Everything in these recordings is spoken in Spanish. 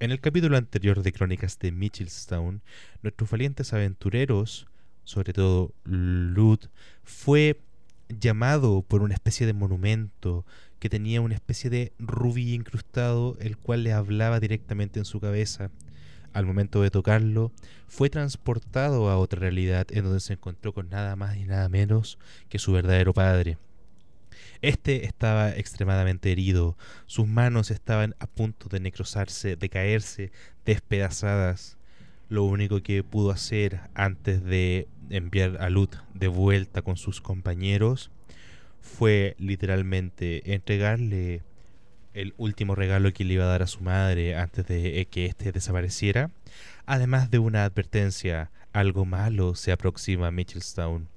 En el capítulo anterior de Crónicas de Mitchellstown, nuestros valientes aventureros, sobre todo Lud, fue llamado por una especie de monumento que tenía una especie de rubí incrustado, el cual le hablaba directamente en su cabeza. Al momento de tocarlo, fue transportado a otra realidad en donde se encontró con nada más y nada menos que su verdadero padre. Este estaba extremadamente herido, sus manos estaban a punto de necrosarse, de caerse, despedazadas. Lo único que pudo hacer antes de enviar a Lut de vuelta con sus compañeros fue literalmente entregarle el último regalo que le iba a dar a su madre antes de que éste desapareciera, además de una advertencia, algo malo se aproxima a Mitchellstown,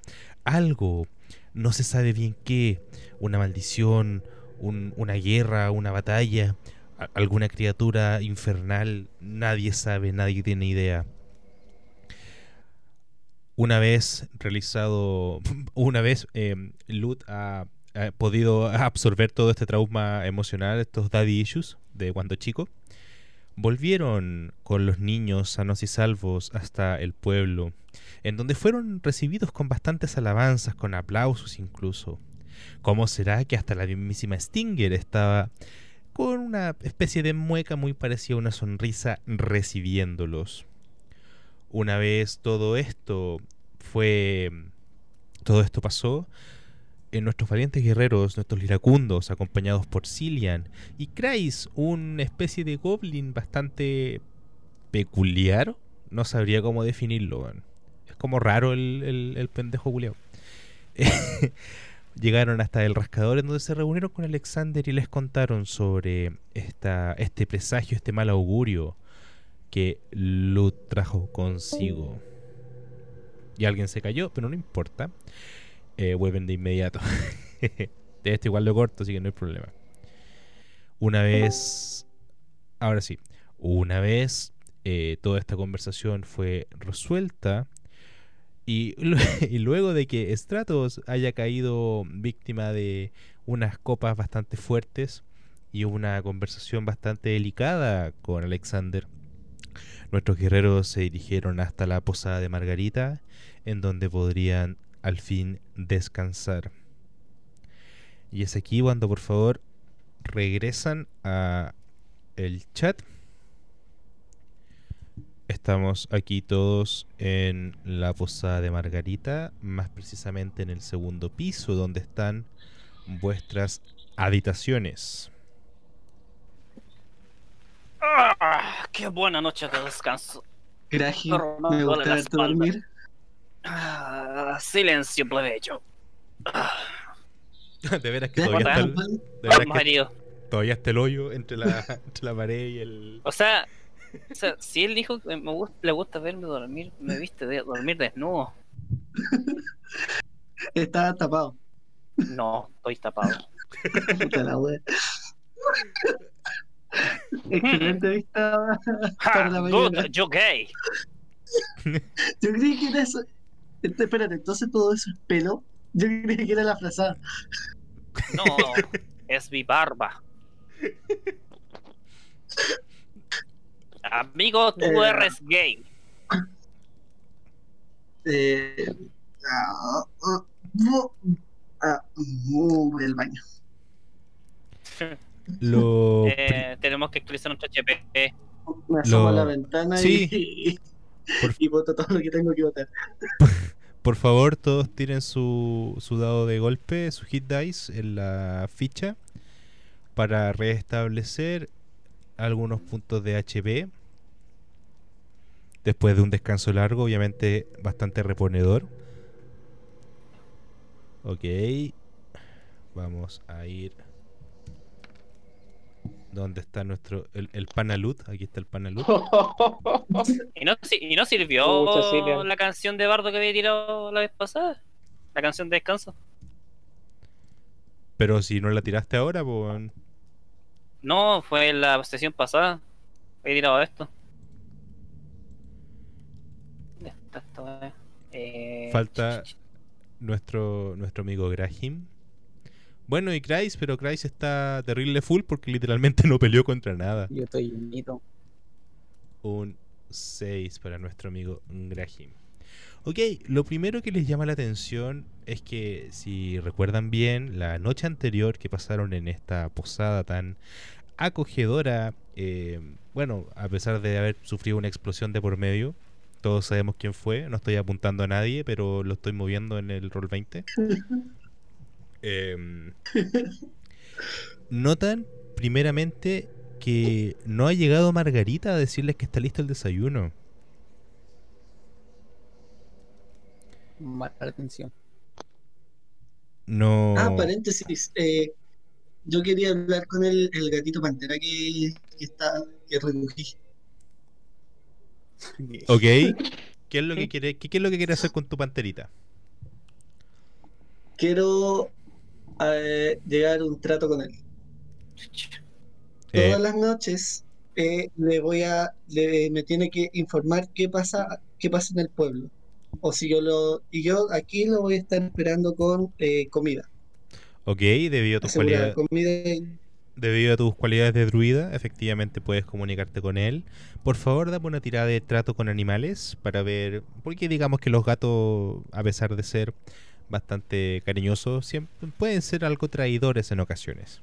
algo, no se sabe bien qué, una maldición, una guerra, una batalla, alguna criatura infernal, nadie sabe, nadie tiene idea. Una vez realizado, una vez eh, Lut ha, podido absorber todo este trauma emocional, estos daddy issues de cuando chico, volvieron con los niños sanos y salvos hasta el pueblo, en donde fueron recibidos con bastantes alabanzas, con aplausos incluso. ¿Cómo será que hasta la mismísima Stinger estaba con una especie de mueca muy parecida a una sonrisa recibiéndolos? Una vez todo esto fue. Todo esto pasó. En nuestros valientes guerreros, nuestros liracundos, acompañados por Cillian y Kreis, una especie de goblin bastante peculiar. No sabría cómo definirlo. Es como raro el, el, pendejo culiao. Llegaron hasta el rascador en donde se reunieron con Alexander y les contaron sobre esta, este presagio, este mal augurio que Lut trajo consigo. Y alguien se cayó, pero no importa. Eh, vuelven de inmediato. de este igual lo corto, así que no hay problema. Una vez. Ahora sí. Una vez eh, toda esta conversación fue resuelta. Y, y, luego de que Stratos haya caído víctima de unas copas bastante fuertes y una conversación bastante delicada con Alexander, Nuestros guerreros se dirigieron hasta la posada de Margarita, en donde podrían al fin descansar. Y es aquí cuando por favor regresan a el chat. Estamos aquí todos en la posada de Margarita, más precisamente en el segundo piso donde están vuestras habitaciones. Ah, ¡Qué buena noche de descanso! Me gusta dormir. Ah, silencio, plebeyo. Ah. de veras que todavía está, el, de veras que todavía está el hoyo entre la, entre la pared y el. O sea, o sea, si él dijo que me gusta, le gusta verme dormir, me viste de, dormir desnudo. Estaba tapado. No, estoy tapado. Puta la Excelente vista para la mañana. yo gay. Yo creí que era eso. Espérate, entonces todo eso es pelo. Yo creí que era la frazada. No, es mi barba. Amigo, tú eh, eres gay. Eh, ah, ah, ah, el baño. Lo... Eh, tenemos que actualizar nuestro HP. Me asomo a la ventana y, y voto todo lo que tengo que votar. Por favor, todos tiren su, su dado de golpe, su hit dice en la ficha para restablecer algunos puntos de HP. Después de un descanso largo, obviamente bastante reponedor. Ok. Vamos a ir ¿Dónde está nuestro el, el Panalut? Aquí está el Panalut. ¿Y, no, ¿Y no sirvió la canción de Bardo que había tirado la vez pasada? La canción de descanso. Pero si no la tiraste ahora, pues. No, fue en la sesión pasada. He tirado esto. Eh, Falta nuestro, nuestro amigo Grahim. Bueno, y Kreis, pero Kreis está terrible full porque literalmente no peleó contra nada. Yo estoy bonito. un 6 para nuestro amigo Grahim. Ok, lo primero que les llama la atención es que si recuerdan bien, la noche anterior que pasaron en esta posada tan acogedora, eh, bueno, a pesar de haber sufrido una explosión de por medio, todos sabemos quién fue, no estoy apuntando a nadie, pero lo estoy moviendo en el roll 20. Em, notan primeramente que no ha llegado Margarita a decirles que está listo el desayuno. Mala atención. No. Ah, paréntesis. Eh, yo quería hablar con el, el gatito pantera que, que está, que recogí. Ok. ¿Qué es lo que quiere, qué, qué es lo que quiere hacer con tu panterita? Quiero eh, llegar a un trato con él. Eh, Todas las noches eh, le voy a, le, me tiene que informar qué pasa, qué pasa en el pueblo. O si yo lo, y yo aquí lo voy a estar esperando con eh, comida. ok, debido a tus Asegurar cualidades. comida. Debido a tus cualidades de druida, efectivamente puedes comunicarte con él. Por favor, dame una tirada de trato con animales para ver. Porque digamos que los gatos, a pesar de ser bastante cariñosos, siempre pueden ser algo traidores en ocasiones.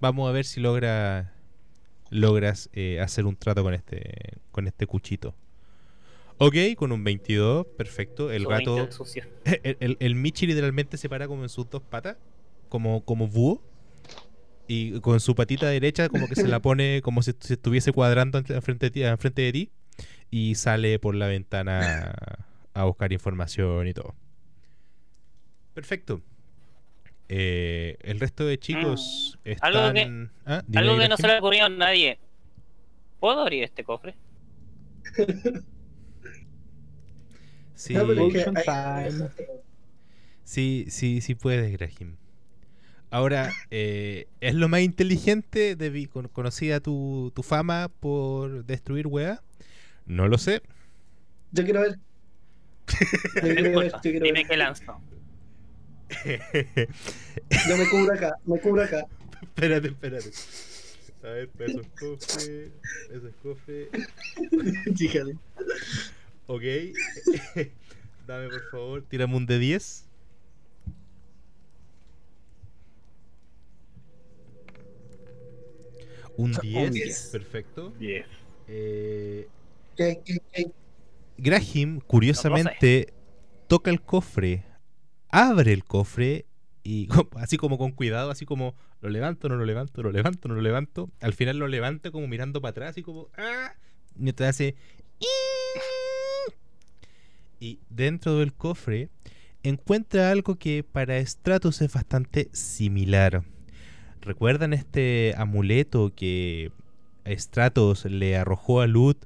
Vamos a ver si logra logras eh, hacer un trato con este con este cuchito. Ok, con un 22, perfecto. El Su gato, 20 sucio. el, el, el Michi literalmente se para como en sus dos patas, como, como búho. Y con su patita derecha como que se la pone como si se estuviese cuadrando enfrente de ti, enfrente de ti. Y sale por la ventana a buscar información y todo. Perfecto. Eh, el resto de chicos Mm, algo están... que- Ah, dime, Algo que no Graham. se le ocurrió a nadie. ¿Puedo abrir este cofre? Sí, No, que sí, sí, sí puedes, Grahim. Ahora, eh, ¿es lo más inteligente? De, con- conocida tu, tu fama por destruir weá? No lo sé. Yo quiero ver. Yo quiero ver, Disculpa, yo quiero dime ver. qué lanzo. Yo me cubro acá, me cubro acá. espérate, espérate. A ver, eso es cofre. Eso es cofre. Fíjate. Ok. Dame por favor, tírame un de 10. Un 10, 10. perfecto. 10. Eh. Graham, curiosamente, toca el cofre, abre el cofre y así como con cuidado, así como lo levanto, no lo levanto, lo levanto, no lo levanto. Al final lo levanta como mirando para atrás y como ¡ah! mientras hace y dentro del cofre encuentra algo que para Stratos es bastante similar. ¿Recuerdan este amuleto que Stratos le arrojó a Lut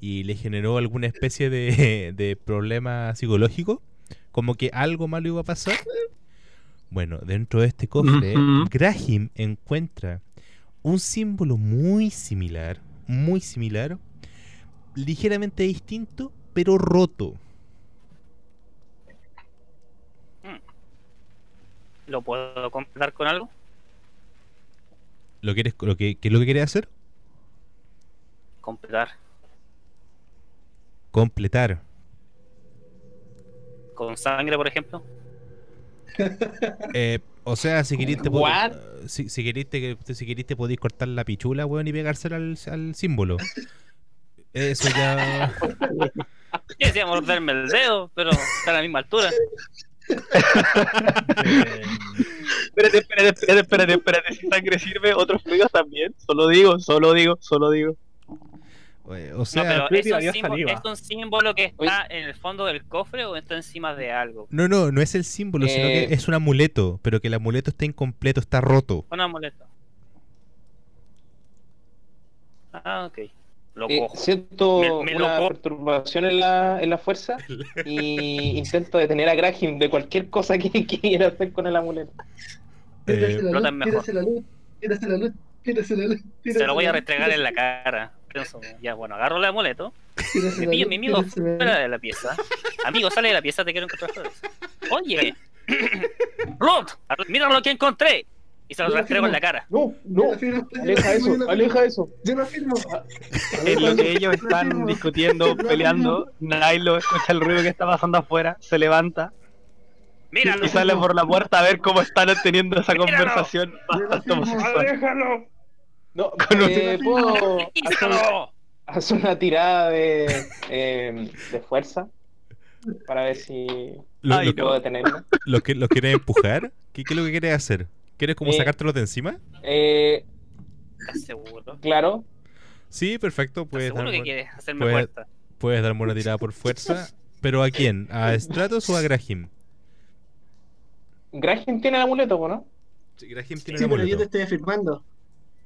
y le generó alguna especie de, de problema psicológico? Como que algo malo iba a pasar. Bueno, dentro de este cofre. Graham encuentra un símbolo muy similar, muy similar, ligeramente distinto, pero roto. ¿Lo puedo completar con algo? ¿Lo quieres, lo que, ¿Qué es lo que quieres hacer? Completar. Completar. Con sangre, por ejemplo. Eh, o sea, si querés te, pod- What? eh, si, si querés te, si querés te podéis cortar la pichula, weón, y pegársela al, al símbolo. Eso ya. Yo decía morderme el dedo, pero está a la misma altura. Espérate, espérate, espérate, espérate, espérate. Si sangre sirve, otros fluidos también. Solo digo, solo digo, solo digo. Eh, O No, sea, pero Fluid ¿es un, símbolo. ¿es un símbolo que está en el fondo del cofre o está encima de algo? no, no, no es el símbolo, sino que Eh. es un amuleto, pero que el amuleto está incompleto, está roto. Un amuleto. Ah, ok. Lo Eh, cojo. siento Me- me lo una co- perturbación en la, en la fuerza y intento detener a Graham de cualquier cosa que quiera hacer con el amuleto. Eh, la luz, mejor. la luz, la luz, la luz. Se lo voy a restregar en la cara. Pienso, ya, bueno, agarro el amuleto. Me la pillo mi amigo fuera de la pieza. Amigo, sale de la pieza, te quiero encontrar flores. Oye, Ruth, mira lo que encontré. Y se lo rastreo en la cara. No, no, aleja eso, aleja eso. Yo no firmo. En lo que ellos están discutiendo, peleando, Nailo escucha el ruido que está pasando afuera, se levanta Míralo. y sale por la puerta a ver cómo están teniendo esa conversación bastante homosexual. ¡Déjalo! No, Con un- eh, ¿puedo hacer, una tirada de, eh, de fuerza? Para ver si ¿Lo, Ay, lo- puedo detenerlo. lo que, ¿Lo quieres empujar? ¿Qué, ¿Qué es lo que quieres hacer? ¿Quieres como Eh, sacártelo de encima? Eh, ¿Estás seguro? claro. Sí, perfecto. ¿Estás Puedes seguro que darme, quieres hacerme puede- fuerza? puedes darme una tirada por fuerza. ¿Pero a quién? ¿A Stratos o a Graham? Graham tiene el amuleto, ¿no? Sí, Graham tiene Sí, el pero yo te amuleto. estoy firmando.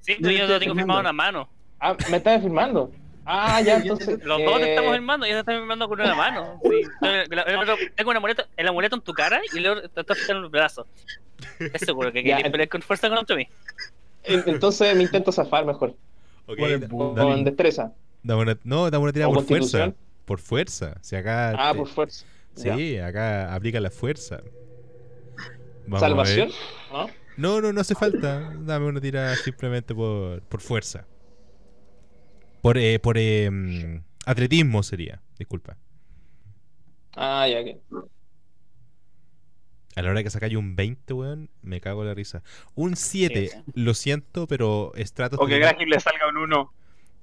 Sí, Yo pero yo estoy lo tengo firmado en firmando. una mano. Ah, me estás firmando. Ah, ya, entonces. Los dos te eh, estamos firmando y yo te estoy firmando con una mano. Sí. La- la- la- Tengo un amuleto, el amuleto en tu cara y luego te estás fijando en el brazo. ¿Estás seguro que quieres pelear con fuerza contra mí? en- Entonces me intento zafar mejor. Con- da- Con dame- destreza. dame una- no, dame una tirada ¿O por fuerza. Por fuerza. Si acá. Ah, te- por fuerza. Ya. Sí, acá aplica la fuerza. Vamos ¿Salvación? ¿No? No, no, no hace falta. Dame una tirada simplemente por, por fuerza. Por, eh, por eh, atletismo sería. Disculpa. Ah, ya que. A la hora que sacáis un 20, weón, me cago en la risa. Un 7, Sí, sí. lo siento, pero Stratos O que tiene, Graham le salga un 1.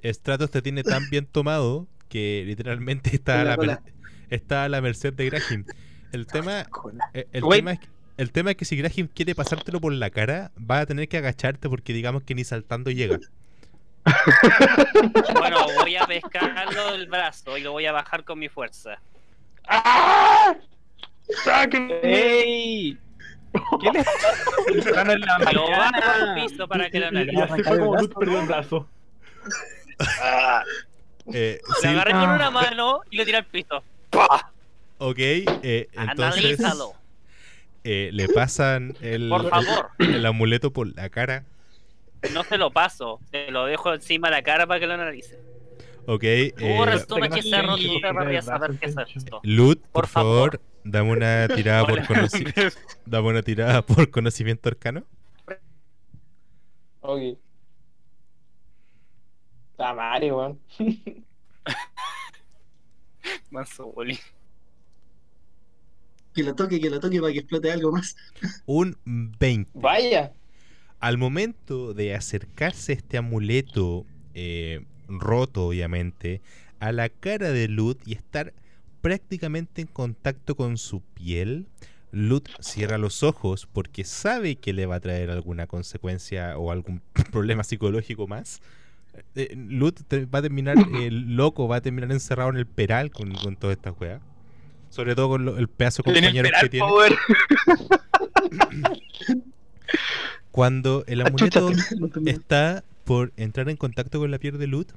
Stratos te tiene tan bien tomado que literalmente está a la está a la merced de Graham. El tema, eh, el, tema es que, el tema es que si Graham quiere pasártelo por la cara, va a tener que agacharte porque digamos que ni saltando llega. Bueno, voy a pescarlo del brazo y lo voy a bajar con mi fuerza. ¡Ah! ¡Sáquenme! ¡Ey! ¿Qué le pasa? Están en la Lo bajo al piso para que lo analice. como Luz perdió el brazo. Eh, Lo sí, agarré con una mano y lo tiré al piso. ok, eh, entonces Analízalo, eh, le pasan el, por favor. el, el amuleto por la cara. No se lo paso, se lo dejo encima de la cara para que lo analice. Ok, eh, que brazo saber qué es esto. Lut, por, Por favor, favor. dame una tirada por conocimiento. dame una tirada por conocimiento arcano. Ok. Está Mario, weón. Manso boli. Que lo toque, que lo toque para que explote algo más. Un 20. Vaya. Al momento de acercarse este amuleto eh, roto, obviamente, a la cara de Lut y estar prácticamente en contacto con su piel, Lut cierra los ojos porque sabe que le va a traer alguna consecuencia o algún problema psicológico más. Eh, Lut te- va a terminar eh, loco, va a terminar encerrado en el peral con, con toda esta weá. Sobre todo con lo- el pedazo de compañeros que tiene. power. Cuando el Achúchate. amuleto está por entrar en contacto con la piel de Lut,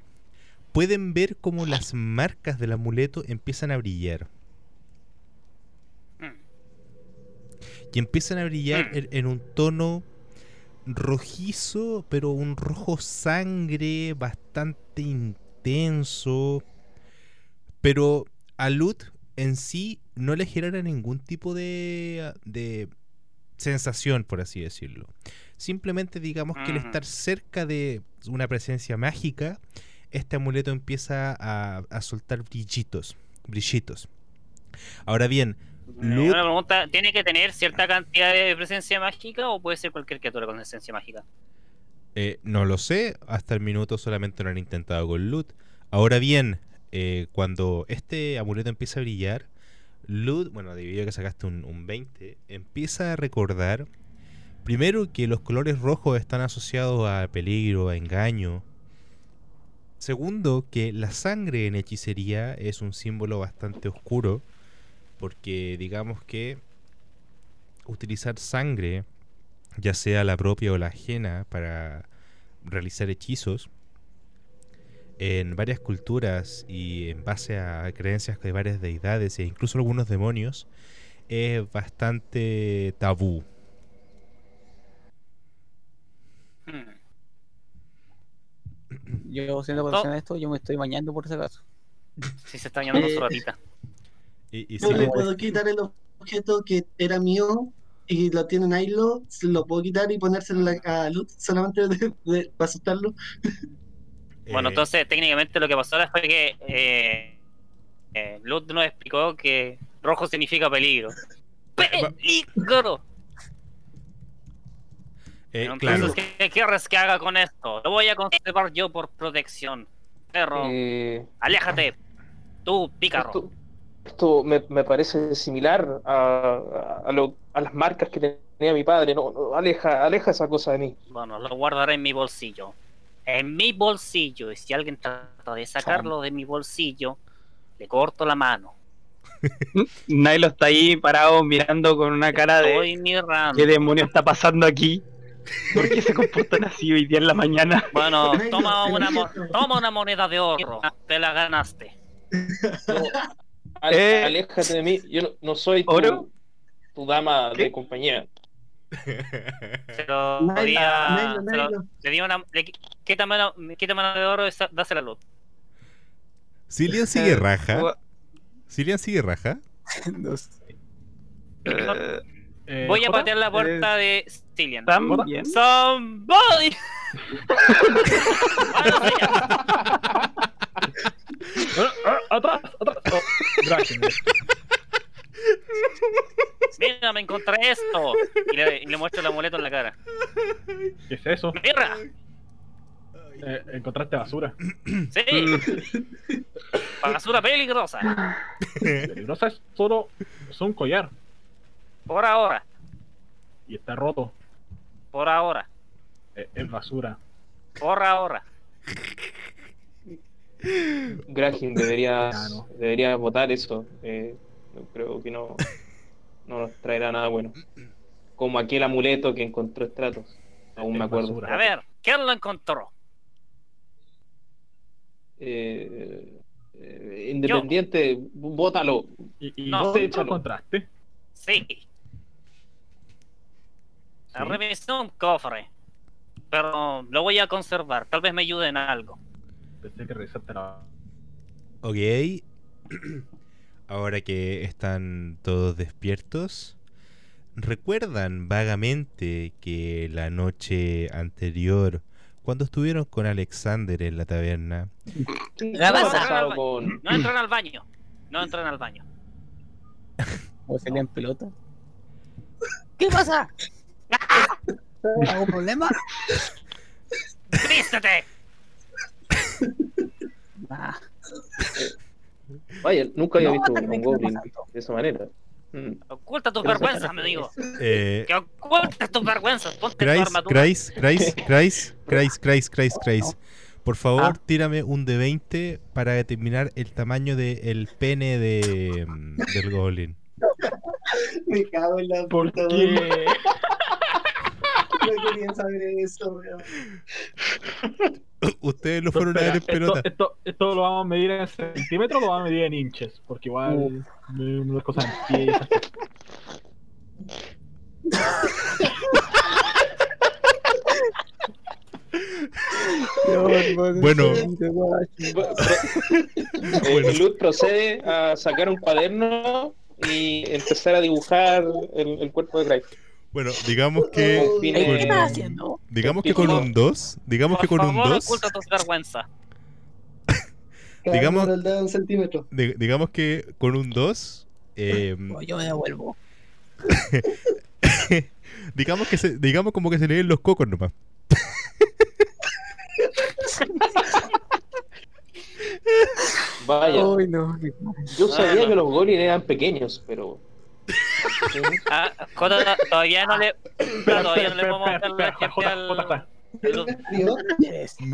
pueden ver como las marcas del amuleto empiezan a brillar. Y empiezan a brillar Mm. en, en un tono rojizo, pero un rojo sangre bastante intenso. Pero a Lut en sí no le genera ningún tipo de, de sensación, por así decirlo. Simplemente digamos que al estar cerca de una presencia mágica, este amuleto empieza a, a soltar brillitos, brillitos. Ahora bien, Lut- Una pregunta, ¿tiene que tener cierta cantidad de presencia mágica o puede ser cualquier criatura con esencia mágica? Eh, no lo sé, hasta el minuto solamente lo han intentado con Lut. Ahora bien, eh, cuando este amuleto empieza a brillar, Lut, bueno, debido a que sacaste un, un 20, empieza a recordar, primero que los colores rojos están asociados a peligro, a engaño. Segundo, que la sangre en hechicería es un símbolo bastante oscuro, porque digamos que utilizar sangre ya sea la propia o la ajena, para realizar hechizos. En varias culturas y en base a creencias de varias deidades e incluso algunos demonios, es bastante tabú. Hmm. Yo, siendo profesional de esto, yo me estoy bañando por ese caso. Si se está bañando Eh, su ratita. Y, sí, le puedo quitar el objeto que era mío y lo tienen ahí, lo, lo puedo quitar y ponérselo a Luz solamente de- de- para asustarlo. Bueno, Eh, entonces técnicamente lo que pasó ahora fue que eh, eh, Luz nos explicó que rojo significa peligro. ¡Peligro! eh, Entonces, claro. ¿qué quieres que haga con esto? Lo voy a conservar yo por protección. Perro, Eh, aléjate. Tú, pícaro. esto esto me, me parece similar a, a, a lo- a las marcas que tenía mi padre. No, no, aleja, aleja esa cosa de mí. Bueno, lo guardaré en mi bolsillo. En mi bolsillo. Y si alguien trata de sacarlo de mi bolsillo, le corto la mano. Nilo está ahí parado mirando con una cara de Estoy mirando. ¿qué demonio está pasando aquí? ¿Por qué se comportan así hoy día en la mañana? Bueno, toma una, lo mo- siento. toma una moneda de oro. Te la ganaste. Ale- Eh. Aléjate de mí. Yo no, no soy tu, ¿Oro? tu dama ¿Qué? de compañía. Se lo podía- le di una. Le, qui- quítame, una, quítame una de oro y dásela a luz. Cillian sigue Eh, raja. Cillian sigue raja. No sé. eh, Eh, Voy a patear la eh, puerta de Cillian. También. Somebody. Ah, atrás, atrás. Mira, me encontré esto. Y le, y le muestro el amuleto en la cara. ¿Qué es eso? Mira, Eh, encontraste basura. sí. Basura peligrosa. Peligrosa es solo es un collar Por ahora, y está roto. por ahora, Eh, es basura. por ahora. Graham debería, Ah, no. votar eso. Eh, yo creo que no, no nos traerá nada bueno. Como aquel amuleto que encontró Stratos. Aún me acuerdo. basura. A ver, ¿quién lo encontró? Eh, eh, independiente, bótalo. ¿Y, y No. lo. Sí. encontraste? Se Sí. revisó un cofre. Pero lo voy a conservar. Tal vez me ayude en algo. Pensé que revisaste la. Ok. Ahora que están todos despiertos, ¿recuerdan vagamente que la noche anterior, cuando estuvieron con Alexander en la taberna, ¿Qué La ha pasa. pasado con.? No entran al baño. No entran al baño. ¿O salía en pelota? ¿Qué pasa? ¿Algún problema? ¡Vístete! Ah, Vaya, nunca había no, visto un goblin de esa manera. Mm. Oculta tus vergüenzas, digo. eh, Que ocultes tus vergüenzas. Ponte tu Christ, armadura. Christ, Christ, Christ, Christ, Christ, Christ, Christ. Por favor, Ah. tírame un de 20 para determinar el tamaño del pene de, mm, del goblin. Me cago en la ¿Por puta, weón. qué? No quería saber eso, weón. Ustedes lo fueron a ver en esto, pelota. esto, esto lo vamos a medir en centímetros o lo vamos a medir en inches. Porque igual me- unas cosas en pie. Bueno. Pro- eh, Luz procede a sacar un cuaderno y empezar a dibujar el, el cuerpo de Grace. Bueno, digamos que Con ¿Qué estás haciendo? digamos que con un 2, digamos que Por con un favor, 2, oculta tus vergüenzas. Cada Digamos- un centímetro. digamos que con un 2 eh, No, yo me devuelvo. digamos que se, digamos como que se leen los cocos nomás. Vaya, Ay, no. yo sabía que los goblins eran pequeños, pero. Ah, Jota, todavía no le. Todavía no le podemos hacer la Jota, al.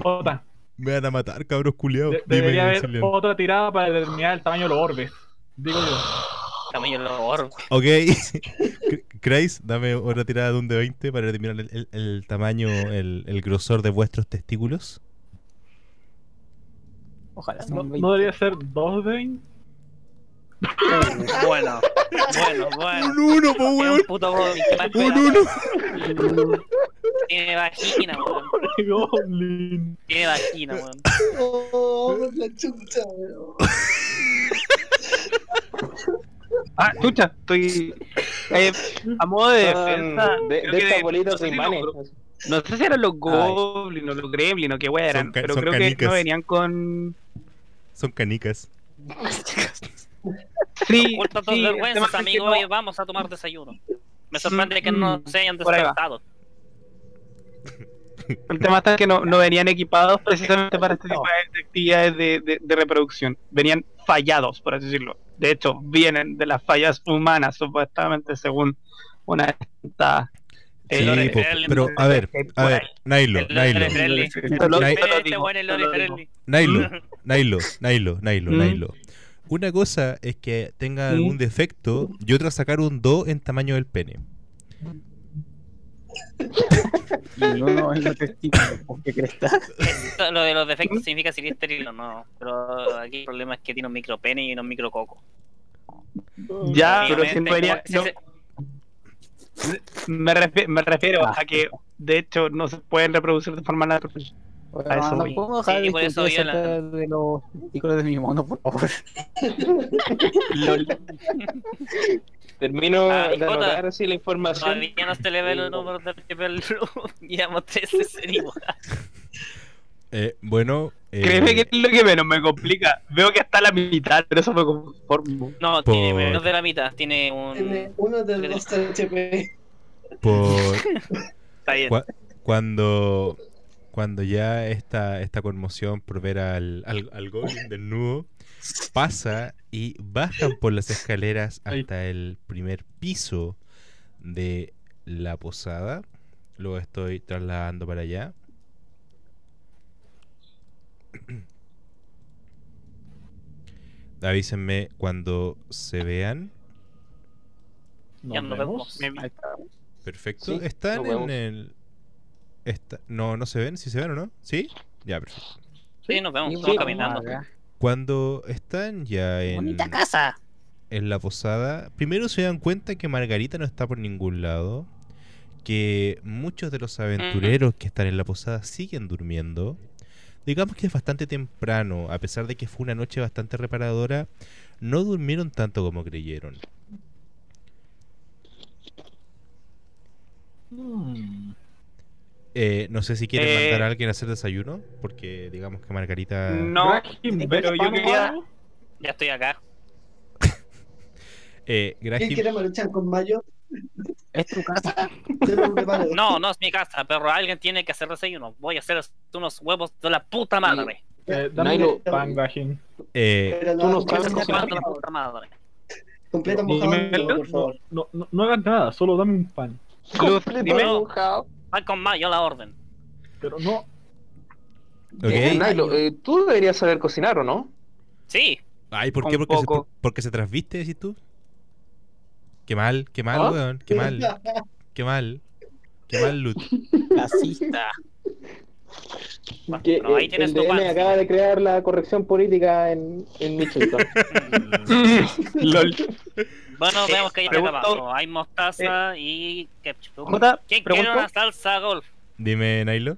Jota. Me van a matar, cabros culiados. De- Dime, debería haber otra tirada para determinar el tamaño de los orbes. Digo yo. Tamaño del orbe. Ok. Grace, dame otra tirada de un de 20 para determinar el, el- el tamaño, el, el grosor de vuestros testículos. Ojalá ¿No, no debería ser 2 de 20? Bueno, bueno, bueno. Un 1, po, Es un weón. puto goblin, ¿qué más Un? 1. Tiene vagina, weón. Tiene vagina, weón. Oh, la chucha, weón. Ah, chucha, estoy. eh, a modo de defensa. de, creo de que no sé de si imanes. No sé si eran los goblins o los gremlins o qué wea eran, pero creo que canicas. no venían con. Son canicas. Sí, Oculta tus sí, vergüenzas, es que amigo, no- y vamos a tomar desayuno. Me sorprende que Mm, no se hayan despertado. El tema está que no, no venían equipados precisamente para este tipo de- de actividades de, de- de reproducción. Venían fallados, por así decirlo. De hecho, vienen de las fallas humanas, supuestamente, según una de estas. Sí, eh, pero a ver, que a ver. Nailo, El Nailo. Nailo, Nailo, Nailo, Nailo, Mm. Nailo. Una cosa es que tenga algún defecto y otra sacar un 2 en tamaño del pene. Y uno en los testículos, ¿por qué crees que está? Esto, Lo de los defectos significa si estéril o no. Pero aquí el problema es que tiene un micropene y no un micrococo. Ya, pero si no no, se- me, refi- me refiero Ah. a que, de hecho, no se pueden reproducir de forma natural. Bueno, A eso no voy. puedo dejar Sí, de por eso acerca de los testículos de mi mono, por favor. Lol. Termino Ah, de anotar así la información. Todavía no se le ve el número del nivel Llevamos tres escenas. Eh, bueno, eh, Créeme que es lo que menos me complica. Veo que está a la mitad, pero eso me conformo. No, Por- tiene menos de la mitad. Tiene Tiene un. uno de los HP. por Está bien. cua- cuando cuando ya esta, esta conmoción por ver al, al, al goblin desnudo pasa y bajan por las escaleras hasta el primer piso de la posada. Lo estoy trasladando para allá. Avísenme cuando se vean. Ya nos vemos. Perfecto. Sí, Están nos en el. Esta... No, no se ven, si se ven o no. ¿Sí? Ya, perfecto. Sí, nos vemos. Sí, Estamos caminando. Cuando están ya en, Bonita casa. en la posada, primero se dan cuenta que Margarita no está por ningún lado. Que muchos de los aventureros que están en la posada siguen durmiendo. Digamos que es bastante temprano, a pesar de que fue una noche bastante reparadora, no durmieron tanto como creyeron. Mm. Eh, no sé si quieren Eh, mandar a alguien a hacer desayuno, porque digamos que Margarita... No, pero yo ¿pan o quería. Ya estoy acá. Eh, ¿Quién quiere maruchan con mayo? ¿Es tu casa? No, no es mi casa, pero alguien tiene que hacer desayuno. Voy a hacer unos huevos de la puta madre. Eh, dame un pan, Graham. eh, Pero Tú no sabes cocinar. la mojado. puta madre. Mojado, no, por favor. No, no, no hagas nada, solo dame un pan. Luz, dime. Van con mayo la orden. Pero no. ok. Eh, Nailo, eh, tú deberías saber cocinar, ¿o no? Sí, Ay, ¿por qué? Porque se, porque se trasviste, decís tú. Qué mal, qué mal, ¿Ah? weón. Qué mal, qué mal. Qué mal, Lut. Clasista. Bueno, Que, pero ahí tienes el tu pan. acaba de crear la corrección política en, en. Lol. Bueno, Eh, vemos que hay pregunto- abajo. Hay mostaza y ketchup. Jota, ¿Quién quiere pregunto. una salsa golf? Dime, Nailo.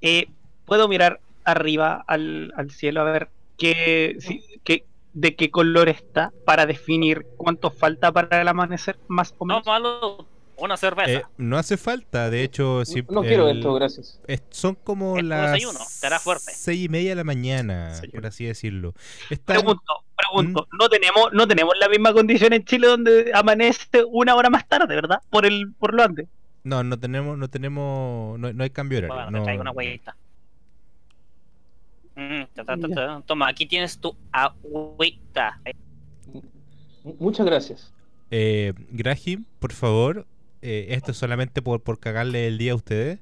Eh, ¿Puedo mirar arriba al, al cielo a ver qué, si- qué- de qué color está para definir cuánto falta para el amanecer, más o No menos? malo, una cerveza. Eh, no hace falta, de hecho, si- no quiero el- esto, gracias. es- son como Es las desayuno, fuerte. seis y media de la mañana, Desayuno. por así decirlo. Están- Pregunto, pregunto, no tenemos, no tenemos la misma condición en Chile donde amanece una hora más tarde, ¿verdad? Por el, por lo antes. no, no tenemos, no tenemos, no, no hay cambio horario. Bueno, no- te traigo una huevita. Mm, ta, ta, ta, ta. Toma, aquí tienes tu agüita. Muchas gracias. Eh, Grahim, por favor, eh, esto es solamente por, por cagarle el día a ustedes.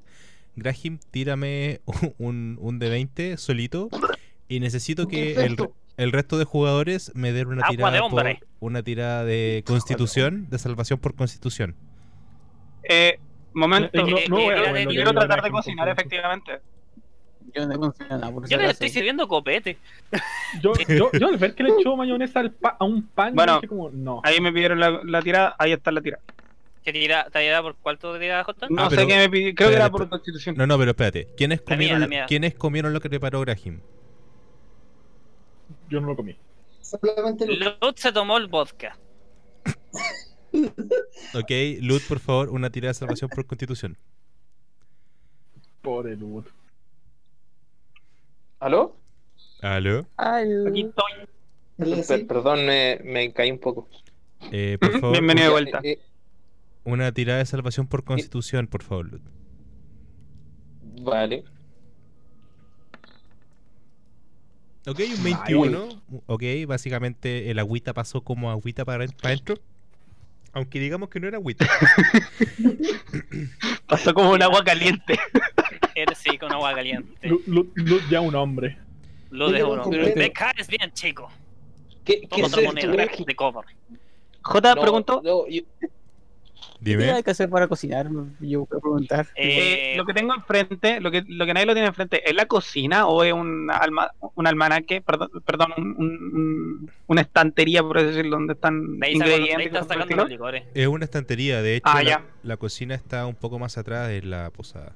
Grahim, tírame un, un de 20 solito y necesito que el, el resto de jugadores me den una Agua de tirada por hombre. una tirada de constitución, de salvación por constitución. Eh, momento, Eh, no- eh, no eh, quiero- tratar de cocinar efectivamente. Yo no confío en nada, por si Yo le estoy sirviendo copete. Yo, yo, yo al ver que le echó mayonesa al pa- a un pan, Bueno, dije como, no. Ahí me pidieron la, la tirada, ahí está la tirada. ¿Qué tira, te tira por cuánto te tira Jota? No Ah, sé qué me pidió, creo que era espérate, por constitución. No, no, pero espérate. ¿Quiénes La mía, comieron, la mía. ¿quiénes comieron lo que preparó Grahim? Yo no lo comí. Solamente Lut. Lut se tomó el vodka. Ok, Lud, por favor, una tirada de salvación por constitución. Pobre Lud. ¿Aló? ¿Aló? Aquí estoy. ¿Verdad que Per- sí? perdón, me, me caí un poco. Eh, por favor, Bienvenido de vuelta. Eh, una tirada de salvación por constitución, por favor, Lud. vale. Ok, un 21. Ok, básicamente el agüita pasó como agüita para para adentro. Aunque digamos que no era agüita. Pasó como un agua caliente. Eres sí con agua caliente. Lud- Lud ya un hombre. Es vos uno. completo. Me caes bien, chico. ¿Qué, qué Toma es otra esto, moneda Greg? de cover. J No, preguntó. no, yo- ¿Qué hay que hacer para cocinar? Yo voy a preguntar. Eh, lo que tengo enfrente, lo que, lo que nadie lo tiene enfrente, ¿es la cocina o es un, alma, un almanaque? Perdón, perdón un, un- un- una estantería, por así decirlo, donde están de ahí saco- de ahí ingredientes. sacando los licores. Es una estantería, de hecho, Ah, la, ya. la cocina está un poco más atrás de la posada.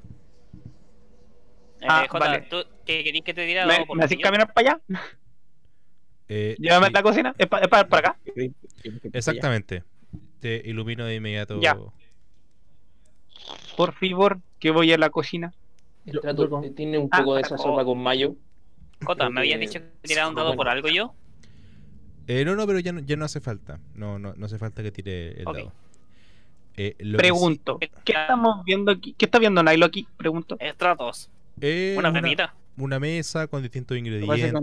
Eh, Ah, Jota, vale. ¿tú qué querís que te diera? ¿Me, me hacís caminar para allá? Eh, Llévame sí, a la cocina. ¿Es, pa- es para, para acá? exactamente. Te ilumino de inmediato. Ya. Por favor, que voy a la cocina. Yo- el trato yo tiene un Ah, poco de esa oh. sopa con mayo. Jota, ¿me habías Porque- dicho que tirara un dado Bueno. por algo yo? Eh, no, no, pero ya no, ya no hace falta. No, no, no hace falta que tire el dado. Eh, lo que sí- Pregunto. ¿Qué estamos viendo aquí? ¿Qué está viendo Nailo aquí? Pregunto. Estratos. eh, Una una, una mesa con distintos ingredientes.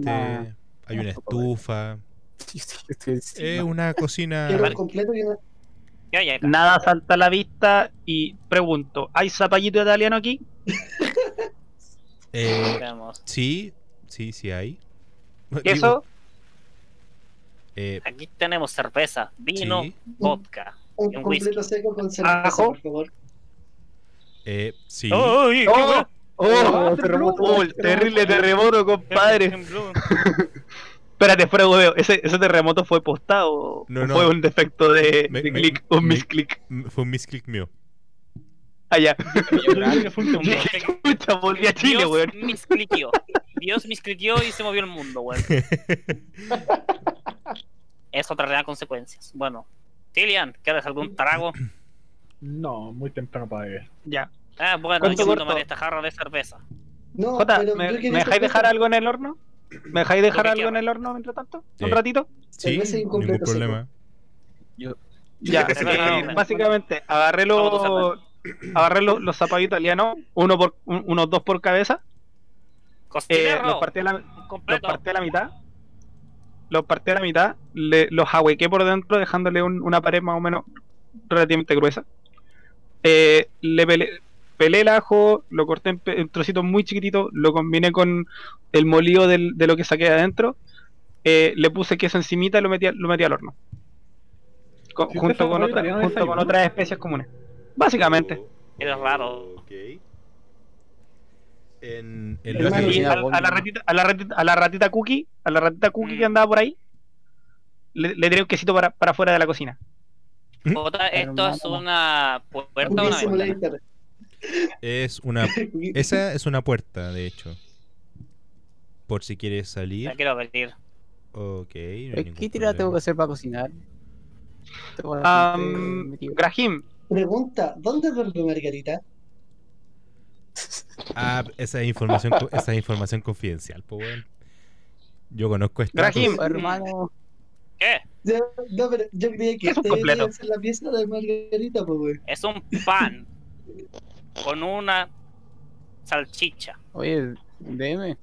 Hay una estufa. Es una cocina. Quiero completo y una. Ya, ya. acá. Nada salta a la vista y pregunto, ¿hay zapallito italiano aquí? eh, sí, sí, sí hay. ¿Queso? eh, Aquí tenemos cerveza, vino, sí, vodka. Un un completo whisky. seco con cerveza, Ajo. por favor. eh, sí. ¡Ay, qué ¡Oh! bueno! ¡Oh! terremoto. ¡Oh, el terrible terremoto, compadre! Espérate, fuera hueveo, ¿ese, ¿ese terremoto fue postado? No, ¿O no. fue un defecto de, Me- de me- clic o me- misclick? Fue un misclick mío. Un temblor. Escucha, volví a Chile, Dios weón. miscliqueó. Dios miscliqueó y se movió el mundo, weón. Eso traerá consecuencias. Bueno, Tilian, ¿quieres algún trago? No, muy temprano para beber. Ya. Ah, bueno, ¿Cuánto yo voy a corto? tomar esta jarra de cerveza. No, Jota, pero ¿me, yo quería ¿me dejáis dejar algo en el horno? ¿Me dejáis dejar algo en el horno mientras tanto? ¿Un Eh. ratito? Sí, ningún problema. Ya, que se eh, básicamente agarré los agarré los, los zapatos italianos, uno por un- unos dos por cabeza, eh, los partí a la, los partí a la mitad, los partí a la mitad, le- los ahuequé por dentro dejándole un- una pared más o menos relativamente gruesa. Eh, le pelé, pelé el ajo, lo corté en, en trocitos muy chiquititos, lo combiné con el molido del- de lo que saqué de adentro, eh, le puse queso encimita y lo metí, lo metí al horno. Co- junto con, hacer otra- italiano, junto con desayuno. otras especies comunes. Básicamente. Raro. En, en Y Mira, al- a, la ratita, a, la ratita, a la ratita cookie, a la ratita cookie Mm. que andaba por ahí, le, le tiré un quesito para, para afuera de la cocina. Jota, ¿esto es una puerta o una ventana? Es una esa es una puerta, de hecho. Por si quieres salir. La quiero abrir. Ok. no hay ¿Qué problema. tengo que hacer para cocinar? Metido. Grahim, Pregunta, ¿dónde duerme Margarita? Ah, esa es información, esa es información confidencial, pues weón. Yo conozco esta. Grahim. Hermano, ¿Qué? Yo, no, pero yo creía que Es un este completo. la pieza de Margarita, pues. Es un pan con una salchicha. oye, deme.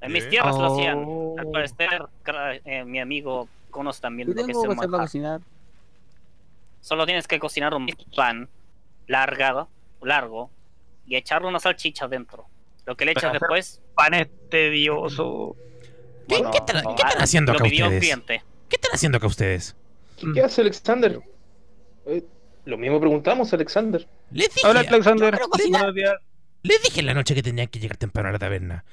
En mis tierras lo hacían. Oh. Al parecer, eh, mi amigo conoce también ¿Qué lo que es el cocinar? Solo tienes que cocinar un pan largado, largo y echarle una salchicha dentro. Lo que le echas después. pan es tedioso. ¿Qué, bueno, qué están, no, qué están ah, haciendo acá ustedes? ¿Qué están haciendo acá ustedes? ¿Qué hace Alexander? Eh, lo mismo preguntamos, Alexander. Les dije, Hola, Alexander. Buenos días. les dije en la noche que tenían que llegar temprano a la taberna.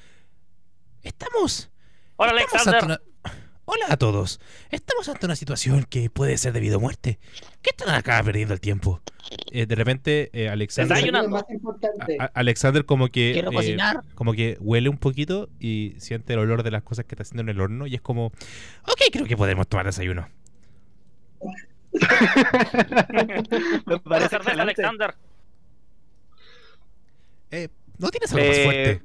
Estamos. Hola, estamos Alexander. una- Hola a todos. Estamos ante una situación que puede ser debido a muerte. ¿Qué están acá perdiendo el tiempo? Eh, de repente, eh, Alexander, Desayuno. Lo más importante. a- a- Alexander como que Quiero eh, cocinar. como que huele un poquito y siente el olor de las cosas que está haciendo en el horno y es como, ok, creo que podemos tomar desayuno. Me Para parece cerveza, excelente. Alexander. Eh, ¿No tienes algo más Eh, fuerte?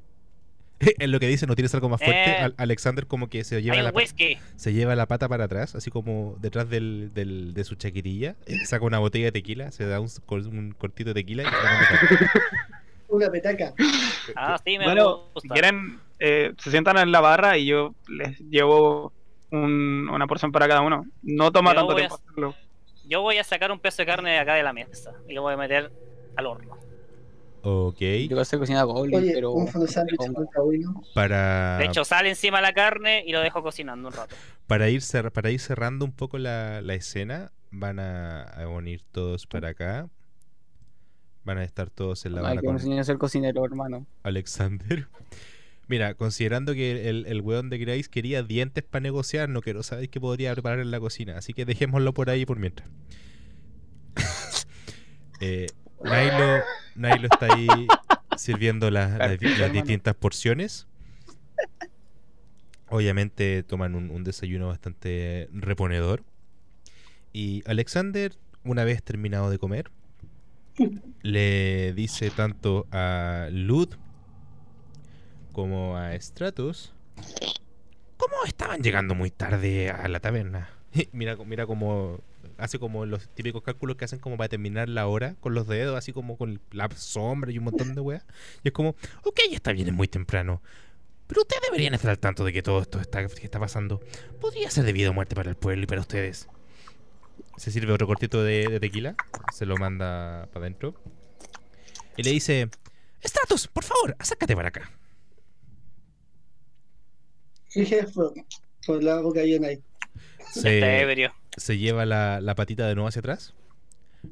en lo que dice, ¿no tienes algo más fuerte? Eh. Al- Alexander como que se lleva, Hay la, un pa- whisky. se lleva la pata para atrás, así como detrás del, del- de su chaquetilla, eh, saca una botella de tequila, se da un, cor- un cortito de tequila y se Una petaca. Ah, sí, me Bueno, gusta. si quieren, eh, se sientan en la barra y yo les llevo un- una porción para cada uno. No toma Yo tanto voy a- tiempo hacerlo. Yo voy a sacar un pedazo de carne de acá de la mesa y lo voy a meter al horno. Ok, Yo sé cocinar goblin, Oye, pero. un sándwich para, De hecho, sale encima la carne y lo dejo cocinando un rato. para, ir cer- para ir cerrando un poco la, la escena, van a, a venir todos para acá. Van a estar todos en la Hay barra que con enseñar a ser cocinero, hermano. Alexander. Mira, considerando que el, el weón de Grace quería dientes para negociar, no quiero saber qué podría preparar en la cocina. Así que dejémoslo por ahí por mientras. eh, Nailo, Nailo está ahí sirviendo las, distintas porciones. Obviamente toman un, un desayuno bastante reponedor. Y Alexander, una vez terminado de comer, le dice tanto a Lud como a Stratos cómo estaban llegando muy tarde a la taberna. mira, mira como hace como los típicos cálculos que hacen como para determinar la hora con los dedos, así como con la sombra y un montón de weas. Y es como, ok, está bien, es muy temprano. Pero ustedes deberían estar al tanto de que todo esto está, que está pasando podría ser debido a muerte para el pueblo y para ustedes. Se sirve otro cortito de, de tequila, se lo manda para adentro. Y le dice, Stratos, por favor, acércate para acá. Fíjate, fue por la boca llena ahí. Está Se, ebrio. se lleva la, la patita de nuevo hacia atrás.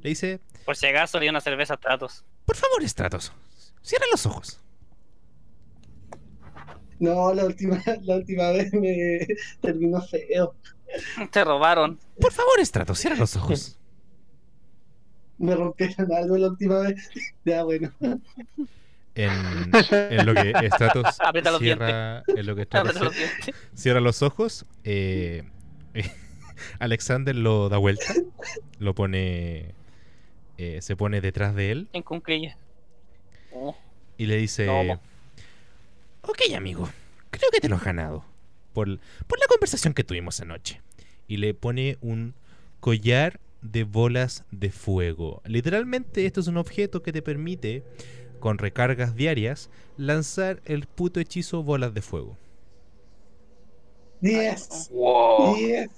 Le dice, Por si acaso le di una cerveza a Tratos. por favor, Stratos, cierra los ojos. No, la última, la última vez me terminó feo. Te robaron. Por favor, Stratos, cierra los ojos. Me rompieron algo la última vez. Ya, bueno. En, en lo que Stratos Aprieta los cierra, en lo que Stratos Ábrete los cierra los ojos, eh, Alexander lo da vuelta, lo pone, eh, se pone detrás de él En cunclilla. Oh, y le dice, No, ok amigo, creo que te lo has ganado por, por la conversación que tuvimos anoche. Y le pone un collar de bolas de fuego. Literalmente esto es un objeto que te permite, con recargas diarias, lanzar el puto hechizo bolas de fuego. 10. Wow. 10.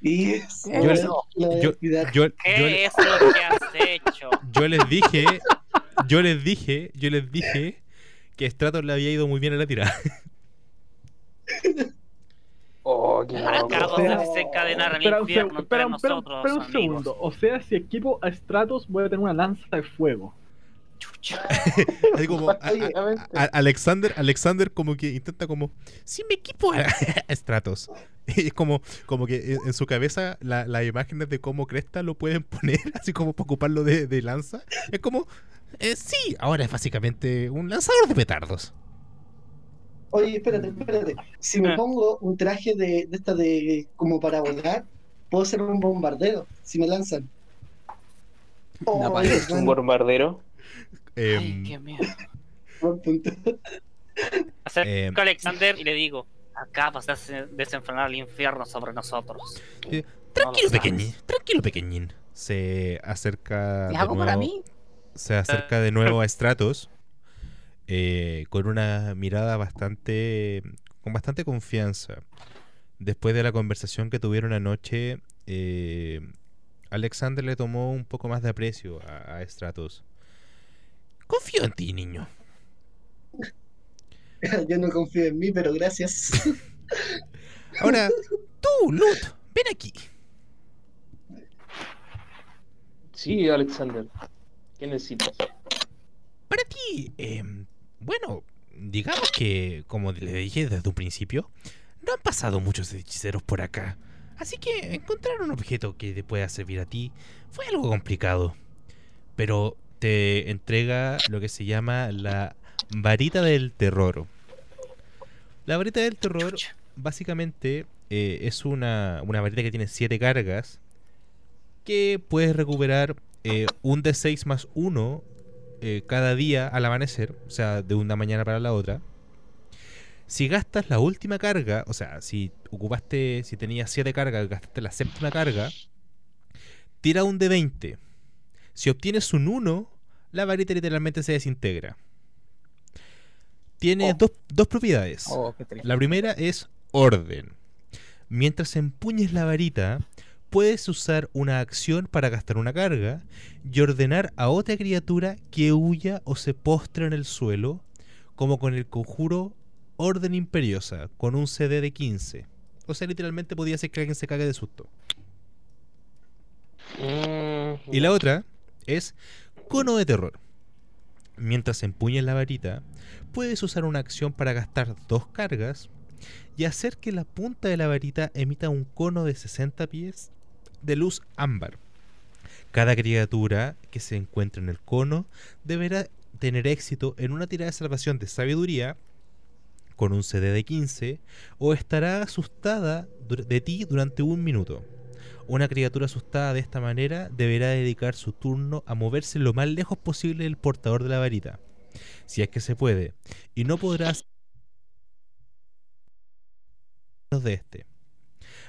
10. Yo les- voy a- lo voy a Yo, cuidar. yo, yo- ¿Qué es lo que has hecho? yo les dije, yo les dije, yo les dije que Stratos le había ido muy bien a la tirada. Oh. Acabo de desencadenar el Espera un, infierno entre espera, espera- nosotros, espera un amigos. segundo. O sea, si equipo a Stratos voy a tener una lanza de fuego. Chucha. Así como a- Oye, a- a- Alexander, Alexander como que intenta como si me equipo Stratos. Y es como, como que en, en su cabeza la- las imágenes de cómo Cresta lo pueden poner, así como para ocuparlo de, de lanza. Es como, eh, sí, ahora es básicamente un lanzador de petardos. Oye, espérate, espérate. Si me Ah. pongo un traje de, de esta de como para volar, puedo ser un bombardero si me lanzan. Oh, es Un bombardero. Ay, Em, punto. Acerco Em. a Alexander y le digo: Acabas de des- desenfrenar el infierno sobre nosotros. Eh, No tranquilo, lo sabes. pequeñín, tranquilo, pequeñín. Se acerca ¿Es de algo para nuevo- mí? se acerca de nuevo a Stratos eh, con una mirada bastante con bastante confianza después de la conversación que tuvieron anoche eh, Alexander le tomó un poco más de aprecio a, a Stratos confío en ti niño Yo no confío en mí, pero gracias. ahora tú Lut ven aquí Sí, Alexander. ¿Qué necesitas? para ti em, bueno digamos que como le dije desde un principio No han pasado muchos hechiceros por acá. Así que encontrar un objeto que te pueda servir a ti fue algo complicado. Pero te entrega lo que se llama la varita del terror. La varita del terror básicamente eh, es una, una varita que tiene 7 cargas que puedes recuperar eh, un D6 más 1 eh, cada día al amanecer, o sea, de una mañana para la otra. Si gastas la última carga, o sea, si ocupaste, si tenías 7 cargas, gastaste la séptima carga, tira un de 20. Si obtienes un 1, la varita literalmente se desintegra. Tiene Oh. dos, dos propiedades. Oh, qué triste. La primera es orden. Mientras empuñes la varita, puedes usar una acción para gastar una carga y ordenar a otra criatura que huya o se postre en el suelo, como con el conjuro Orden Imperiosa, con un CD de 15. O sea, literalmente podía ser que alguien se cague de susto. Mm, Y la otra es cono de terror. Mientras empuñes la varita, puedes usar una acción para gastar dos cargas y hacer que la punta de la varita emita un cono de 60 pies de luz ámbar. Cada criatura que se encuentre en el cono deberá tener éxito en una tirada de salvación de sabiduría con un CD de 15 o estará asustada de ti durante un minuto. Una criatura asustada de esta manera deberá dedicar su turno a moverse lo más lejos posible del portador de la varita, si es que se puede, y no podrá hacer menos de este.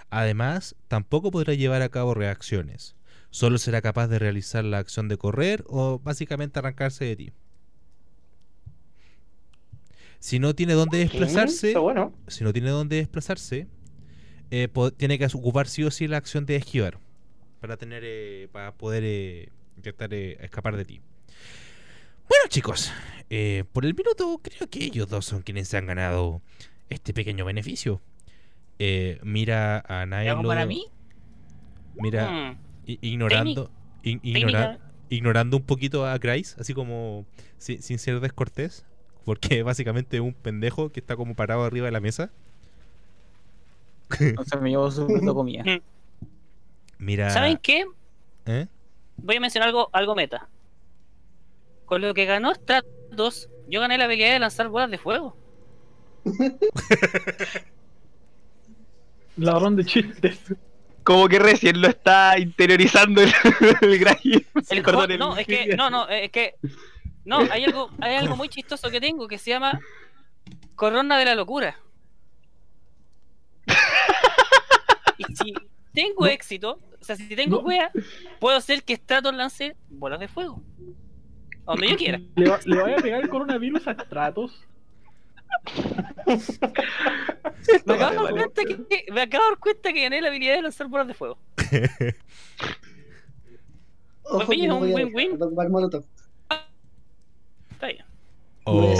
Además, tampoco podrá llevar a cabo reacciones. Solo será capaz de realizar la acción de correr o básicamente arrancarse de ti. Si no tiene dónde desplazarse, bueno. si no tiene dónde desplazarse, eh, tiene que ocupar sí o sí la acción de esquivar para tener eh, para poder eh, intentar escapar de ti. Bueno, chicos, eh, por el minuto creo que ellos dos son quienes se han ganado este pequeño beneficio. Mira a ¿Algo Nailo, para mí? mira Hmm, ignorando ignora- ignorando un poquito a Grice, así como si- sin ser descortés, porque básicamente es un pendejo que está como parado arriba de la mesa. Entonces me llevo su plato de comida. Mira, ¿Saben qué? ¿eh? Voy a mencionar algo, algo meta. Con lo que ganó Stratos, yo gané la habilidad de lanzar bolas de fuego. Ladrón de chistes. Como que recién lo está interiorizando el, el Gray. El Perdón, co- el- no, es que, no, no, es que, no, hay algo, hay algo muy chistoso que tengo que se llama Corona de la Locura. Y si tengo éxito, o sea, si tengo No. wea, puedo hacer que Stratos lance bolas de fuego. A donde yo quiera. Le, va- le voy a pegar el coronavirus a Stratos. Me acabo, de dar cuenta que, me acabo de dar cuenta que gané la habilidad de lanzar bolas de fuego. Ojo Pues, no un win-win. Está bien. Oh.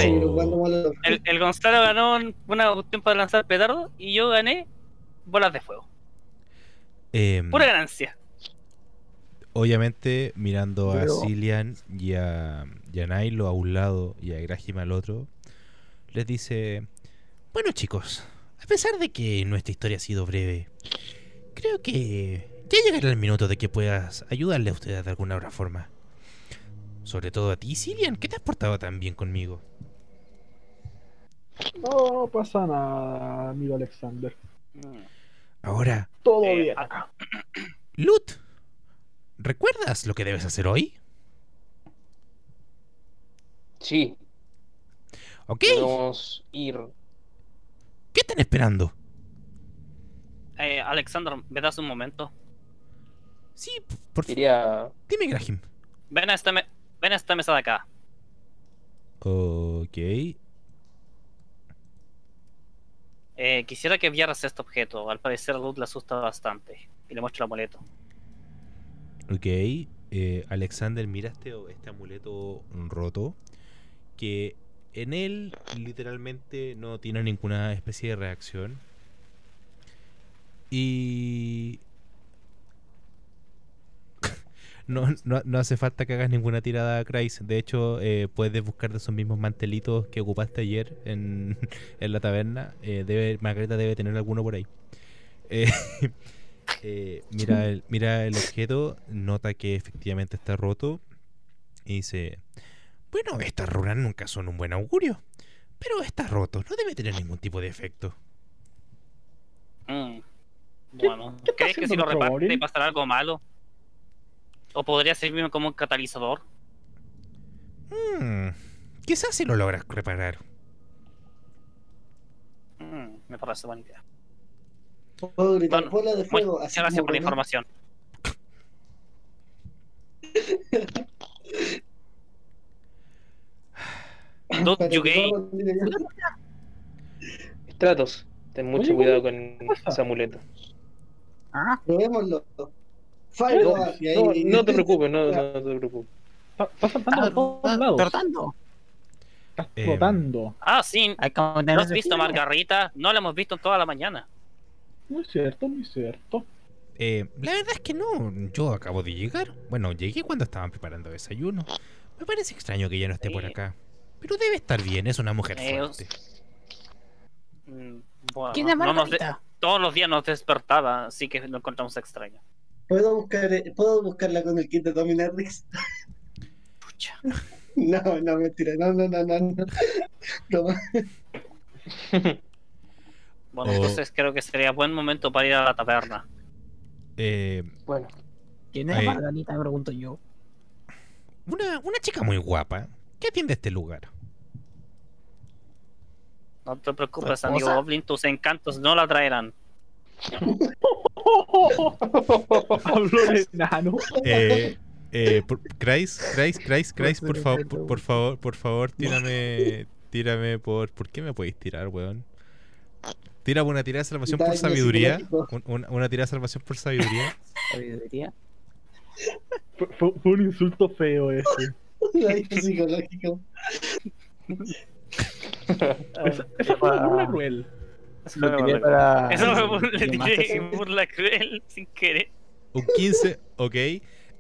El, el Gonzalo ganó una cuestión para lanzar petardo y yo gané bolas de fuego. Em, Pura ganancia. obviamente, mirando a Cillian y a, y a Nailo a un lado y a Grahim al otro, les dice: Bueno, chicos, a pesar de que nuestra historia ha sido breve, creo que ya llegará el minuto de que puedas ayudarle a ustedes de alguna otra forma. Sobre todo a ti, Cillian, que te has portado tan bien conmigo. No pasa nada, amigo Alexander. Ahora, Todo Eh, bien acá. Lut, ¿recuerdas lo que debes hacer hoy? Sí, ¿Ok? debemos ir. ¿Qué están esperando? Eh, Alexander, ¿me das un momento? Sí, por favor. Dime, Graham. Ven a esta, me- ven a esta mesa de acá. Ok. Eh, quisiera que vieras este objeto. Al parecer a Luz le asusta bastante. Y le muestro el amuleto. Ok. eh, Alexander, mira este, este amuleto roto. Que en él literalmente no tiene ninguna especie de reacción. Y... no, no, no hace falta que hagas ninguna tirada, Christ. De hecho, eh, puedes buscar de esos mismos mantelitos que ocupaste ayer en, en la taberna. Eh, debe, Margarita debe tener alguno por ahí. Eh, eh, mira, el, mira el objeto, nota que efectivamente está roto y dice: Bueno, estas runas nunca son un buen augurio, pero está roto, no debe tener ningún tipo de efecto. Mm. ¿Qué- Bueno, ¿crees que si lo reparte pasará algo malo? ¿O podría servirme como un catalizador? Hmm, quizás si lo logras reparar. Mm, me parece buena idea. Puedo gritar Bueno, bola de fuego. Muchas así gracias por la información. Para you gay. Stratos, ten mucho Oye, cuidado ¿qué con pasa? ese amuleto. Ah, Probémoslo. Fire, No, y ahí- no, no te preocupes, no, no te preocupes. Está, está saltando por todos lados. tratando. Está Eh, flotando. Ah, sí. ¿No has visto a. Margarita? No la hemos visto en toda la mañana. Muy cierto, muy cierto. Eh, la verdad es que no, yo acabo de llegar. Bueno, llegué cuando estaban preparando desayuno. Me parece extraño que ella no esté por acá. Pero debe estar bien, es una mujer Eh, fuerte. Mm, Bueno, ¿Quién es no nos de- Margarita? todos los días nos despertaba, así que lo encontramos extraño. ¿Puedo, buscar, eh, ¿Puedo buscarla con el kit de Dominatrix? Pucha. No, no, mentira. No, no, no, no. no. Bueno, Oh. entonces creo que sería buen momento para ir a la taberna. Eh, Bueno, ¿Quién es Eh. Margarita? Me pregunto yo. una, una chica muy guapa. ¿Qué atiende este lugar? No te preocupes, ¿Tu amigo? Goblin, tus encantos no la traerán. Habló el enano. Eh, eh, por, Christ, Christ, Christ, Christ, por favor, por, por favor, por favor, tírame, tírame por, ¿por qué me podéis tirar, weón? Tírame una tirada de salvación por sabiduría, un- una, una tirada de salvación por sabiduría. Sabiduría. Fue, fue- un insulto feo ese. Daño psicológico. Esa, esa fue una cruel. Eso Lo tiré burla- para. Eso fue burla, le llamaste tiré así. burla cruel sin querer. Un 15, ok.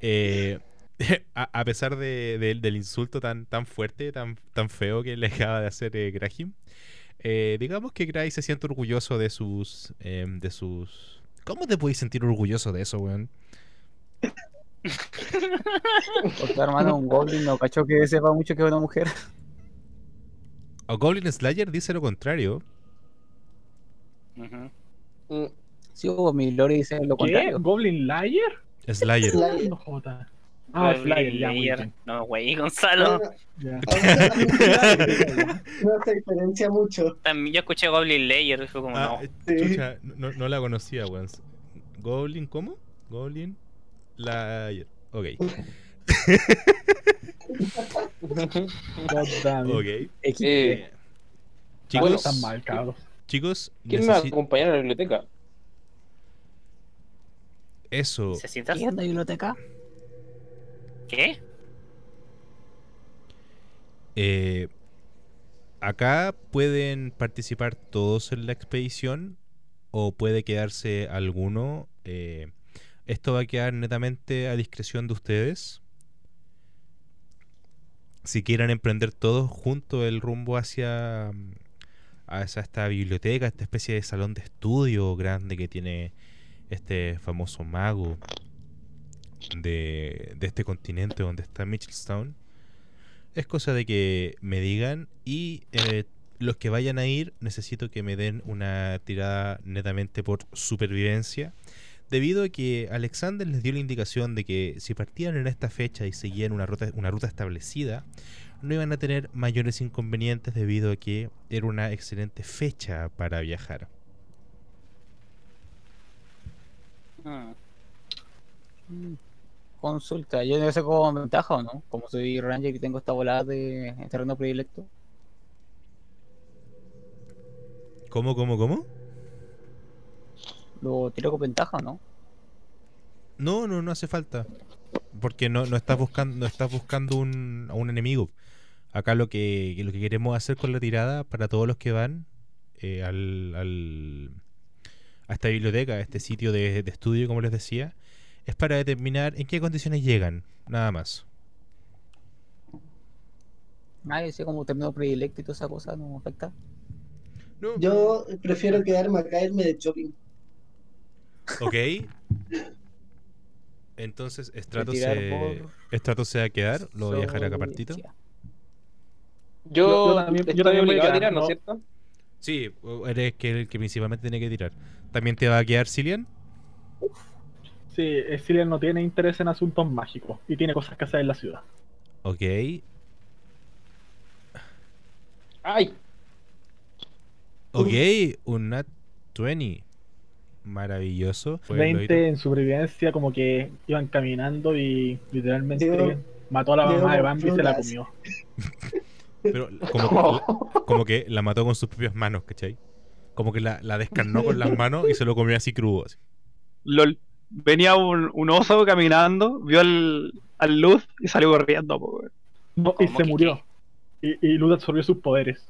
Eh, a, a pesar de- de- del insulto tan, tan fuerte, tan, tan feo que le acaba de hacer eh, Graham, eh, digamos que Gray se siente orgulloso de sus, em, de sus... ¿Cómo te puedes sentir orgulloso de eso, weón? Porque hermano, un goblin no cacho que sepa mucho que es una mujer. O Goblin Slayer dice lo contrario. Ujú. mm, Sí, o mi lore dice lo ¿Qué? contrario. ¿Goblin Liar? Slayer. Slayer. No joda. Ah, ya, muy Layer. No, güey, Gonzalo. no, se diferencia mucho. También yo escuché Goblin Layer y fue como, Ah, no. eh, chucha, no, no la conocía, weón. Goblin, ¿cómo? Goblin Slayer. Ok, God damn it. ok. Eh, Chicos, Están mal, cabros. Chicos, ¿Quién me va a acompañar a la biblioteca? eso. ¿Necesitas? ¿Qué es la biblioteca? ¿Qué? Eh, acá pueden participar todos en la expedición o puede quedarse alguno. eh, esto va a quedar netamente a discreción de ustedes. Si quieren emprender todos juntos el rumbo hacia, hacia esta biblioteca, esta especie de salón de estudio grande que tiene este famoso mago de, de este continente donde está Mitchellstown. Es cosa de que me digan y eh, los que vayan a ir necesito que me den una tirada netamente por supervivencia. Debido a que Alexander les dio la indicación de que si partían en esta fecha y seguían una ruta, una ruta establecida, no iban a tener mayores inconvenientes debido a que era una excelente fecha para viajar. Mm, Consulta, yo no sé cómo ventaja o no. Como soy ranger y tengo esta volada de terreno predilecto. ¿Cómo, cómo, cómo? ¿Lo tiro con ventaja o no? No, no, no hace falta. Porque no, no estás buscando, no estás buscando un, a un enemigo. Acá lo que, lo que queremos hacer con la tirada para todos los que van eh, al, al- a esta biblioteca, a este sitio de, de estudio, como les decía, es para determinar en qué condiciones llegan, nada más. Ah, ese como término predilecto y toda esa cosa no afecta. No, Yo prefiero quedarme a caerme de shopping. Ok. Entonces, Stratos se, por Stratos se va a quedar, lo voy a dejar acá partito. Yo, Yo- yo también- yo estoy también voy a obligado a quedar, tirar, ¿no es cierto? Sí, eres que el que principalmente tiene que tirar. ¿También te va a quedar Cillian? Sí, eh, Cillian no tiene interés en asuntos mágicos y tiene cosas que hacer en la ciudad. Ok. ¡Ay! Ok, un Nat 20. Maravilloso. Fue el 20 lobito. en supervivencia, como que iban caminando y literalmente mató a la mamá de Bambi y se la comió. Pero como que, como que la mató con sus propias manos, ¿cachai? Como que la, la descarnó con las manos y se lo comió así crudo. así. LOL. Venía un, un oso caminando, vio al, al luz y salió corriendo. po, weón. No, y ¿Cómo se que murió. Y, y Luz absorbió sus poderes.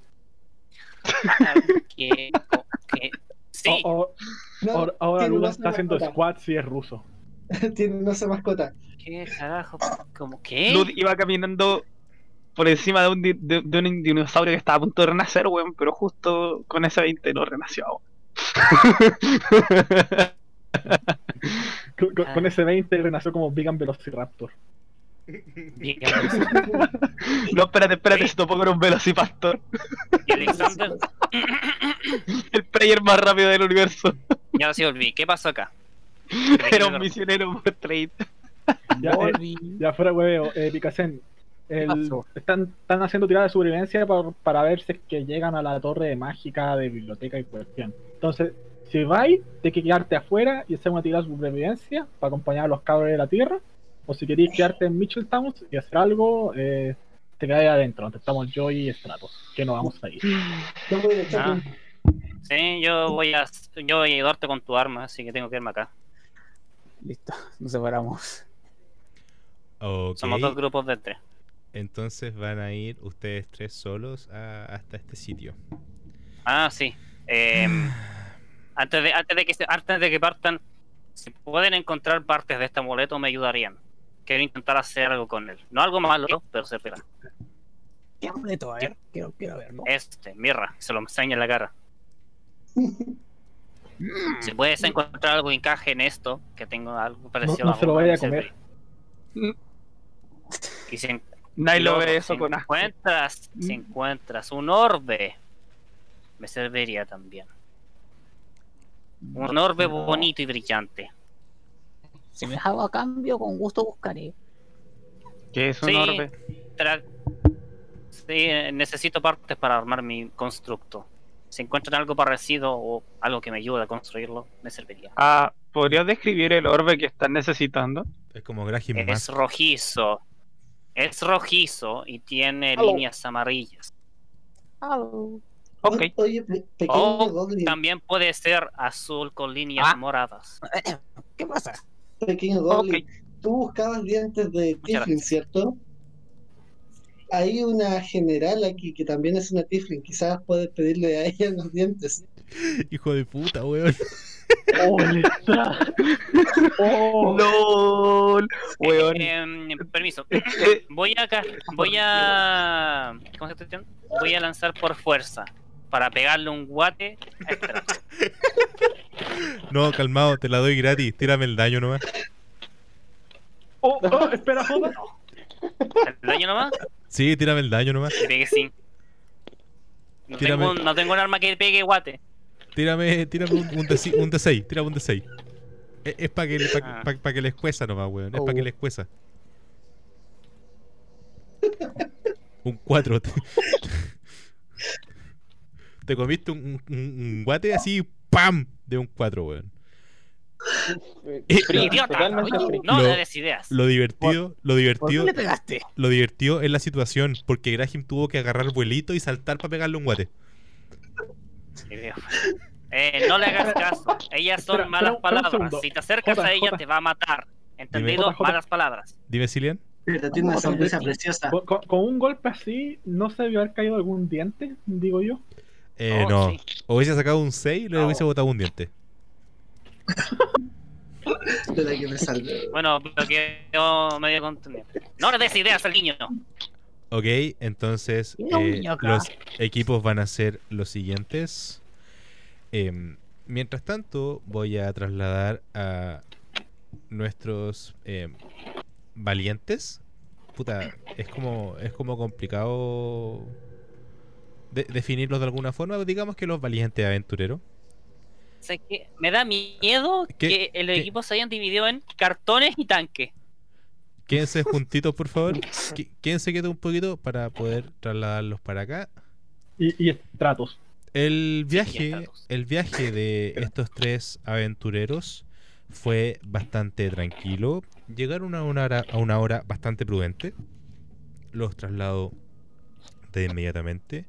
¿Qué? ¿Qué? Sí. O- o- No, ahora ahora una está haciendo mascota. squats y es ruso. Tiene una mascota. ¿Qué carajo? ¿Cómo qué? Luz iba caminando por encima de un, di- de, de un dinosaurio que estaba a punto de renacer, weón, pero justo con ese 20 no renació. Con, con- Ah. con ese 20 renació como Vegan Velociraptor. No, espérate, espérate, se topó con un velocipastor. Y Alexander, El player más rápido del universo. ya sí volví. ¿Qué pasó acá? Era un misionero por trade. Ya, eh, Volví. ya fuera hueveo, eh, Picasen, el- están, están haciendo tiradas de supervivencia para, para ver si es que llegan a la torre mágica de biblioteca y cuestión. Entonces, si vais, tienes que quedarte afuera y hacer una tirada de supervivencia para acompañar a los cabros de la tierra. O si queréis quedarte en Mitchelltown y hacer algo, eh, te quedáis adentro, donde estamos yo y Stratos, que no vamos a ir. De Ah. Sí, yo voy a yo voy a ayudarte con tu arma, así que tengo que irme acá. Listo, nos separamos. Somos dos grupos de tres. Entonces van a ir ustedes tres solos a- hasta este sitio. Ah, sí. Eh, antes de antes de que se- antes de que partan, si pueden encontrar partes de este amuleto me ayudarían. Quiero intentar hacer algo con él. No algo malo, pero servirá. ¿Qué amuleto? A ver, quiero, quiero verlo. Este, mirra, se lo enseña en la cara. Si puedes encontrar algo que encaje en esto, que tengo algo parecido no a la se lo vaya a comer. Y si, Nadie lo ve eso si con asco. encuentras, si encuentras un orbe, me serviría también. Un orbe bonito y brillante. Si me hago a cambio, con gusto buscaré. Que es un Sí. orbe. Tra- Sí, necesito partes para armar mi constructo. Si encuentran algo parecido o algo que me ayude a construirlo, me serviría. Ah, ¿podrías describir el orbe que estás necesitando? Es como Es rojizo. Es rojizo y tiene líneas amarillas. Ok. Oye, pe- pequeño O Goblin, también puede ser azul con líneas Ah. moradas. ¿Qué pasa? pequeño Goblin. Tú buscabas dientes de Tiflin, ¿cierto? Hay una general aquí que también es una Tiflin. Quizás puedes pedirle a ella los dientes. Hijo de puta, weón. ¡Oh, el! ¡Oh! LOL, weón. Eh, permiso. Voy a ca- voy a ¿cómo se llama? Voy a lanzar por fuerza para pegarle un guate a este. No, calmado, te la doy gratis. Tírame el daño nomás. ¡Oh, oh, espera, joda! ¿El daño nomás? Sí, tírame el daño nomás. Le pegué sin. No Tírame. tengo, un- no tengo un arma que pegue guate. Tírame, tírame un, un, D6, un D6, tírame un D6. Es, para que, le- pa- Ah. pa- pa que les cueza nomás, weón. Es para que les cueza. Un 4. Te comiste un, un- un guate así, ¡pam! De un 4, weón. Eh, Frío, Idiota. frío. No Lo- le des ideas. Lo divertido, lo ¿Por qué divertido, le pegaste? lo divertido es la situación, porque Graham tuvo que agarrar vuelito y saltar para pegarle un guate. Eh, no le hagas caso. Ellas son Espera, malas espera palabras. Si te acercas Jota, a ella, Jota. te va a matar. ¿Entendido? Jota, Jota. Malas palabras. Dime, Cillian. Pero tiene una sonrisa preciosa. Con, un golpe así, ¿no se debió haber caído algún diente? Digo yo. Eh, Oh, no. sí. O hubiese sacado un 6 y le No. hubiese botado un diente. de la que me salve. Bueno, bloqueo medio contenido. No le des ideas al niño. Ok, entonces eh, los equipos van a ser los siguientes. Em, mientras tanto, voy a trasladar a nuestros em, valientes. Puta, es como, es como complicado de- definirlos de alguna forma. Digamos que los valientes aventureros. O sea, que me da miedo ¿Qué- que el qué? equipo se hayan dividido en cartones y tanques. Quédense juntitos, por favor. Qu- Quédense quietos un poquito para poder trasladarlos para acá. Y, y estratos. El viaje, el viaje de estos tres aventureros fue bastante tranquilo. Llegaron a una hora, a una hora bastante prudente. Los traslado de inmediatamente.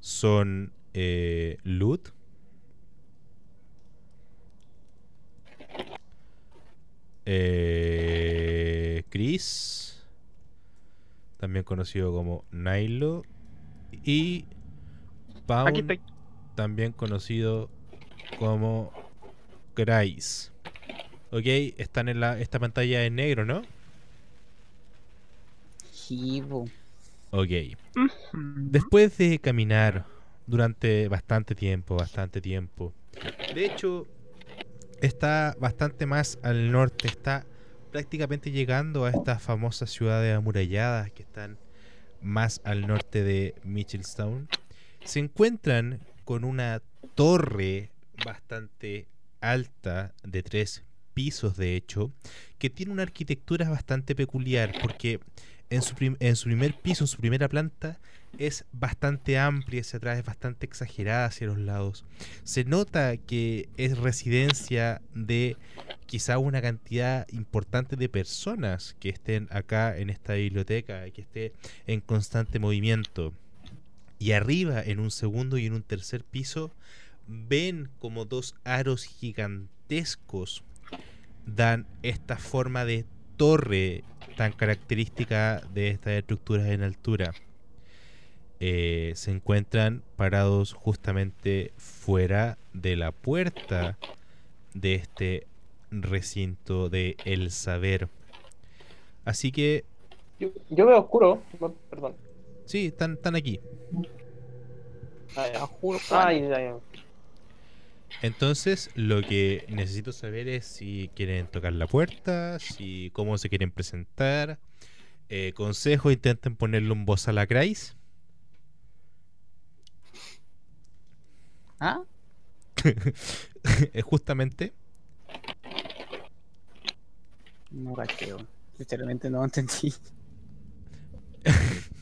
Son eh, Lut, eh, Chris, también conocido como Nilo, y Pound, Aquí estoy. También conocido como Grace. Ok, están en la, esta pantalla en negro, ¿no? Po. Ok. Después de caminar durante bastante tiempo, bastante tiempo. De hecho, está bastante más al norte, está prácticamente llegando a estas famosas ciudades amuralladas que están más al norte de Mitchellstown. Se encuentran con una torre bastante alta de tres pisos de hecho, que tiene una arquitectura bastante peculiar porque en su, en su primer piso, en su primera planta, es bastante amplia hacia atrás, es bastante exagerada hacia los lados. Se nota que es residencia de quizá una cantidad importante de personas que estén acá en esta biblioteca, que esté en constante movimiento. Y arriba, en un segundo y en un tercer piso, ven como dos aros gigantescos dan esta forma de torre tan característica de estas estructuras en altura. Eh, se encuentran parados justamente fuera de la puerta de este recinto de el saber. Así que Yo, yo veo oscuro. Perdón. Sí, están, están aquí. Ah, Ay. Entonces, lo que necesito saber es si quieren tocar la puerta, si cómo se quieren presentar. Eh, consejo, intenten ponerle un voz a la Crais. ¿Ah? Justamente. No cacheo. Sinceramente no entendí.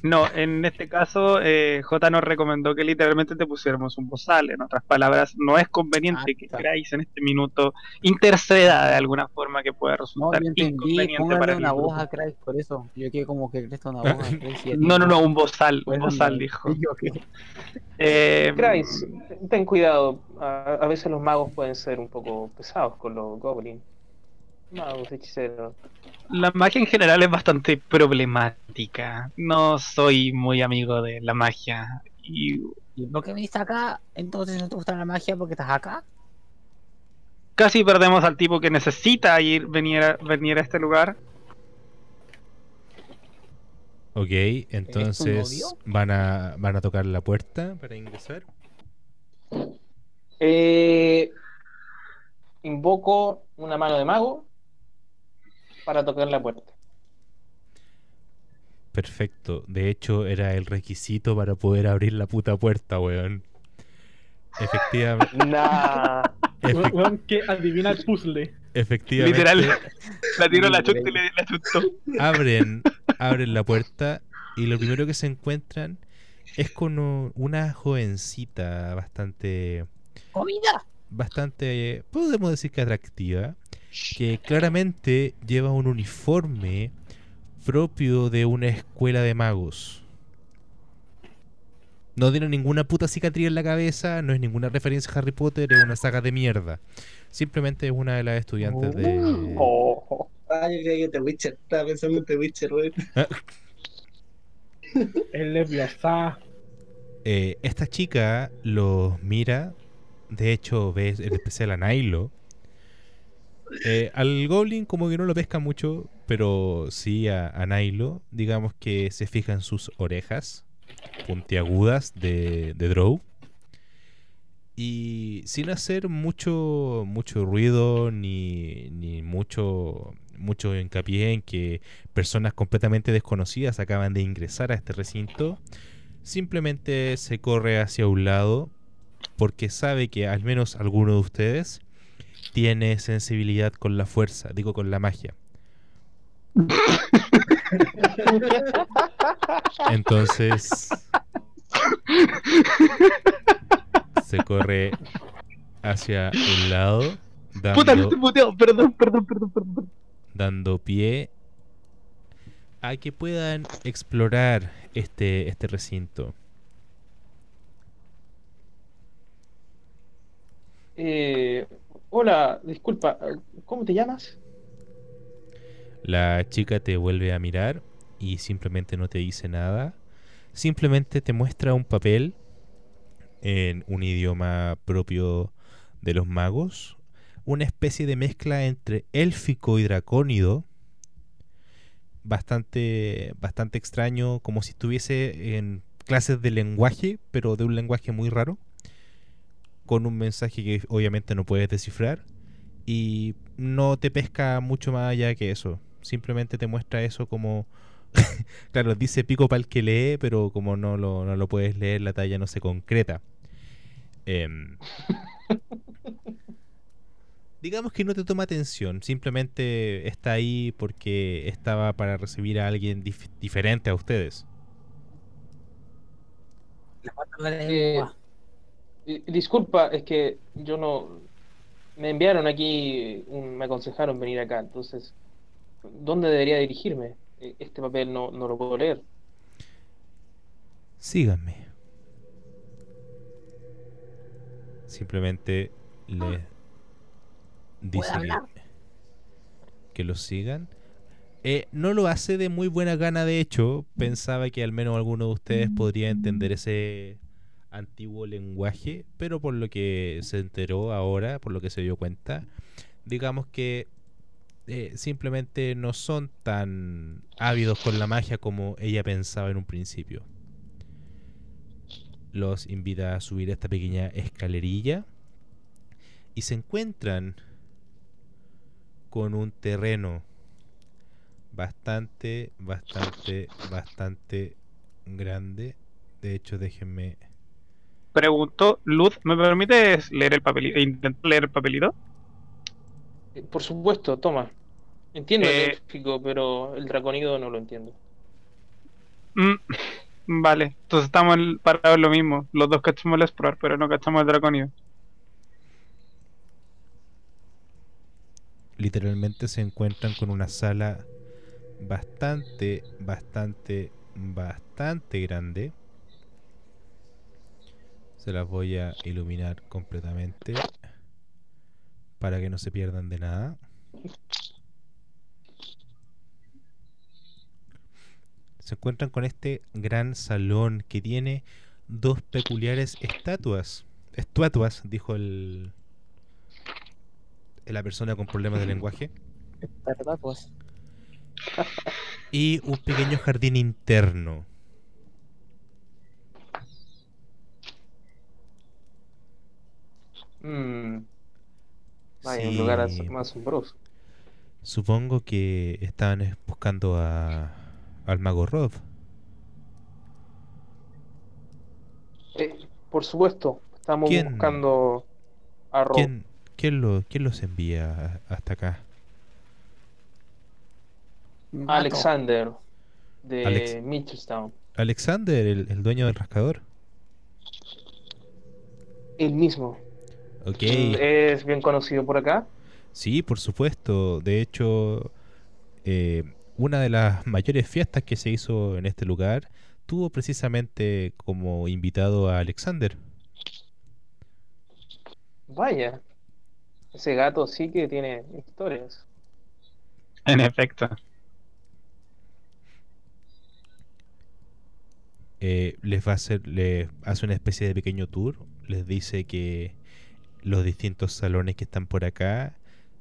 No, en este caso, eh, J nos recomendó que literalmente te pusiéramos un bozal. En otras palabras, no es conveniente Ah, que. Grace en este minuto interceda de alguna forma que pueda No, resultar yo entendí. inconveniente para el una voz a por eso. Yo quedé como que presta una voz a No, no, no, un bozal, un bozal, no. dijo. Yo, ¿qué? Eh, Grace, ten cuidado. A, a veces los magos pueden ser un poco pesados con los goblins. Magos, hechiceros. La magia en general es bastante problemática. No soy muy amigo de la magia. Y ¿Y por qué viniste acá? Entonces no te gusta la magia porque estás acá. casi perdemos al tipo que necesita ir venir a, venir a este lugar. Ok, entonces van a, van a tocar la puerta para ingresar. Eh, invoco una mano de mago para tocar la puerta. Perfecto. De hecho, era el requisito para poder abrir la puta puerta, weón. Efectivamente. Nah. Weón, weón, que adivina el puzzle. efectivamente. Literal. La tiró la chuta y le la chutó. abren, abren la puerta y lo primero que se encuentran es con una jovencita bastante, ¡Comida! bastante, podemos decir que atractiva, que claramente lleva un uniforme propio de una escuela de magos. No tiene ninguna puta cicatriz en la cabeza, no es ninguna referencia a Harry Potter, es una saga de mierda. Simplemente es una de las estudiantes de... Oh. Ah, yo creía que The Witcher. Estaba pensando en The Witcher. El Leviosa. Eh, esta chica los mira, de hecho ves en especial a Nailo, Eh, al Goblin como que no lo pesca mucho, pero sí a, a digamos que se fija en sus orejas puntiagudas de, de Drow. Y sin hacer mucho, mucho ruido ni, ni mucho, mucho hincapié en que personas completamente desconocidas acaban de ingresar a este recinto, simplemente se corre hacia un lado porque sabe que al menos alguno de ustedes tiene sensibilidad con la fuerza, digo con la magia. Entonces se corre hacia un lado, Puta, no dando, te muteo. Perdón, perdón, perdón, perdón. perdón. dando pie a que puedan explorar este, este recinto. Eh, hola, disculpa, ¿cómo te llamas? La chica te vuelve a mirar y simplemente no te dice nada. Simplemente te muestra un papel en un idioma propio de los magos. Una especie de mezcla entre élfico y dracónido. Bastante, bastante extraño, como si estuviese en clases de lenguaje, pero de un lenguaje muy raro. Con un mensaje que obviamente no puedes descifrar. Y no te pesca mucho más allá que eso. Simplemente te muestra eso como claro, dice pico para el que lee, pero como no lo, no lo puedes leer, la talla no se concreta. Em, digamos que no te toma atención, simplemente está ahí porque estaba para recibir a alguien dif- diferente a ustedes. Le falta la lengua. eh, disculpa, es que yo no... Me enviaron aquí, un- me aconsejaron venir acá, entonces, ¿dónde debería dirigirme? Eh, Este papel no, no lo puedo leer. Síganme. Simplemente le dice que, hablar? que lo sigan. Eh, no lo hace de muy buena gana, de hecho. Pensaba que al menos alguno de ustedes podría entender ese antiguo lenguaje, pero por lo que se enteró ahora, por lo que se dio cuenta, digamos que eh, simplemente no son tan ávidos con la magia como ella pensaba en un principio. Los invita a subir esta pequeña escalerilla y se encuentran con un terreno bastante, bastante, bastante grande. De hecho, déjenme... Pregunto, Luz, ¿me permites leer el papelito? ¿Intentar leer el papelito? Eh, Por supuesto, toma. Entiendo Eh, el élfico, pero el draconido no lo entiendo. Mm, vale, entonces estamos en- para ver lo mismo. Los dos cachamos el explorar, pero no cachamos el draconido. literalmente se encuentran con una sala bastante, bastante, bastante grande. Se las voy a iluminar completamente para que no se pierdan de nada. Se encuentran con este gran salón que tiene dos peculiares estatuas. Estatuas, dijo el, la persona con problemas de lenguaje. Y un pequeño jardín interno. Mm. Vaya, un lugar as- más asombroso. Supongo que estaban es- buscando a, al mago Rod. Eh, por supuesto, estamos ¿Quién- buscando a Rob. ¿Quién, quién, lo, ¿Quién los envía hasta acá? Mato. Alexander de Alex- Mitchelstown. Alexander, el, el dueño del rascador. El mismo. Ok. Es bien conocido por acá. Sí, por supuesto. De hecho, eh, una de las mayores fiestas que se hizo en este lugar tuvo precisamente como invitado a Alexander. Vaya. Ese gato sí que tiene historias. En efecto. Eh, les va a hacer, les hace una especie de pequeño tour. Les dice que los distintos salones que están por acá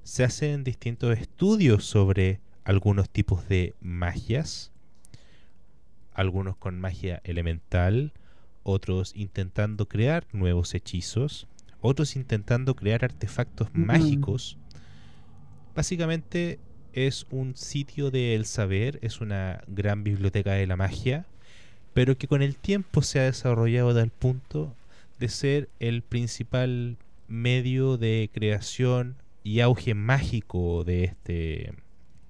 se hacen distintos estudios sobre algunos tipos de magias, algunos con magia elemental, otros intentando crear nuevos hechizos, otros intentando crear artefactos mágicos. Básicamente es un sitio del saber, es una gran biblioteca de la magia, pero que con el tiempo se ha desarrollado al punto de ser el principal medio de creación y auge mágico de este,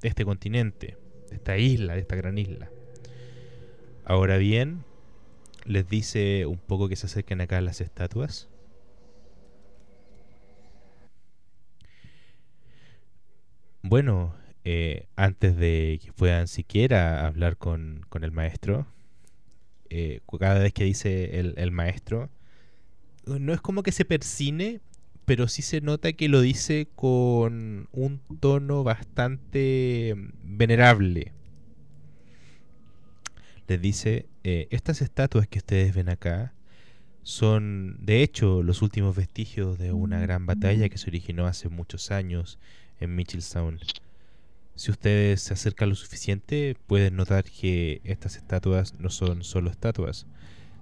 este continente, de esta isla, de esta gran isla. Ahora bien, les dice un poco que se acerquen acá las estatuas. Bueno, eh, antes de que puedan siquiera hablar con, con el maestro, eh, cada vez que dice el, el maestro, no es como que se persine, pero sí se nota que lo dice con un tono bastante mm, venerable. Les dice, eh, estas estatuas que ustedes ven acá son, de hecho, los últimos vestigios de una gran batalla que se originó hace muchos años en Mitchellstown. Si ustedes se acercan lo suficiente, pueden notar que estas estatuas no son solo estatuas,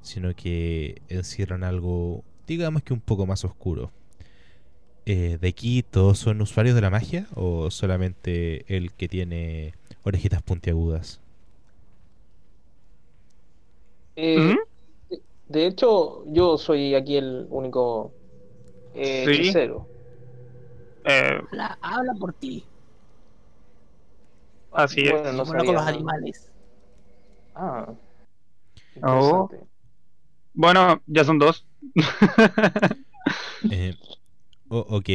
sino que encierran algo, digamos que un poco más oscuro. Eh, ¿De aquí todos son usuarios de la magia o solamente el que tiene orejitas puntiagudas? Eh, ¿Mm? De hecho, yo soy aquí el único eh, Sí. hechicero. Eh, Habla, habla por ti. así es. Bueno, no Habla sabía, con los ¿no? animales. Ah. Oh. Bueno, ya son dos. Eh, o- ok,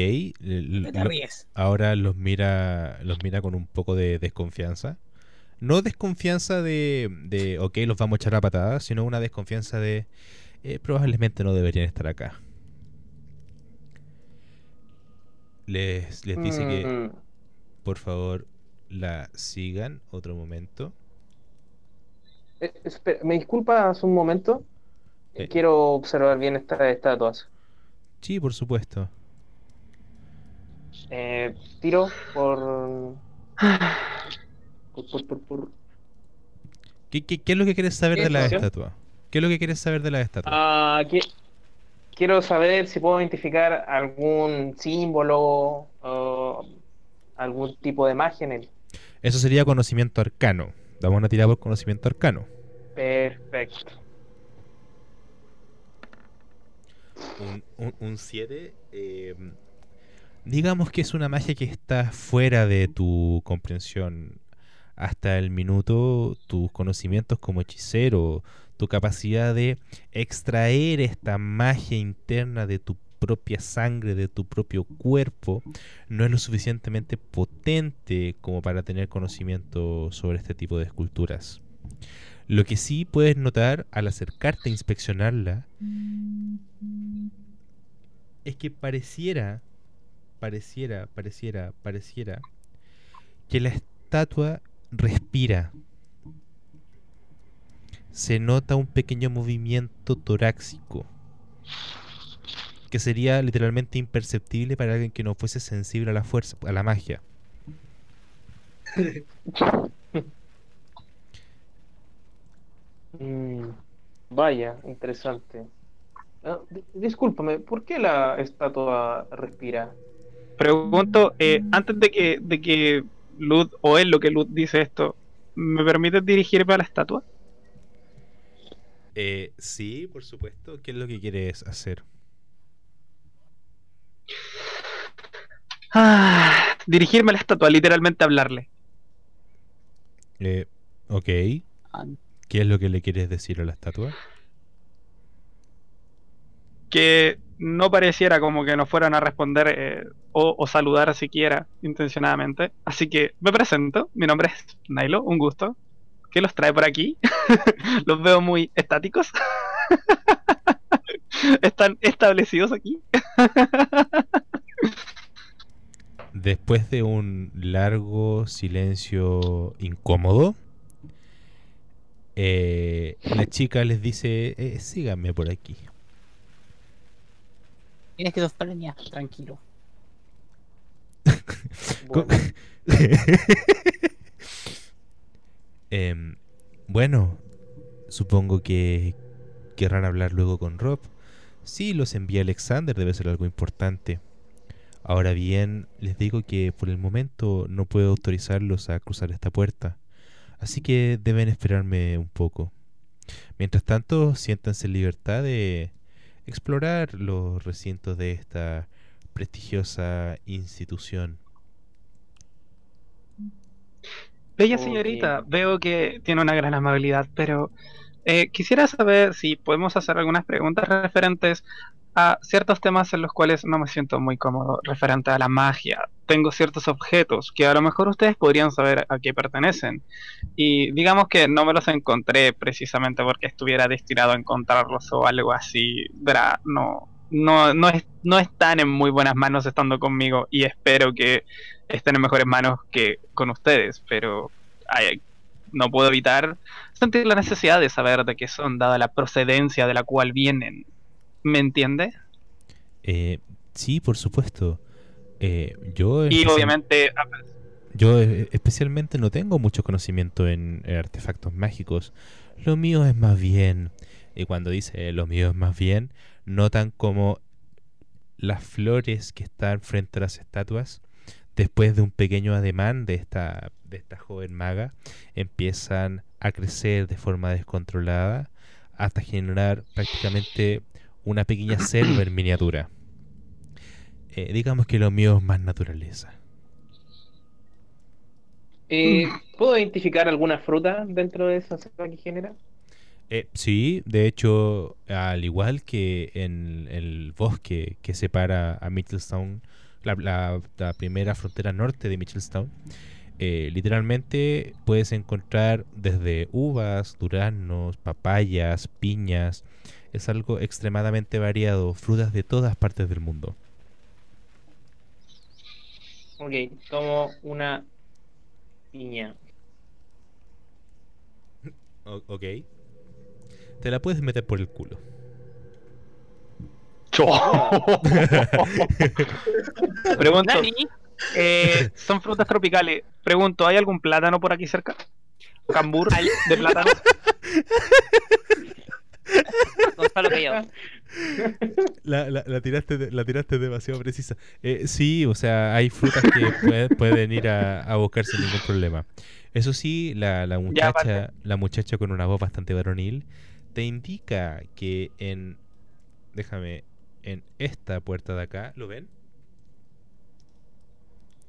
ahora los mira, los mira con un poco de desconfianza. No desconfianza de, de, ok, los vamos a echar a patadas, sino una desconfianza de, eh, probablemente no deberían estar acá. Les, les dice que, Mm, por favor, la sigan otro momento. eh, espera, ¿me disculpas un momento? Eh, Eh. Quiero observar bien estas estatuas. Sí, por supuesto. Eh, tiro por... por, por, por- por- ¿Qué, qué, qué es lo que quieres saber ¿Qué de la estatua? ¿Qué es lo que quieres saber de la estatua? Ah, qui- quiero saber si puedo identificar algún símbolo o algún tipo de magia en él. Eso sería conocimiento arcano. Damos una tirada por conocimiento arcano. Perfecto. Un 7. Digamos que es una magia que está fuera de tu comprensión. Hasta el minuto, tus conocimientos como hechicero, tu capacidad de extraer esta magia interna de tu propia sangre, de tu propio cuerpo, no es lo suficientemente potente como para tener conocimiento sobre este tipo de esculturas. Lo que sí puedes notar al acercarte a inspeccionarla es que pareciera, pareciera, pareciera, pareciera que la estatua respira. Se nota un pequeño movimiento torácico que sería literalmente imperceptible para alguien que no fuese sensible a la fuerza, a la magia. Mm, vaya, interesante. Ah, di- discúlpame, ¿por qué la estatua respira? Pregunto, eh, antes de que, de que Lud, o él lo que Lud dice esto, ¿me permites dirigirme a la estatua? Eh, sí, por supuesto. ¿Qué es lo que quieres hacer? Ah, dirigirme a la estatua, literalmente hablarle. Eh, ok. ¿Qué es lo que le quieres decir a la estatua? Que no pareciera como que nos fueran a responder eh, o, saludar siquiera intencionadamente. Así que me presento, mi nombre es Nailo, un gusto. ¿Qué los trae por aquí? los veo muy estáticos. ¿Están establecidos aquí? Después de un largo silencio incómodo, eh, la chica les dice, eh, síganme por aquí. Tienes esquizofrenia, tranquilo. Bueno, Em, bueno, supongo que querrán hablar luego con Rob. Sí, los envía Alexander, debe ser algo importante. Ahora bien, les digo que por el momento no puedo autorizarlos a cruzar esta puerta, así que deben esperarme un poco. Mientras tanto, siéntanse en libertad de explorar los recintos de esta prestigiosa institución. Bella señorita, veo que tiene una gran amabilidad, pero eh, quisiera saber si podemos hacer algunas preguntas referentes a ciertos temas en los cuales no me siento muy cómodo, referente a la magia. Tengo ciertos objetos que a lo mejor ustedes podrían saber a qué pertenecen. Y digamos que no me los encontré precisamente porque estuviera destinado a encontrarlos o algo así. Verá, no, no, no, es- no están en muy buenas manos estando conmigo y espero que estén en mejores manos que con ustedes, pero no puedo evitar sentir la necesidad de saber de qué son, dada la procedencia de la cual vienen. ¿Me entiende? Eh, sí, por supuesto. Eh, yo, Y obviamente, ah, yo eh, especialmente no tengo mucho conocimiento en, en artefactos mágicos. Lo mío es más bien, y cuando dice lo mío es más bien, notan como las flores que están frente a las estatuas, después de un pequeño ademán de esta, de esta joven maga, empiezan a crecer de forma descontrolada hasta generar prácticamente una pequeña selva en miniatura. Eh, digamos que lo mío es más naturaleza. eh, ¿Puedo identificar alguna fruta dentro de esa selva que genera? Eh, sí, de hecho, al igual que en el bosque que separa a Mitchelstown, la, la- la primera frontera norte de Mitchelstown, eh, literalmente puedes encontrar desde uvas, duraznos, papayas, piñas. Es algo extremadamente variado, frutas de todas partes del mundo. Ok, tomo una piña. O- ok. Te la puedes meter por el culo. pregunto, eh, son frutas tropicales. Pregunto, ¿hay algún plátano por aquí cerca? ¿Cambur de plátano? Gonzalo. La, la- la tiraste, de- la tiraste demasiado precisa. Eh, sí, o sea, hay frutas que puede- pueden ir a, a buscar sin ningún problema. Eso sí, la, la muchacha, la muchacha con una voz bastante varonil te indica que en, déjame, en esta puerta de acá, ¿lo ven?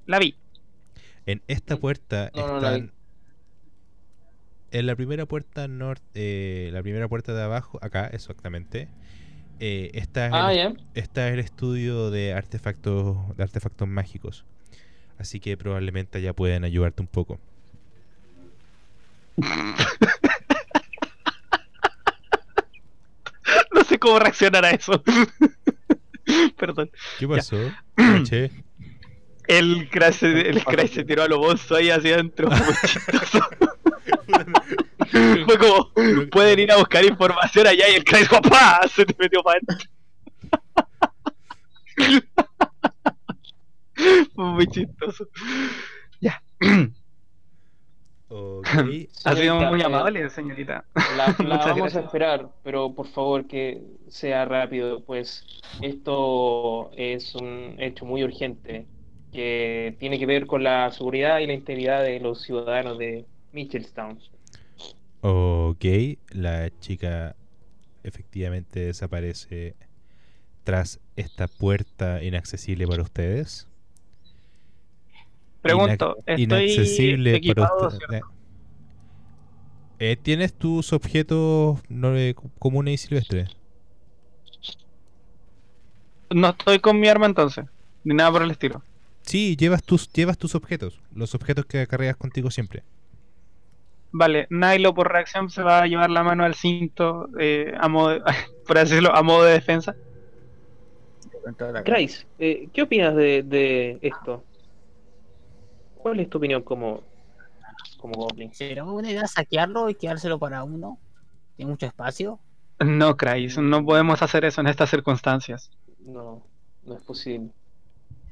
La vi. En esta puerta No, no están. En la primera puerta norte, la primera puerta de abajo, acá exactamente, eh, el, Ah, ya. está el estudio de artefactos, de artefactos mágicos. Así que probablemente allá pueden ayudarte un poco. No sé cómo reaccionar a eso. Perdón. ¿Qué pasó? El crash, se- el crash se tiró a lo bolso ahí hacia adentro. Fue como, pueden ir a buscar información allá y el crash, ¡papá! Se te metió para adentro. Fue muy chistoso. Ya. Ok. Ha sido Señorita, muy eh, amable, señorita. La, vamos a esperar, pero por favor que sea rápido, pues esto es un hecho muy urgente que tiene que ver con la seguridad y la integridad de los ciudadanos de Mitchellstown. Ok, la chica efectivamente desaparece tras esta puerta inaccesible para ustedes. Pregunto, Inac- ¿estoy inaccesible para equipado, usted- cierto? Eh, ¿Tienes tus objetos no, eh, comunes y silvestres? No estoy con mi arma entonces, ni nada por el estilo. Sí, llevas tus, llevas tus objetos, los objetos que cargas contigo siempre. Vale, Nilo por reacción se va a llevar la mano al cinto, eh, a modo de- por así decirlo, a modo de defensa. Grace, eh, ¿qué opinas de, de esto? ¿Cuál es tu opinión como, como Goblin? ¿Será buena idea saquearlo y quedárselo para uno? ¿Tiene mucho espacio? No, Crais, no podemos hacer eso en estas circunstancias. No, no es posible.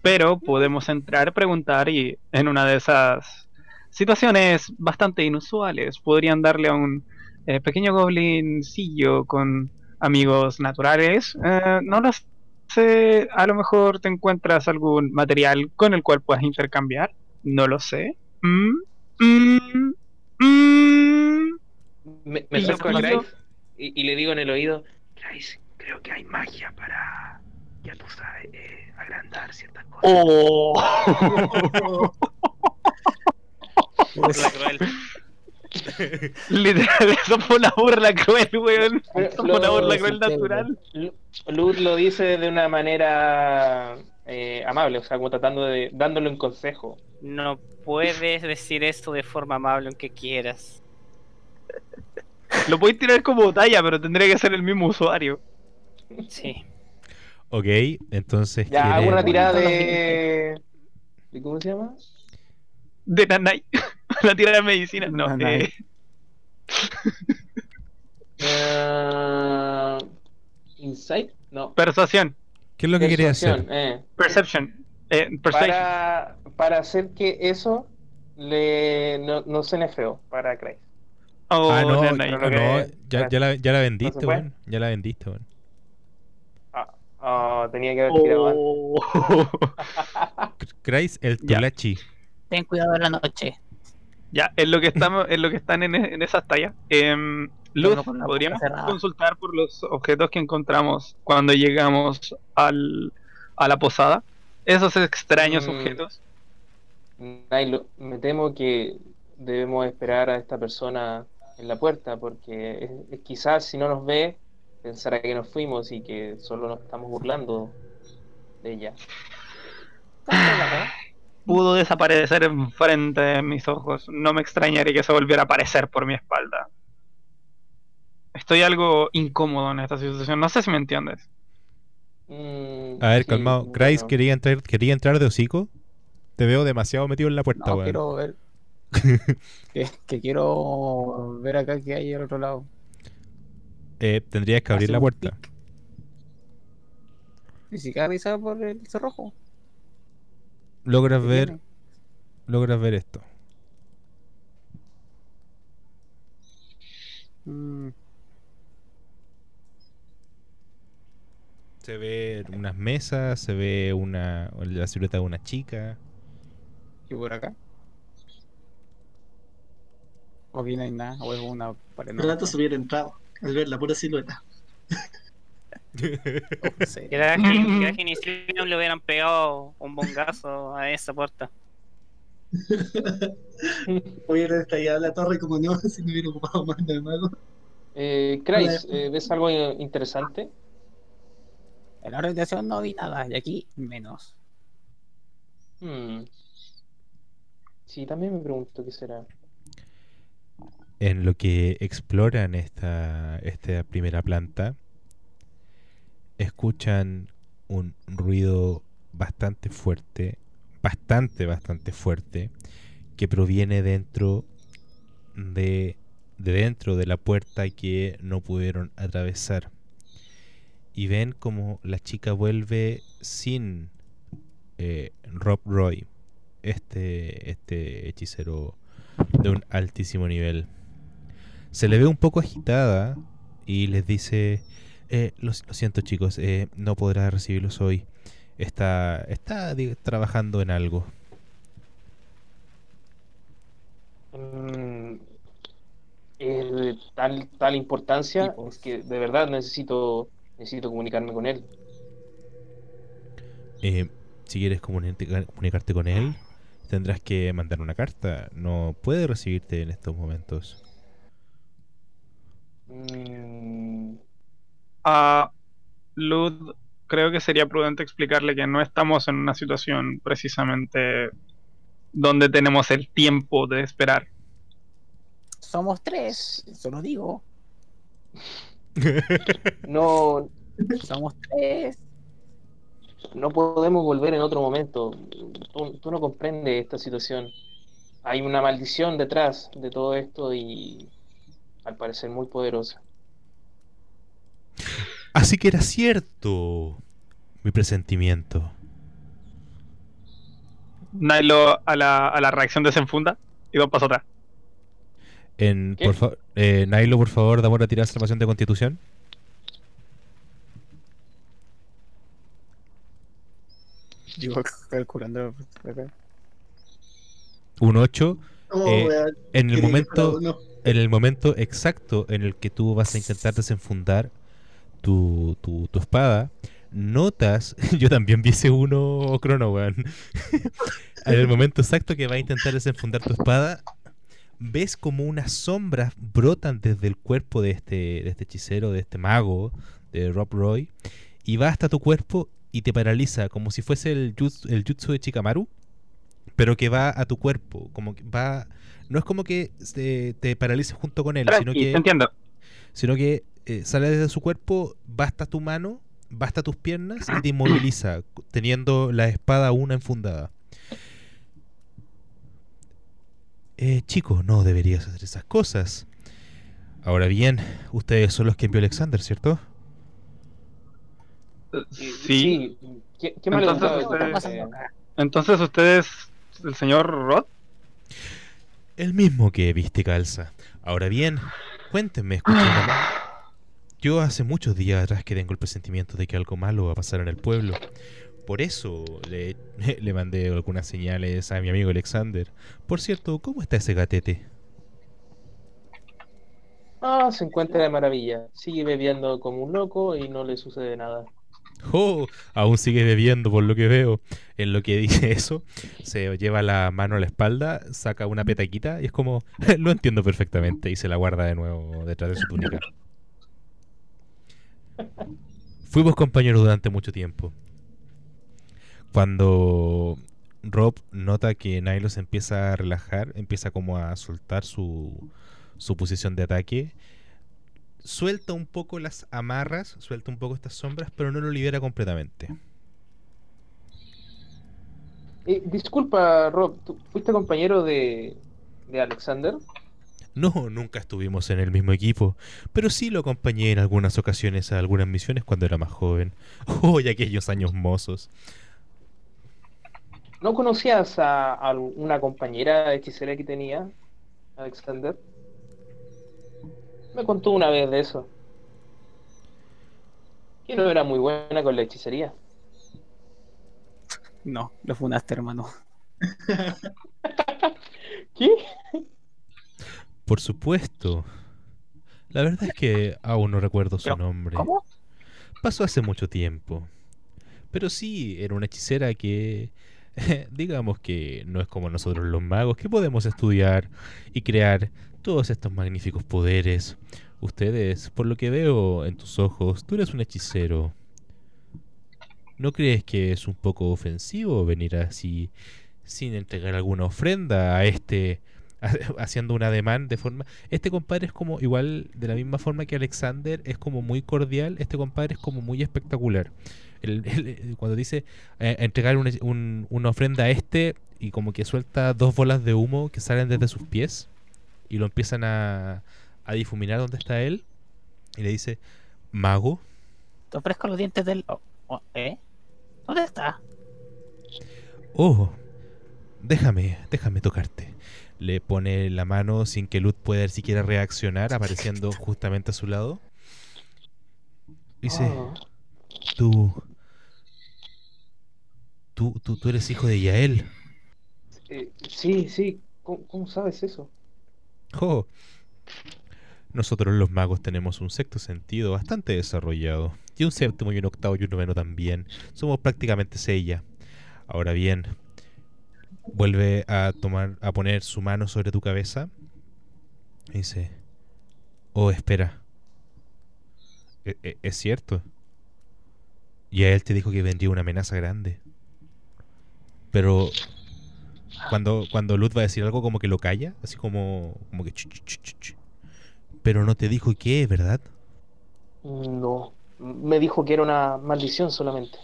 Pero podemos entrar, preguntar y en una de esas situaciones bastante inusuales podrían darle a un eh, pequeño goblincillo con amigos naturales. eh, no lo sé, a lo mejor te encuentras algún material con el cual puedas intercambiar. No lo sé. Mm, mm, mm. Me, me acerco a y, y le digo en el oído, Grace, creo que hay magia para, ya tú sabes, eh, agrandar ciertas cosas. Oh. La cruel. Literal, eso fue una burla cruel, weón. Fue una burla cruel natural. Lu- Luz lo dice de una manera eh, amable, o sea, como tratando de, dándole un consejo. No puedes decir eso de forma amable aunque quieras. Lo podéis tirar como talla, pero tendría que ser el mismo usuario. Sí. Ok, entonces. Ya hago una tirada de... ¿de ¿Cómo se llama? De Nanai. La tira de medicina. No, Nanai. eh, Eh, Insight, no. persuasión. ¿Qué es lo que quería hacer? Eh. Perception. Eh, persuasion. para, para hacer que eso le, no, no suene feo para Grace. Oh, ah, no, no, lo que- ya, ya la, ya la vendiste, ¿No weón. Ya la vendiste, weón. Ah, ah, tenía que haber tirado antes. Oh. Grace, el. Tulachi. Ten cuidado en la noche. Ya, en lo que estamos, en lo que están en, en esas tallas. em, Luz, boca podríamos consultar por los objetos que encontramos cuando llegamos al, a la posada. Esos extraños Mm. objetos. Nailo, me temo que debemos esperar a esta persona en la puerta porque es- es- quizás si no nos ve pensará que nos fuimos y que solo nos estamos burlando de ella. Pudo desaparecer enfrente de mis ojos. No me extrañaría que se volviera a aparecer por mi espalda. Estoy algo incómodo en esta situación. No sé si me entiendes. Mm, A ver, sí, calmado. bueno. Grace, ¿quería entrar, ¿quería entrar de hocico? Te veo demasiado metido en la puerta, No, weón. quiero ver. que, que quiero ver acá que hay al otro lado. Eh, tendrías que abrir Hace la puerta. pic. Ni siquiera avisaba por el cerrojo. Logras ver, tiene. logras ver esto. Mm, Se ve unas mesas, se ve una la silueta de una chica. ¿Y por acá? O aquí no hay nada, o es una pared. Rato se hubiera entrado al ver la pura silueta. No sé. Queda que, que ni siquiera le hubieran pegado un bongazo a esa puerta. Hubiera estallado la torre como no, si no hubiera ocupado más de mago. Eh, Grace, eh, ¿ves algo interesante? En la orientación no vi nada, y aquí menos. Hmm. Sí, también me pregunto qué será. En lo que exploran esta, esta primera planta, escuchan un ruido bastante fuerte, bastante, bastante fuerte, que proviene dentro de, de dentro de la puerta que no pudieron atravesar. Y ven como la chica vuelve sin eh, Rob Roy, este, este hechicero de un altísimo nivel. Se le ve un poco agitada y les dice, eh, lo, lo siento chicos, eh, no podrá recibirlos hoy. Está, está trabajando en algo. Mm, es de tal, tal importancia es que de verdad necesito, necesito comunicarme con él. Eh, si quieres comunicarte, comunicarte con él, tendrás que mandar una carta. No puede recibirte en estos momentos. Mm, A Lud, creo que sería prudente explicarle que no estamos en una situación precisamente donde tenemos el tiempo de esperar. Somos tres, eso lo digo. no, Somos tres. no podemos volver en otro momento. Tú, tú no comprendes esta situación. Hay una maldición detrás de todo esto y al parecer muy poderosa. Así que era cierto mi presentimiento. Nilo a la, a la reacción desenfunda y dos pasos atrás. En, por fa- eh, Nailo, por favor, dame una tirada de salvación de constitución. Yo calculando. acá. Un 8. Oh, Eh, En el momento en el momento exacto en el que tú vas a intentar desenfundar tu, tu, tu espada, notas, yo también vi ese uno crono, weón. en el momento exacto que vas a intentar desenfundar tu espada, ves como unas sombras brotan desde el cuerpo de este, de este hechicero, de este mago, de Rob Roy, y va hasta tu cuerpo y te paraliza, como si fuese el jutsu, el jutsu de Chikamaru, pero que va a tu cuerpo, como que va... No es como que se- te paralice junto con él, sino que te entiendo. Sino que eh, sale desde su cuerpo, va hasta tu mano, va hasta tus piernas y te inmoviliza, teniendo la espada aún enfundada. Eh, chico, no deberías hacer esas cosas. Ahora bien, ustedes son los que envió Alexander, ¿cierto? Sí. ¿Qué, qué me Entonces, ustedes-. Entonces, ¿usted es el señor Rod? El mismo que viste calza. Ahora bien, cuéntenme, escuchen. Yo hace muchos días atrás que tengo el presentimiento de que algo malo va a pasar en el pueblo. Por eso le, le mandé algunas señales a mi amigo Alexander. Por cierto, ¿cómo está ese gatete? Ah, se encuentra de maravilla. Sigue bebiendo como un loco y no le sucede nada. Oh, aún sigue bebiendo por lo que veo. En lo que dice eso, se lleva la mano a la espalda, saca una petaquita y es como, lo entiendo perfectamente y se la guarda de nuevo detrás de su túnica. Fuimos compañeros durante mucho tiempo. Cuando Rob nota que Nilo se empieza a relajar, empieza como a soltar su, su posición de ataque, suelta un poco las amarras, suelta un poco estas sombras, pero no lo libera completamente. Eh, disculpa, Rob, ¿tú fuiste compañero de, de Alexander? No, nunca estuvimos en el mismo equipo, pero sí lo acompañé en algunas ocasiones a algunas misiones cuando era más joven. Oh, y aquellos años mozos. ¿No conocías a, a una compañera hechicera que tenía, Alexander? Me contó una vez de eso. Que no era muy buena con la hechicería. No, lo funaste, hermano. ¿Qué? Por supuesto. La verdad es que aún no recuerdo su Pero, nombre. ¿Cómo? Pasó hace mucho tiempo. Pero sí, era una hechicera que, digamos que no es como nosotros los magos, que podemos estudiar y crear todos estos magníficos poderes. Ustedes, por lo que veo en tus ojos, tú eres un hechicero. ¿No crees que es un poco ofensivo venir así sin entregar alguna ofrenda a este haciendo un ademán de forma este compadre es como igual de la misma forma que Alexander es como muy cordial este compadre es como muy espectacular el- cuando dice eh, entregar un- un- una ofrenda a este y como que suelta dos bolas de humo que salen desde sus pies y lo empiezan a, a difuminar donde está él y le dice mago Te ofrezco los dientes del. oh, oh, ¿Eh? ¿Dónde está? Oh, déjame, déjame tocarte. Le pone la mano sin que Luz pueda siquiera reaccionar, apareciendo justamente a su lado. Dice, Ah, tú, tú, tú, tú eres hijo de Yael. eh, sí, sí. ¿Cómo, cómo sabes eso? Oh, nosotros los magos tenemos un sexto sentido bastante desarrollado. Y un séptimo y un octavo y un noveno también. Somos prácticamente sella. Ahora bien, vuelve a tomar, a poner su mano sobre tu cabeza. Y dice, oh, espera. E- e- es cierto. Y a él te dijo que vendría una amenaza grande. Pero cuando, cuando Luz va a decir algo como que lo calla, así como, como que... ch, ch, ch, ch, ch. Pero no te dijo qué, ¿verdad? No. Me dijo que era una maldición solamente.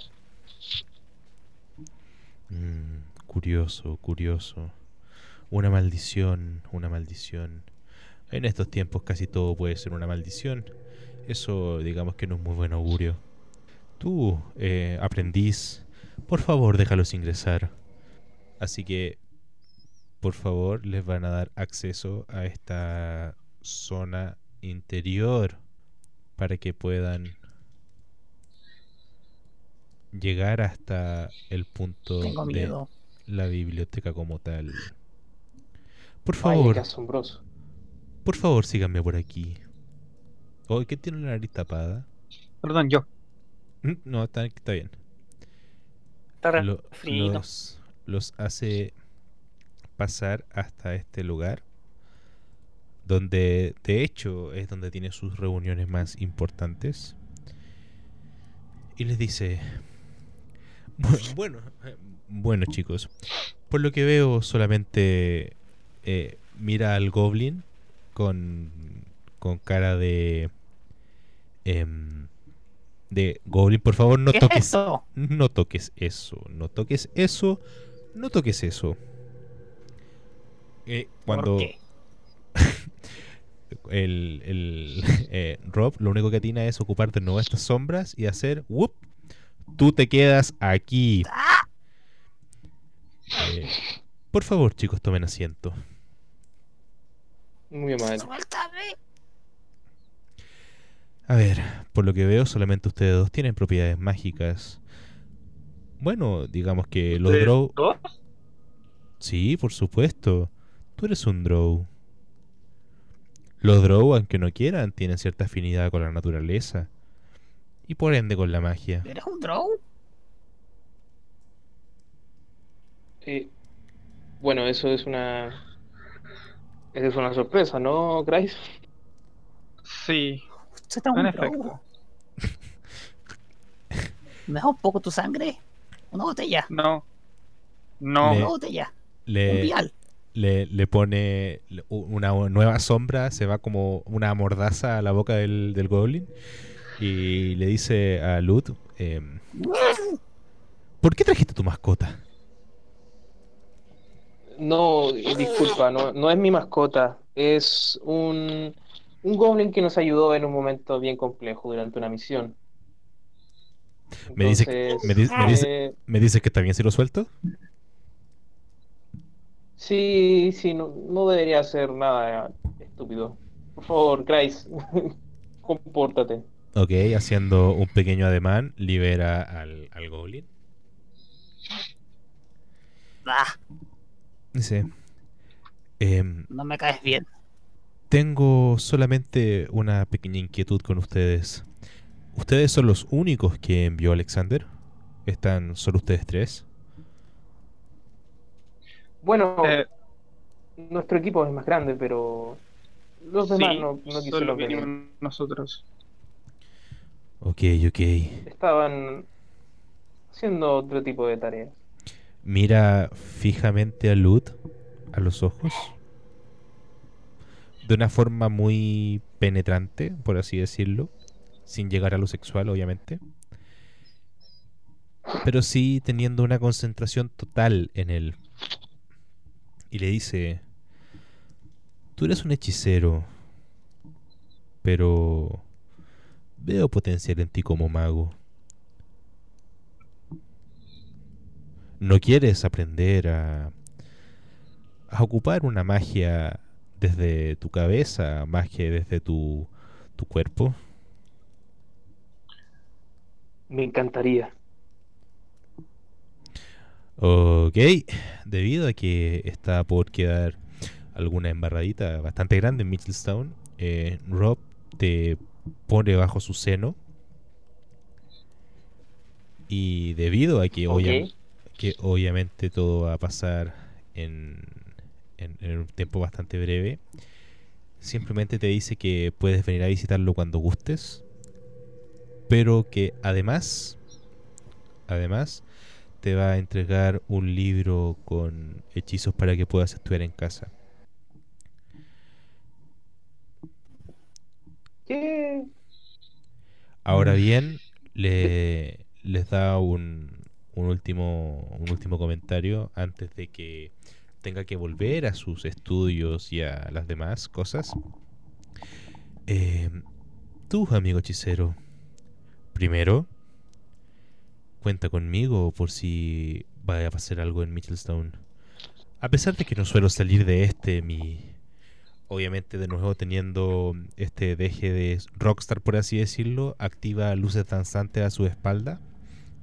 Mm, curioso, curioso. Una maldición, una maldición. En estos tiempos casi todo puede ser una maldición. Eso digamos que no es muy buen augurio. Tú, eh, aprendiz, por favor déjalos ingresar. Así que, por favor, les van a dar acceso a esta zona interior para que puedan llegar hasta el punto Tengo de miedo. la biblioteca como tal. Por favor, qué asombroso. por favor, síganme por aquí. Oh, ¿qué tiene la nariz tapada? Perdón, yo. Mm, No, está, está bien. Está Lo- frío. los, los hace pasar hasta este lugar donde de hecho es donde tiene sus reuniones más importantes y les dice "Bu- bueno eh, bueno chicos por lo que veo solamente eh, mira al goblin con con cara de em, de goblin por favor no ¿Qué es toques eso? no toques eso, no toques eso, no toques eso. Eh, cuando ¿Por qué? el, el eh, Rob lo único que atina es ocupar de nuevo estas sombras y hacer whoop, tú te quedas aquí. Eh, por favor, chicos, tomen asiento. Muy amable. Suéltame. A ver, por lo que veo, solamente ustedes dos tienen propiedades mágicas. Bueno, digamos que los ¿Ustedes Drow. dos? Sí, por supuesto. Tú eres un Drow. Los Drow, aunque no quieran, tienen cierta afinidad con la naturaleza. Y por ende con la magia. ¿Eres un drow? Eh, bueno, eso es una. Eso es una sorpresa, ¿no, Grice? Sí, Usted está un en drow. ¿Me das un poco tu sangre? Una botella. No. No. Le- Una botella. Un Le, vial. Le, le pone una nueva sombra, se va como una mordaza a la boca del, del Goblin. Y le dice a Lut: em, ¿Por qué trajiste tu mascota? No, eh, disculpa, no, no es mi mascota. Es un, un goblin que nos ayudó en un momento bien complejo durante una misión. Me dice- me dice- me dice- eh, ¿Me dices que está bien si lo suelto? Sí, sí, no, no debería hacer nada estúpido. Por favor, Grice, compórtate. Ok, haciendo un pequeño ademán, libera al, al Goblin. Ah, Dice: em, no me caes bien. Tengo solamente una pequeña inquietud con ustedes. ¿Ustedes son los únicos que envió Alexander? ¿Están solo ustedes tres? Bueno, Eh, nuestro equipo es más grande, pero los demás sí, no, no quisieron venir. nosotros. Ok, ok. Estaban haciendo otro tipo de tareas. Mira fijamente a Lud a los ojos. De una forma muy penetrante, por así decirlo. Sin llegar a lo sexual, obviamente. Pero sí teniendo una concentración total en él. Y le dice, tú eres un hechicero, pero veo potencial en ti como mago. ¿No quieres aprender a, ocupar una magia desde tu cabeza, que desde tu cuerpo? Me encantaría. Ok, debido a que está por quedar alguna embarradita bastante grande en Mitchellstown, eh, Rob te pone bajo su seno. Y debido a que, Ok. obvia- que obviamente todo va a pasar en, en- en un tiempo bastante breve, simplemente te dice que puedes venir a visitarlo cuando gustes, pero que además, además, te va a entregar un libro con hechizos para que puedas estudiar en casa. ¿Qué? Ahora bien, le, les da un, un último, un último comentario antes de que tenga que volver a sus estudios y a las demás cosas. Eh, tú, amigo hechicero, primero, cuenta conmigo por si vaya a pasar algo en Mitchellstown. A pesar de que no suelo salir de este, mi. Obviamente, de nuevo teniendo este deje de rockstar, por así decirlo, activa luces danzantes a su espalda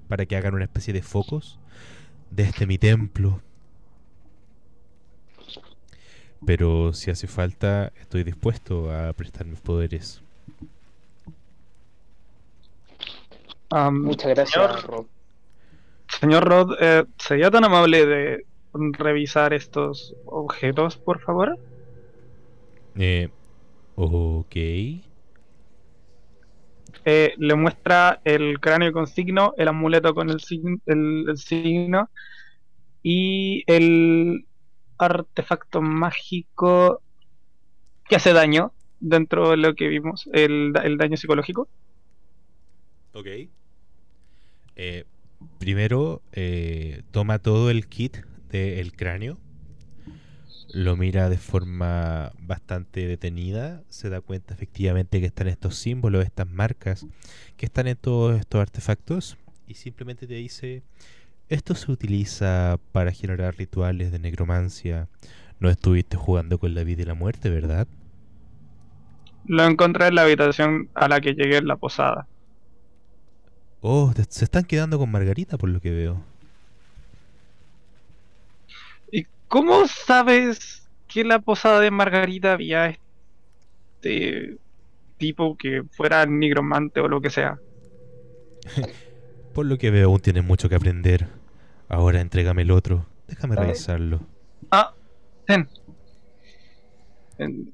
para que hagan una especie de focos de este mi templo. Pero si hace falta, estoy dispuesto a prestar mis poderes. Am, Muchas gracias, Rob. Señor Rod, eh, ¿sería tan amable de revisar estos objetos, por favor? Eh, ok. Eh, le muestra el cráneo con signo, el amuleto con el, sign- el- el signo y el artefacto mágico que hace daño dentro de lo que vimos, el, el daño psicológico. Ok. Eh, primero, eh, toma todo el kit del cráneo. Lo mira de forma bastante detenida. Se da cuenta efectivamente que están estos símbolos, estas marcas, que están en todos estos artefactos. Y simplemente te dice, esto se utiliza para generar rituales de necromancia. No estuviste jugando con la vida y la muerte, ¿verdad? Lo encontré en la habitación a la que llegué en la posada. Oh, se están quedando con Margarita por lo que veo. ¿Y cómo sabes que en la posada de Margarita había este tipo que fuera nigromante o lo que sea? Por lo que veo aún tienes mucho que aprender. Ahora entrégame el otro. Déjame revisarlo. Ah, ten. En-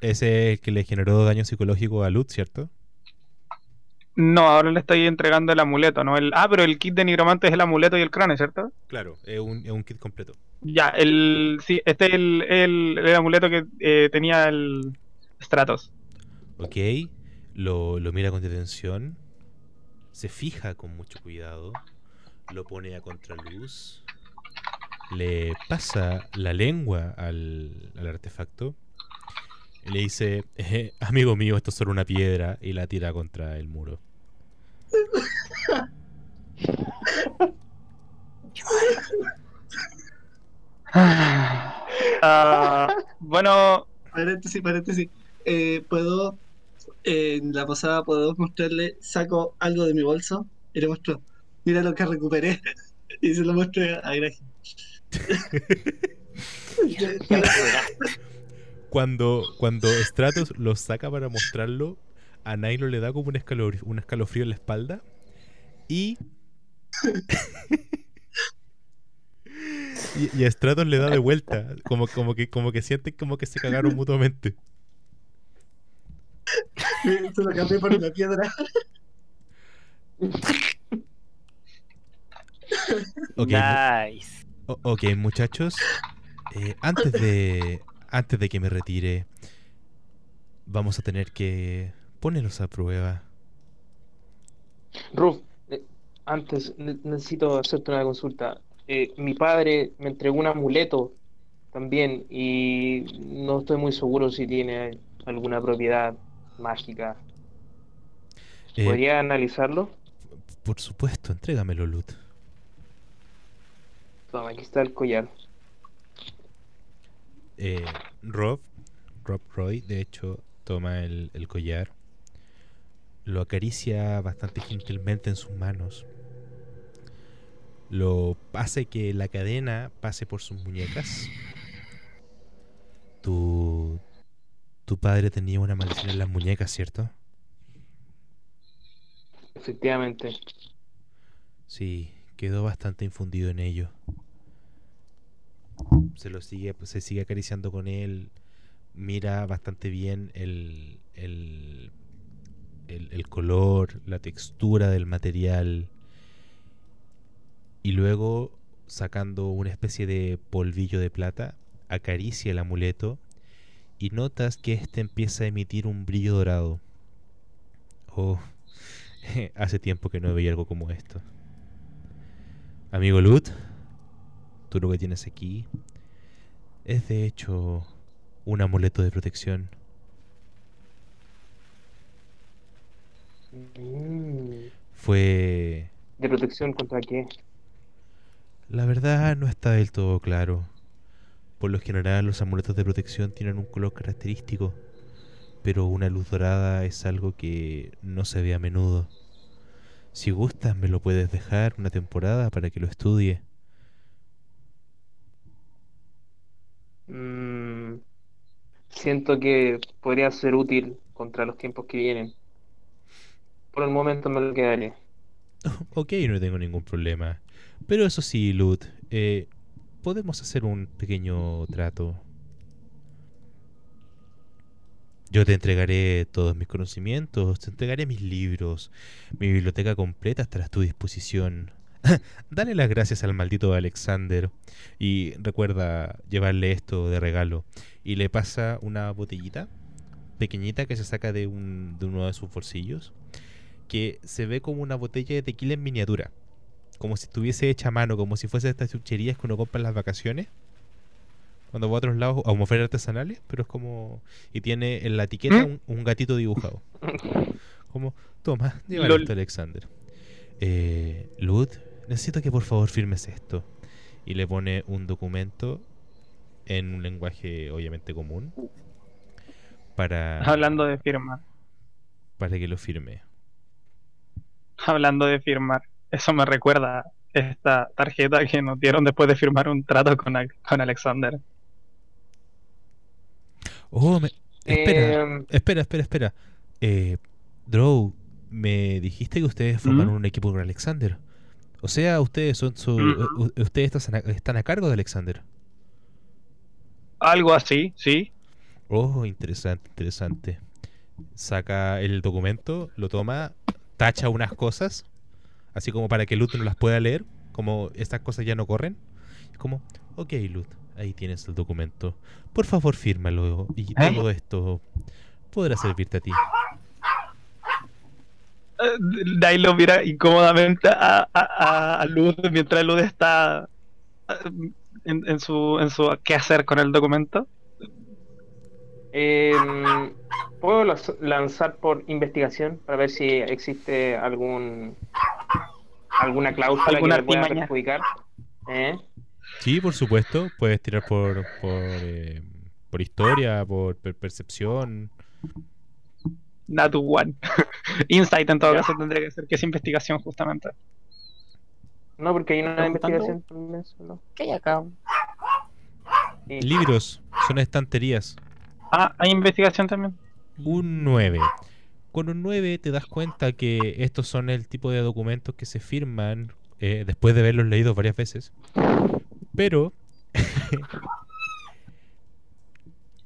Ese es el que le generó daño psicológico a Lutz, ¿cierto? No, ahora le estoy entregando el amuleto, ¿no? El... Ah, pero el kit de nigromante es el amuleto y el cráneo, ¿cierto? Claro, es un, es un kit completo. Ya, el... Sí, este es el, el, el amuleto que eh, tenía el Stratos. Ok, lo, lo mira con detención. Se fija con mucho cuidado. Lo pone a contraluz. Le pasa la lengua al, al artefacto. Y le dice, "Eh, amigo mío, esto es solo una piedra. Y la tira contra el muro. Ah, bueno, Paréntesis, paréntesis. Eh, puedo, eh, en la posada, puedo mostrarle, saco algo de mi bolso y le muestro, mira lo que recuperé. Y se lo muestro a Greg. Cuando, cuando Stratos lo saca para mostrarlo, a Nilo le da como un, escalofrío, un escalofrío en la espalda. Y. y, y a Stratos le da de vuelta. Como, como, que, como que sienten como que se cagaron mutuamente. se lo cambié por una piedra. Ok, mu- Nice. ok, muchachos. eh, antes de. Antes de que me retire. Vamos a tener que ponerlos a prueba. Ruf, eh, antes ne- necesito hacerte una consulta. Eh, mi padre me entregó un amuleto también y no estoy muy seguro si tiene alguna propiedad mágica. Eh, ¿Podría analizarlo? Por supuesto, entrégamelo, Lut. Toma, aquí está el collar. Eh, Rob, Rob Roy, de hecho, toma el, el collar, lo acaricia bastante gentilmente en sus manos, lo hace que la cadena pase por sus muñecas. Tu, tu padre tenía una maldición en las muñecas, ¿cierto? Efectivamente. Sí, quedó bastante infundido en ello. Se lo sigue, se sigue acariciando con él. Mira bastante bien el, el, el, color, la textura del material. Y luego, sacando una especie de polvillo de plata, acaricia el amuleto y notas que éste empieza a emitir un brillo dorado. Oh, hace tiempo que no veía algo como esto. Amigo Lut, tú lo que tienes aquí es de hecho un amuleto de protección. Mm, Fue ¿De protección contra qué? La verdad no está del todo claro. Por lo general los amuletos de protección tienen un color característico, pero una luz dorada es algo que no se ve a menudo. Si gustas me lo puedes dejar una temporada para que lo estudie. Mm, siento que podría ser útil contra los tiempos que vienen. Por el momento me lo quedaré. Ok, no tengo ningún problema. Pero eso sí, Lut, eh, podemos hacer un pequeño trato. Yo te entregaré todos mis conocimientos, te entregaré mis libros, mi biblioteca completa estará a tu disposición. Dale las gracias al maldito Alexander y recuerda llevarle esto de regalo. Y le pasa una botellita pequeñita que se saca de, un, de uno de sus bolsillos, que se ve como una botella de tequila en miniatura, como si estuviese hecha a mano, como si fuese de estas chucherías que uno compra en las vacaciones. Cuando va a otros lados, a ferias artesanales, pero es como. Y tiene en la etiqueta un, un gatito dibujado. Como, toma, llévale Lol. esto, Alexander. Eh, Lud, necesito que por favor firmes esto. Y le pone un documento en un lenguaje obviamente común para, Hablando de firmar. para que lo firme. Hablando de firmar. Eso me recuerda esta tarjeta que nos dieron después de firmar un trato con, con Alexander. Oh, me- espera, Em, espera, espera, espera. Eh, Drow, me dijiste que ustedes forman ¿Mm? un equipo con Alexander. O sea, ustedes son su, u- ustedes están a, están a cargo de Alexander. Algo así, sí. Oh, interesante, interesante. Saca el documento, lo toma, tacha unas cosas, así como para que Lut no las pueda leer, como estas cosas ya no corren. Es como, ok, Lut, ahí tienes el documento. Por favor, fírmalo y ¿Eh? todo esto podrá servirte a ti. Eh, Dai lo mira incómodamente a, a, a- Luz mientras Luz está eh, en, en su, en su qué hacer con el documento. em, ¿Puedo lanzar por investigación para ver si existe algún alguna cláusula Alguna que me pueda perjudicar? ¿Eh? Sí, por supuesto, puedes tirar por, por, eh, por historia, por per- percepción. Natu One. Insight en todo caso tendría que ser, que es investigación justamente. No, porque hay una investigación también solo. ¿Qué hay acá? Sí. Libros, son estanterías. Ah, hay investigación también. Un 9. Con un 9 te das cuenta que estos son el tipo de documentos que se firman eh, después de haberlos leído varias veces. Pero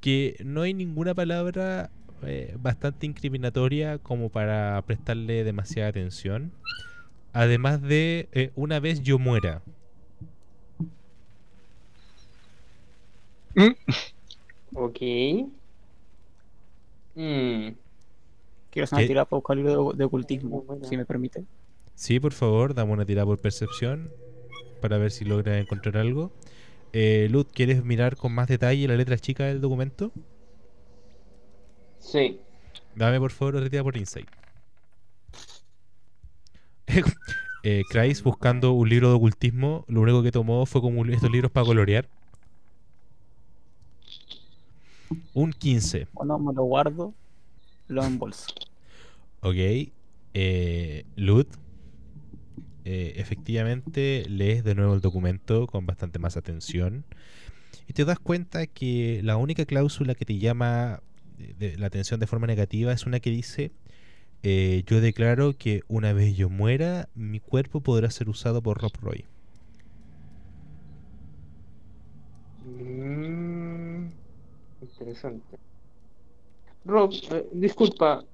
que no hay ninguna palabra eh, bastante incriminatoria como para prestarle demasiada atención. Además de eh, una vez yo muera. Ok. Mm, Quiero hacer una tirada libro de, de ocultismo, si me permite. Sí, por favor, dame una tirada por percepción para ver si logra encontrar algo. Eh, Lud, ¿quieres mirar con más detalle la letra chica del documento? Sí. Dame por favor otra tirada por insight. eh, Kreis, buscando un libro de ocultismo, lo único que tomó fue como un- estos libros para colorear. Un 15. Bueno, me lo guardo, lo embolso. Ok. Eh, Lud, eh, efectivamente lees de nuevo el documento con bastante más atención y te das cuenta que la única cláusula que te llama de- la atención de forma negativa es una que dice eh, yo declaro que una vez yo muera mi cuerpo podrá ser usado por Rob Roy. Mm, interesante. Rob, eh, disculpa,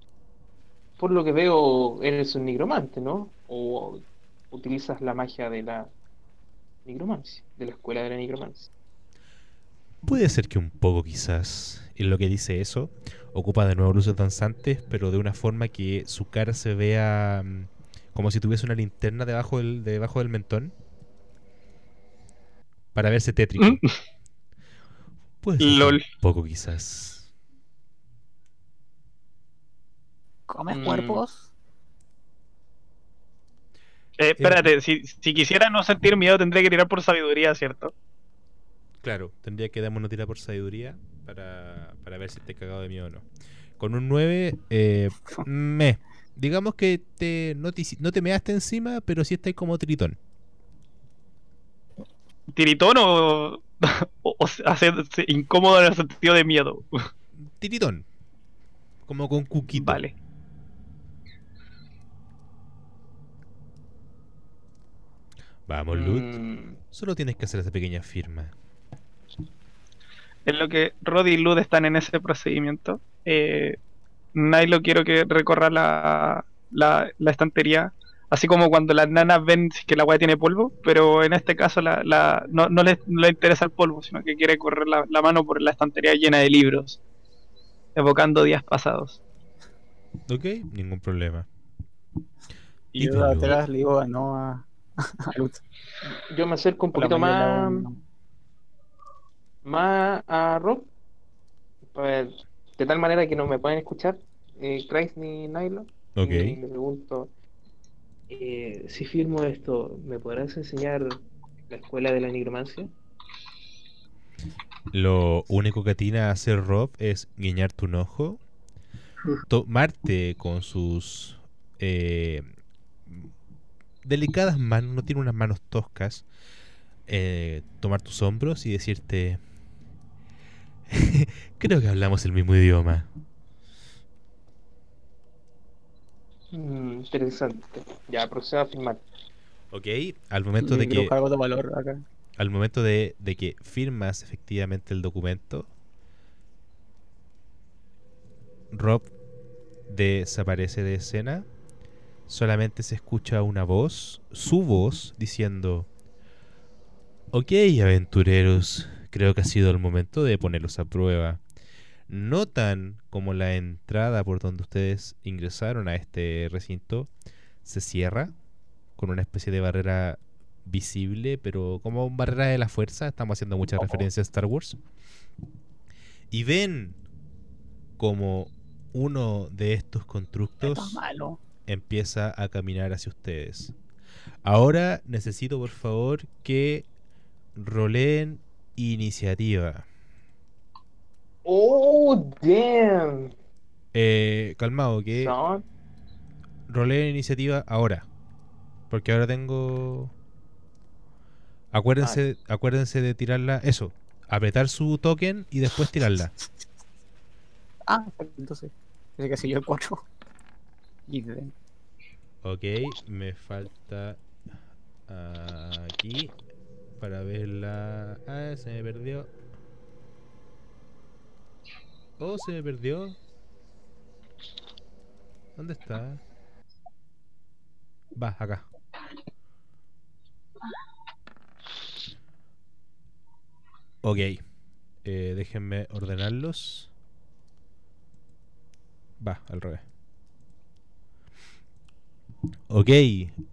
por lo que veo eres un nigromante, ¿no? O utilizas la magia de la nigromancia, de la escuela de la nigromancia. Puede ser que un poco quizás en lo que dice eso ocupa de nuevo luces danzantes, pero de una forma que su cara se vea mm, como si tuviese una linterna debajo del, debajo del mentón. Para verse tétrico. Mm. Puede ser Lol. un poco quizás. ¿Comes Mm. cuerpos? Eh, espérate, si, si quisiera no sentir miedo tendría que tirar por sabiduría, ¿cierto? Claro, tendría que darme una tira por sabiduría para, para ver si te he cagado de miedo o no. Con un 9, eh, me. Digamos que te, no, te, no te measte encima, pero sí estás como tritón. ¿Tiritón o, o, o hacerse incómodo en el sentido de miedo? Tiritón. Como con cuquito. Vale. Vamos, Lut. Mm, Solo tienes que hacer esa pequeña firma. En lo que Roddy y Lud están en ese procedimiento, eh, Nilo quiero que recorra la, la, la estantería, así como cuando las nanas ven que la weá tiene polvo, pero en este caso la, la- no, no, no le interesa el polvo, sino que quiere correr la, la mano por la estantería llena de libros, evocando días pasados. ¿Ok? Ningún problema. Y yo atrás le digo no a, a Lutz. yo me acerco un poquito le más, más a Rob, pues, de tal manera que no me pueden escuchar, eh, Christ ni Nilo. Ok. Y le pregunto, eh, si firmo esto, ¿me podrás enseñar la escuela de la nigromancia? Lo único que tiene a hacer Rob es guiñarte un ojo, tomarte con sus eh, delicadas manos, no tiene unas manos toscas, eh, tomar tus hombros y decirte, creo que hablamos el mismo idioma. Mm, interesante. Ya, procedo a firmar. Ok, al momento de que, cargo de valor acá. al momento de, de que firmas efectivamente el documento, Rob desaparece de escena. Solamente se escucha una voz, su voz, diciendo: Ok, aventureros, creo que ha sido el momento de ponerlos a prueba. Notan como la entrada por donde ustedes ingresaron a este recinto se cierra con una especie de barrera visible, pero como barrera de la fuerza. Estamos haciendo mucha referencia a Star Wars. Y ven como uno de estos Esto constructos malo. empieza a caminar hacia ustedes. Ahora necesito por favor que roleen iniciativa. Oh, damn. Eh, calmado, que Son- roleen iniciativa ahora. Porque ahora tengo... Acuérdense, acuérdense de tirarla, eso, apretar su token y después tirarla. Ah, entonces. Ese que yo el 4. Y de- Ok, me falta aquí para verla. Ah, se me perdió. Oh, se me perdió. ¿Dónde está? Va, acá. Ok, eh, déjenme ordenarlos. Va, al revés. Ok,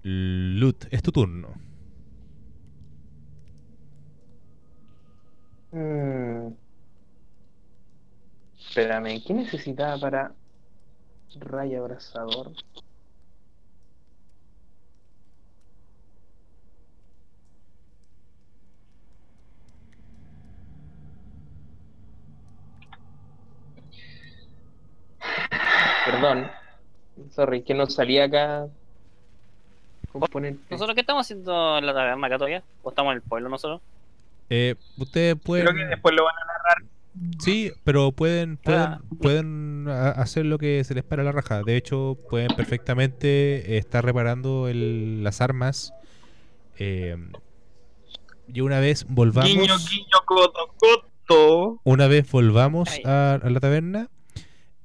Lut, es tu turno. Mm. Espérame, ¿qué necesitaba para rayo abrazador? Perdón, sorry, que no salía acá. Componente. ¿Nosotros qué estamos haciendo en la taberna acá todavía? ¿O estamos en el pueblo nosotros? Eh, ustedes pueden. Creo que después lo van a Sí, pero pueden pueden, Ah. pueden a- hacer lo que se les para la raja. De hecho, pueden perfectamente eh, estar reparando el- las armas. eh, y una vez volvamos, Guiño, guiño, coto, coto. una vez volvamos a, a la taberna,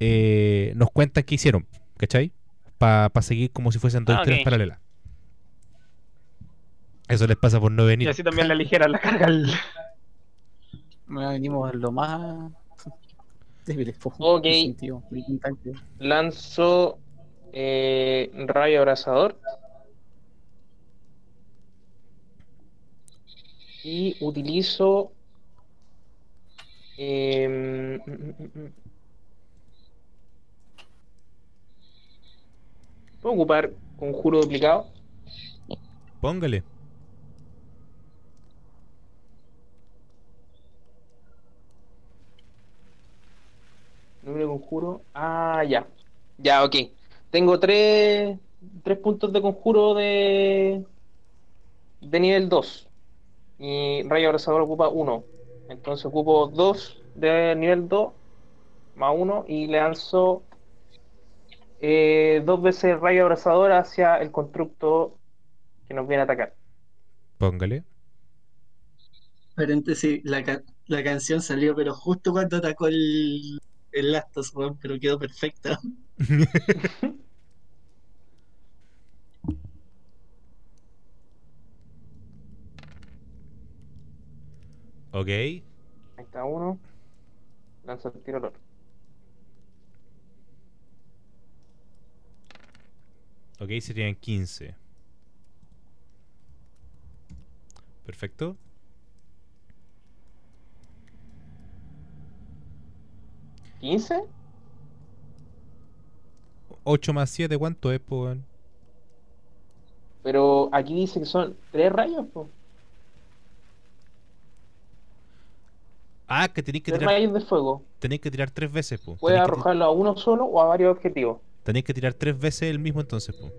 eh, nos cuentan qué hicieron, ¿cachai? Para seguir como si fuesen dos Ah, historias ok. paralelas. Eso les pasa por no Y venir. así también la ligera la carga. el- Bueno, venimos lo más débiles. po, Ok. Lanzo eh, rayo abrazador. Y utilizo. em. Puedo ocupar conjuro duplicado. Póngale. Número de conjuro. Ah, ya. Ya, ok. Tengo tres, tres puntos de conjuro de, de nivel 2. Y Rayo Abrazador ocupa uno. Entonces ocupo dos de nivel 2 más uno y le lanzo eh, dos veces Rayo Abrazador hacia el constructo que nos viene a atacar. Póngale. Paréntesis, la, ca- la canción salió, pero justo cuando atacó el, el Lastos, weón, pero quedó perfecta. ok. Ahí está uno. Lanza el tiro al otro. Ok, serían 15. Perfecto. ¿15? 8 más 7, ¿cuánto es, po, weón? Pero aquí dice que son tres rayos, po. Ah, que tenéis que Tres tirar, rayos de fuego. tenéis que tirar tres veces, po. Puede Tenéis que, ti- arrojarlo a uno solo o a varios objetivos. tenéis que tirar tres veces el mismo entonces, po.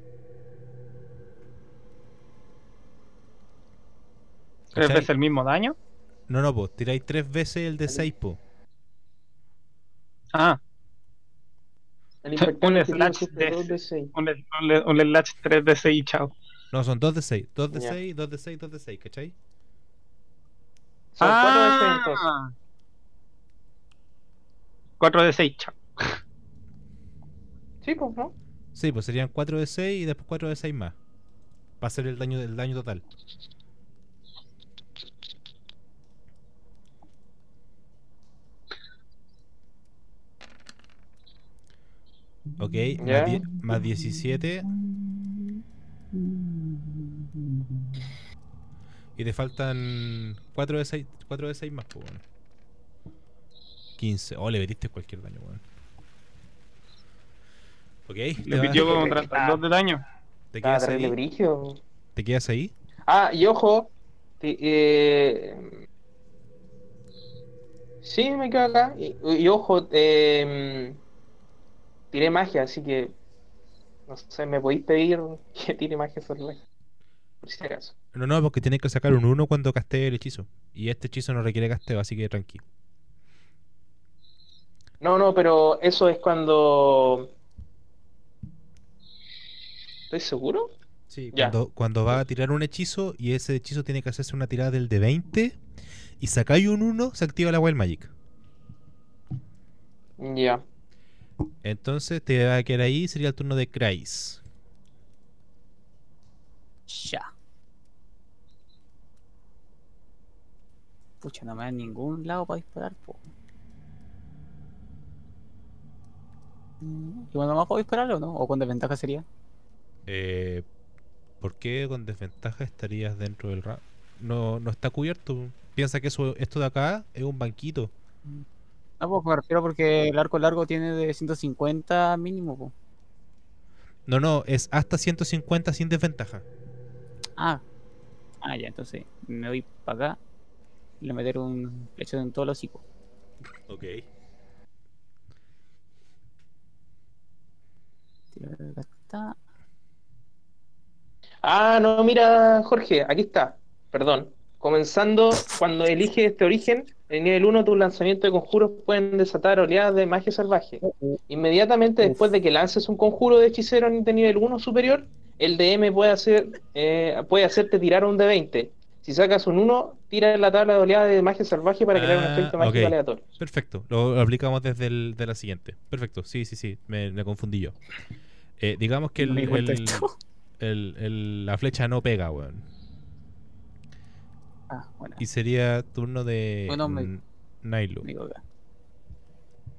¿Tres veces el mismo daño? No, no, po. Tiráis tres veces el de 6, po. Ah, El Un slash de- dos de seis. un, un, un slash 3 de 6 y chao. No, son 2 de 6. 2 de Ya. 6, 2 de 6, 2 de 6, ¿cachai? Son cuatro de seis Ah. entonces. 4 de 6, chao. Sí, pues, ¿no? Sí, pues serían 4 de 6 y después 4 de 6 más. Va a ser el daño, el daño total. Ok, más, die- más 17. Y te faltan 4 de 6, 4 de 6 más, pues bueno. 15. Oh, le metiste cualquier daño, weón. Ok, Le te, metió como Ah. 32 de daño. te quedas terrible ahí. ¿Te quedas ahí? Ah, y ojo. ti- eh, Sí, me quedo acá. Y, y ojo, eh, tiré magia, así que. No sé, ¿me podéis pedir que tire magia sobre magia? Por si acaso. No, no, porque tienes que sacar un 1 cuando castee el hechizo. Y este hechizo no requiere casteo, así que tranqui. No, no, pero eso es cuando. ¿Estoy seguro? Sí, Ya. cuando, cuando va a tirar un hechizo y ese hechizo tiene que hacerse una tirada del de 20 y sacáis un 1, se activa la Wild Magic. Ya. Entonces te va a quedar ahí, sería el turno de Kreis. Ya. Pucha, no me da ningún lado para disparar, po. Mm, ¿Y cuando más puedo disparar o no? ¿O con desventaja sería? Eh, ¿Por qué con desventaja estarías dentro del rango? No, no está cubierto. Piensa que eso, esto de acá es un banquito. No, pues me refiero porque el arco largo tiene de 150 mínimo, po. No, no, es hasta 150 sin desventaja. Ah. Ah, ya, entonces me voy para acá y le meter un flechazo en todo el hocico. Ok. Ah, no, mira, Jorge, aquí está. Perdón. Comenzando, cuando eliges este origen, en nivel 1 tus lanzamientos de conjuros pueden desatar oleadas de magia salvaje. Inmediatamente después de que lances un conjuro de hechicero de nivel 1 superior, el DM puede hacer eh, puede hacerte tirar un de 20. Si sacas un 1, tira la tabla de oleadas de magia salvaje para crear un Ah, efecto mágico aleatorio. Perfecto, lo aplicamos desde el, de la siguiente. Perfecto, sí, sí, sí, me, me confundí yo. Eh, digamos que el- el- la flecha no pega, weón. Ah, bueno, Y sería turno de Bueno, me- Nailu.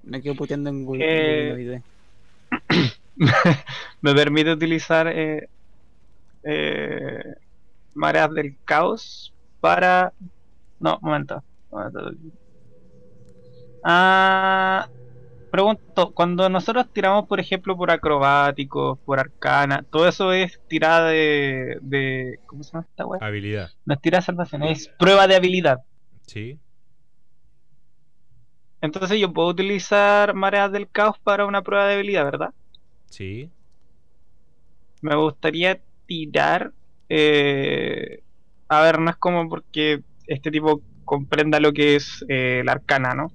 Me quedo puteando en Google. Eh, me permite utilizar eh, eh, mareas del caos para. No, momento. momento. Ah, pregunto, cuando nosotros tiramos, por ejemplo, por acrobáticos, por arcana, todo eso es tirada de, de ¿cómo se llama esta weá? Habilidad. No es tirada de salvación, es prueba de habilidad. Sí. Entonces yo puedo utilizar mareas del caos para una prueba de habilidad, ¿verdad? Sí. Me gustaría tirar. eh, a ver, no es como porque este tipo comprenda lo que es eh, la arcana, ¿no?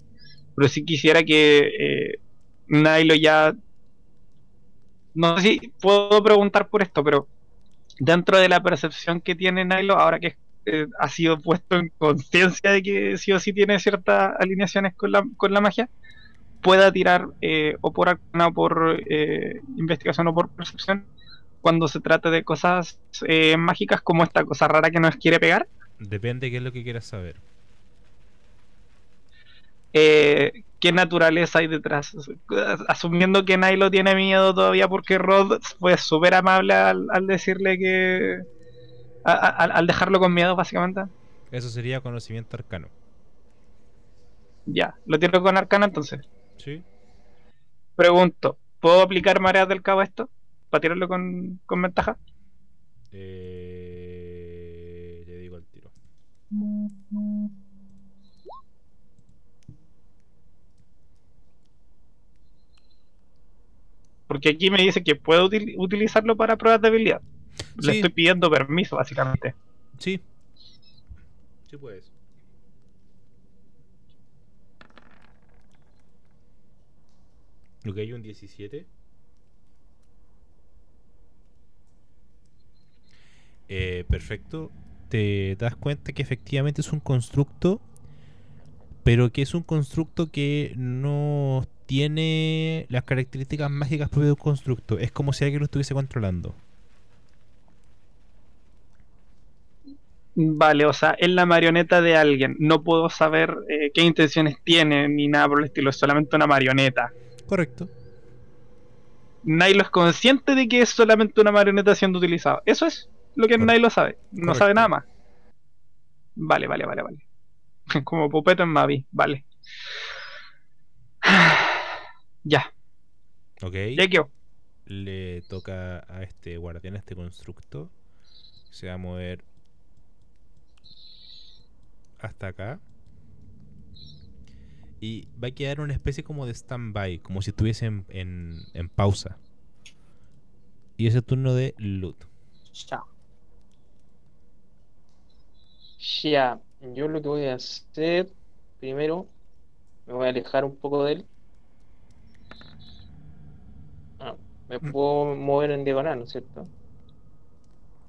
Pero sí quisiera que eh, Nailo ya. No sé si puedo preguntar por esto, pero dentro de la percepción que tiene Nailo, ahora que eh, ha sido puesto en conciencia de que sí o sí tiene ciertas alineaciones con la, con la magia, pueda tirar eh, o por o por eh, investigación o por percepción cuando se trate de cosas eh, mágicas como esta cosa rara que nos quiere pegar. Depende qué es lo que quieras saber. Eh, qué naturaleza hay detrás. Asumiendo que Nailo tiene miedo todavía porque Rod fue súper amable al, al decirle que. a- a- al, dejarlo con miedo, básicamente. Eso sería conocimiento arcano. Ya, lo tiro con arcana entonces. Sí. Pregunto, ¿puedo aplicar mareas del cabo a esto? ¿Para tirarlo con, con ventaja? Eh, le digo al tiro. Porque aquí me dice que puedo util- utilizarlo para pruebas de habilidad. Le estoy pidiendo permiso, básicamente. Sí. Sí puedes. Ok, hay un 17. Eh, perfecto. Te das cuenta que efectivamente es un constructo, pero que es un constructo que no tiene las características mágicas propias de un constructo. Es como si alguien lo estuviese controlando. Vale, o sea, es la marioneta de alguien. No puedo saber eh, qué intenciones tiene ni nada por el estilo. Es solamente una marioneta. Correcto. Nailo es consciente de que es solamente una marioneta siendo utilizada. Eso es lo que. Nailo sabe. No Correcto. sabe nada más. Vale, vale, vale, vale. Como Pupeto en Mavi. Vale. Ya, Ok. ya quedó. le toca a este guardián, a este constructo. Se va a mover hasta acá. Y va a quedar una especie como de stand-by, como si estuviese en, en, en pausa. Y ese turno de loot. Ya. Ya, yo lo que voy a hacer primero, me voy a alejar un poco de él. Ah, me puedo mover en diagonal, ¿no es cierto?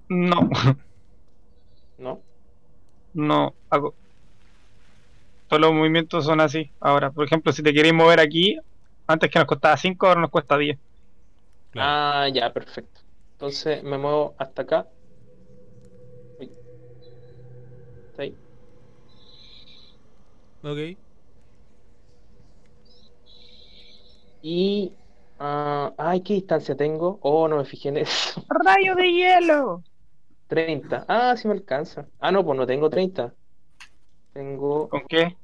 No, ¿No? no hago. Todos los movimientos son así. Ahora, por ejemplo, si te queréis mover aquí, antes que nos costaba 5, ahora nos cuesta 10. Ah, ya, perfecto. Entonces me muevo hasta acá. Uy. Está ahí. Ok. Y. ah, ay, ¿qué distancia tengo? Oh, no me fijé en eso. ¡Rayo de hielo! 30. Ah, sí me alcanza. Ah, no, pues no tengo 30. Tengo ¿Con qué?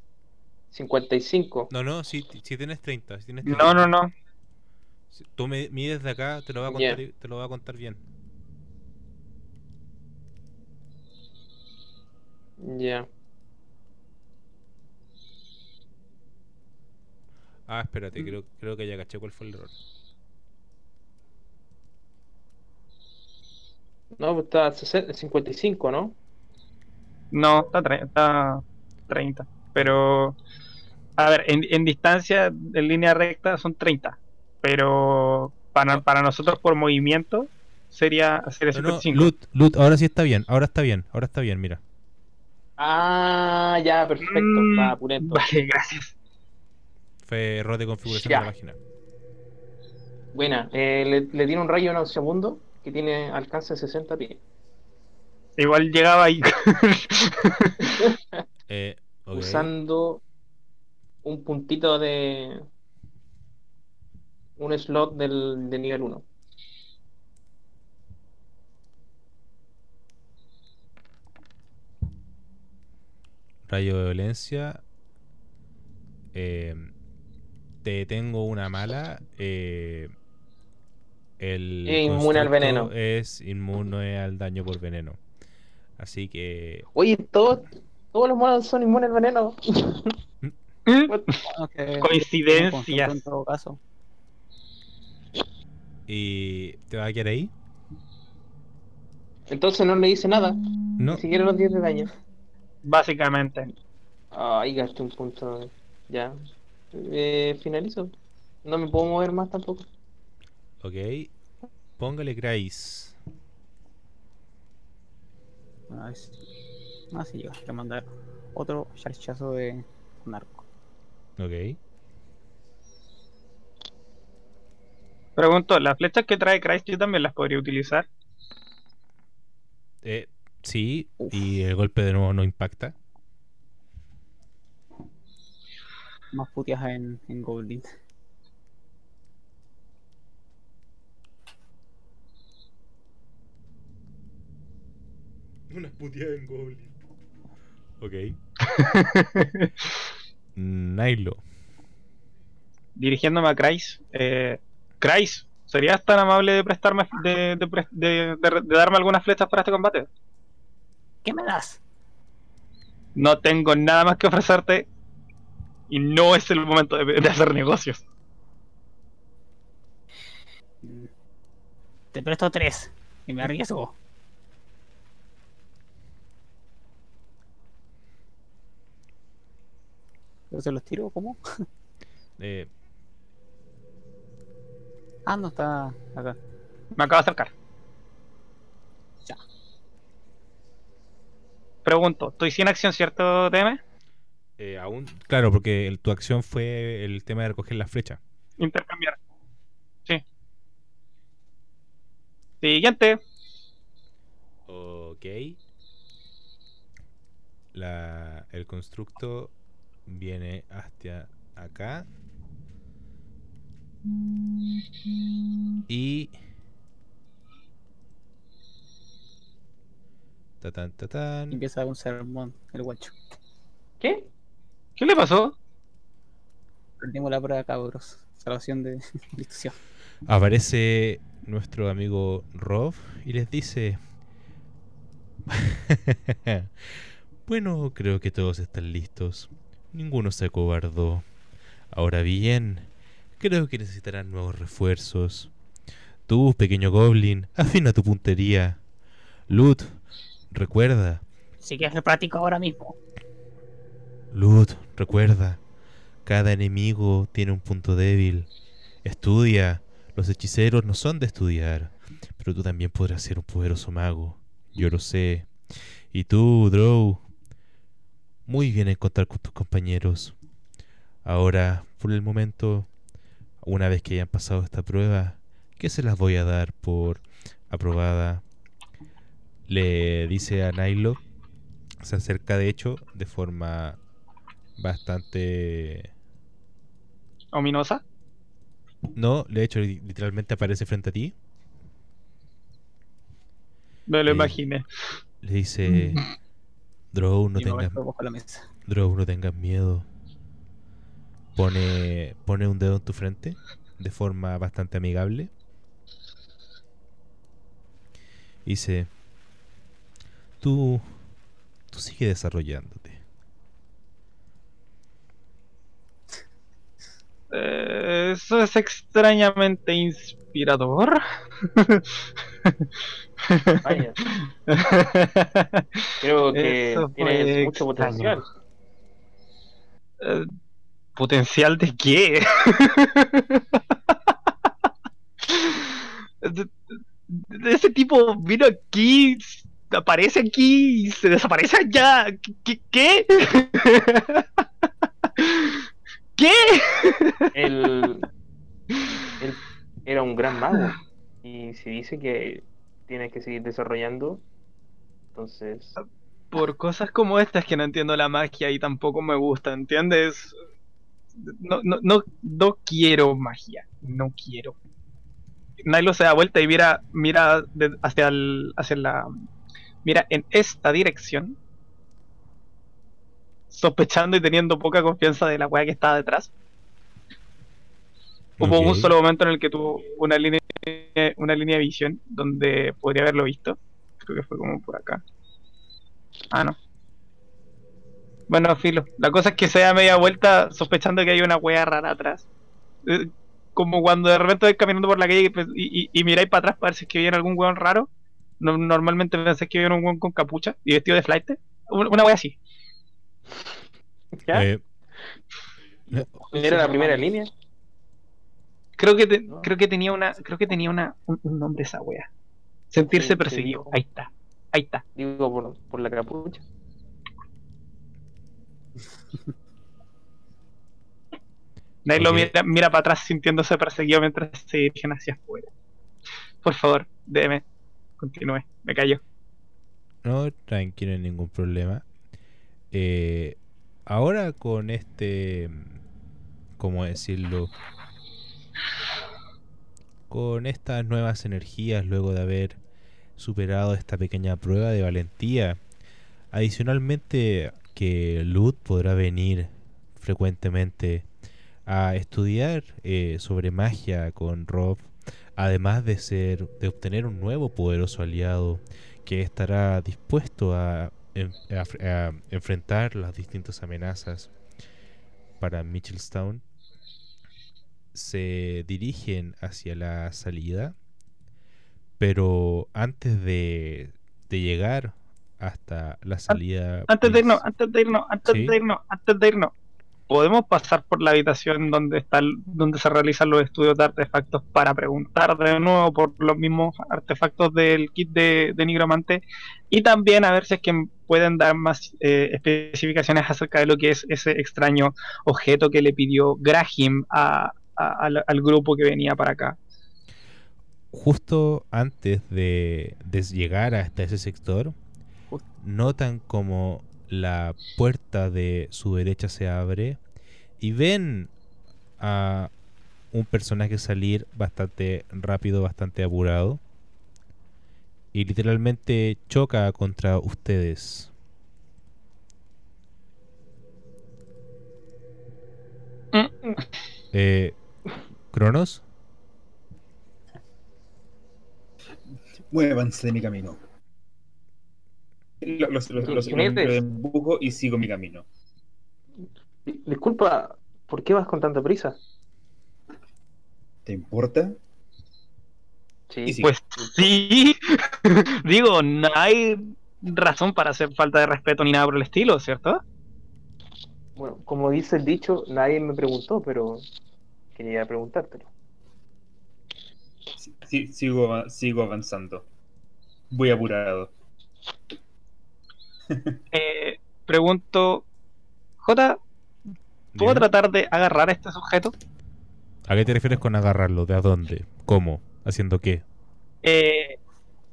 55. No, no, si, si tienes 30. Si tienes No, 30. no, no. Si Tú me mides de acá, te lo va a contar, te lo va a contar bien. Ya. Ah, espérate, creo, creo que ya caché cuál fue el error. No, pues está 60 55, ¿no? No, está, está 30. Pero, a ver, en, en distancia, en línea recta, son 30. Pero para, para nosotros por movimiento sería, sería No, no, 55. loot, loot, ahora sí está bien, ahora está bien, ahora está bien, mira. Ah, ya, perfecto. Mm, Va. Vale, gracias. Fue error de configuración Ya. de la página. Buena. Eh, le, le tiene un rayo nauseabundo que tiene alcance de 60 pies. Igual llegaba ahí. Eh. Usando un puntito de. Un slot del, de nivel 1. Rayo de violencia. eh, te tengo una mala. eh, el Es inmune al veneno. Es inmune al daño por veneno. Así que Oye, todos, todos los monos son inmunes al veneno. ¿Mm? Bueno, que- Coincidencias. En todo caso. ¿Y te va a quedar ahí? Entonces no le hice nada. No. Ni siquiera los 10 de daño. Básicamente. Ay, gasté un punto. Ya. Eh, finalizo. No me puedo mover más tampoco. Ok. Póngale Grace. A ver si- Ah, sí, yo. Voy a mandar otro charchazo de narco. Ok. Pregunto, ¿las flechas que trae Christ yo también las podría utilizar? Eh, sí, Uf. y el golpe de nuevo no impacta. Más puteas en, en Goblin. Una puteada en Goblin. Ok. Nilo. Dirigiéndome a Christ. Eh, Christ, ¿serías tan amable de prestarme de, de, pres- de- de- de darme algunas flechas para este combate? ¿Qué me das? No tengo nada más que ofrecerte y no es el momento de, de hacer negocios. Te presto tres y me arriesgo. ¿Pero se los tiro? ¿Cómo? Eh, Ah, no está acá. Me acabo de acercar. Ya. Pregunto, estoy sin acción, ¿cierto, DM? Eh, aún, claro, porque el- tu acción fue el tema de recoger la flecha. Intercambiar. Sí. Siguiente. Ok. La, el constructo viene hasta acá. Y... Tatán, tatán. Empieza un sermón, el guacho. ¿Qué? ¿Qué le pasó? Perdimos la prueba, cabros. Salvación de institución. Aparece nuestro amigo Rob y les dice... bueno, creo que todos están listos. Ninguno se acobardó. Ahora bien, creo que necesitarán nuevos refuerzos. Tú, pequeño goblin, afina tu puntería. Lud, recuerda. Si quieres que practico ahora mismo. Lud, recuerda. Cada enemigo tiene un punto débil. Estudia. Los hechiceros no son de estudiar. Pero tú también podrás ser un poderoso mago. Yo lo sé. Y tú, Drow. Muy bien en contar con tus compañeros. Ahora, por el momento, una vez que hayan pasado esta prueba, que se las voy a dar por aprobada. Le dice a Nilo. Se acerca de hecho de forma bastante... ¿Ominosa? No, de hecho li- literalmente aparece frente a ti. Me lo Eh, imaginé. Le dice... Drow, no tengas. Drow, no tengas miedo. Pone, pone un dedo en tu frente de forma bastante amigable. Dice... Tú... Tú sigue desarrollándote. Eh, eso es extrañamente inspirador. Vaya. Creo que tienes mucho extraño. potencial. Eh, ¿Potencial de qué? De- de- Ese tipo vino aquí, aparece aquí y se desaparece allá. ¿Qué? ¿Qué? ¿Qué? Él, él era un gran mago. Y si dice que tienes que seguir desarrollando, entonces Por cosas como estas que no entiendo la magia y tampoco me gusta, ¿entiendes? No, no, no, no quiero magia, no quiero. Nilo se da vuelta y mira, mira hacia, el, hacia la... Mira en esta dirección. Sospechando y teniendo poca confianza de la weá que está detrás. Hubo un Ok. solo momento en el que tuvo una línea, una línea de visión donde podría haberlo visto. Creo que fue como por acá. Ah, no. Bueno, filo. La cosa es que se da media vuelta sospechando que hay una wea rara atrás. Eh, Como cuando de repente vais caminando por la calle y, pues, y, miráis para atrás para ver si es que viene algún weón raro. No- normalmente pensé que viene un weón con capucha y vestido de flight. Una, una wea así. ¿Ya? Eh, ¿Era la primera línea? Creo que te- creo que tenía una creo que tenía una un, un nombre esa wea. Sentirse Sí, perseguido. sí. Ahí está. Ahí está. Digo, por, por la capucha. Nadie lo Ok. mira, mira para atrás sintiéndose perseguido mientras se dirigen hacia afuera. Por favor, déjeme. Continúe. Me callo. No, tranquilo, ningún problema. Eh, ahora con este, ¿cómo decirlo? Con estas nuevas energías, luego de haber superado esta pequeña prueba de valentía, adicionalmente que Lud podrá venir frecuentemente a estudiar eh, sobre magia con Rob, además de ser, de obtener un nuevo poderoso aliado que estará dispuesto a, en- a fr- a enfrentar las distintas amenazas para Mitchellstown, se dirigen hacia la salida, pero antes de, de llegar hasta la salida... Antes de irnos, princ- antes de irnos, antes Sí. de irnos, antes de irnos. ¿Podemos pasar por la habitación donde está donde se realizan los estudios de artefactos para preguntar de nuevo por los mismos artefactos del kit de, de nigromante y también a ver si es que pueden dar más eh, especificaciones acerca de lo que es ese extraño objeto que le pidió Graham a- a- al, al grupo que venía para acá? justo antes de, de llegar hasta ese sector, notan como la puerta de su derecha se abre y ven a un personaje salir bastante rápido, bastante apurado y literalmente choca contra ustedes. Mm, Eh, ¿Cronos? Muévanse de mi camino. Los, los, los, empujo y sigo mi camino. Disculpa, ¿por qué vas con tanta prisa? ¿Te importa? Sí. Pues sí, digo, no hay razón para hacer falta de respeto ni nada por el estilo, ¿cierto? Bueno, como dice el dicho, nadie me preguntó, pero quería preguntártelo. Sí, sí, sigo, sigo avanzando. Voy apurado. Eh, pregunto, J, ¿puedo tratar de agarrar a este sujeto? ¿A qué te refieres con agarrarlo? ¿De a dónde? ¿Cómo? ¿Haciendo qué? Eh,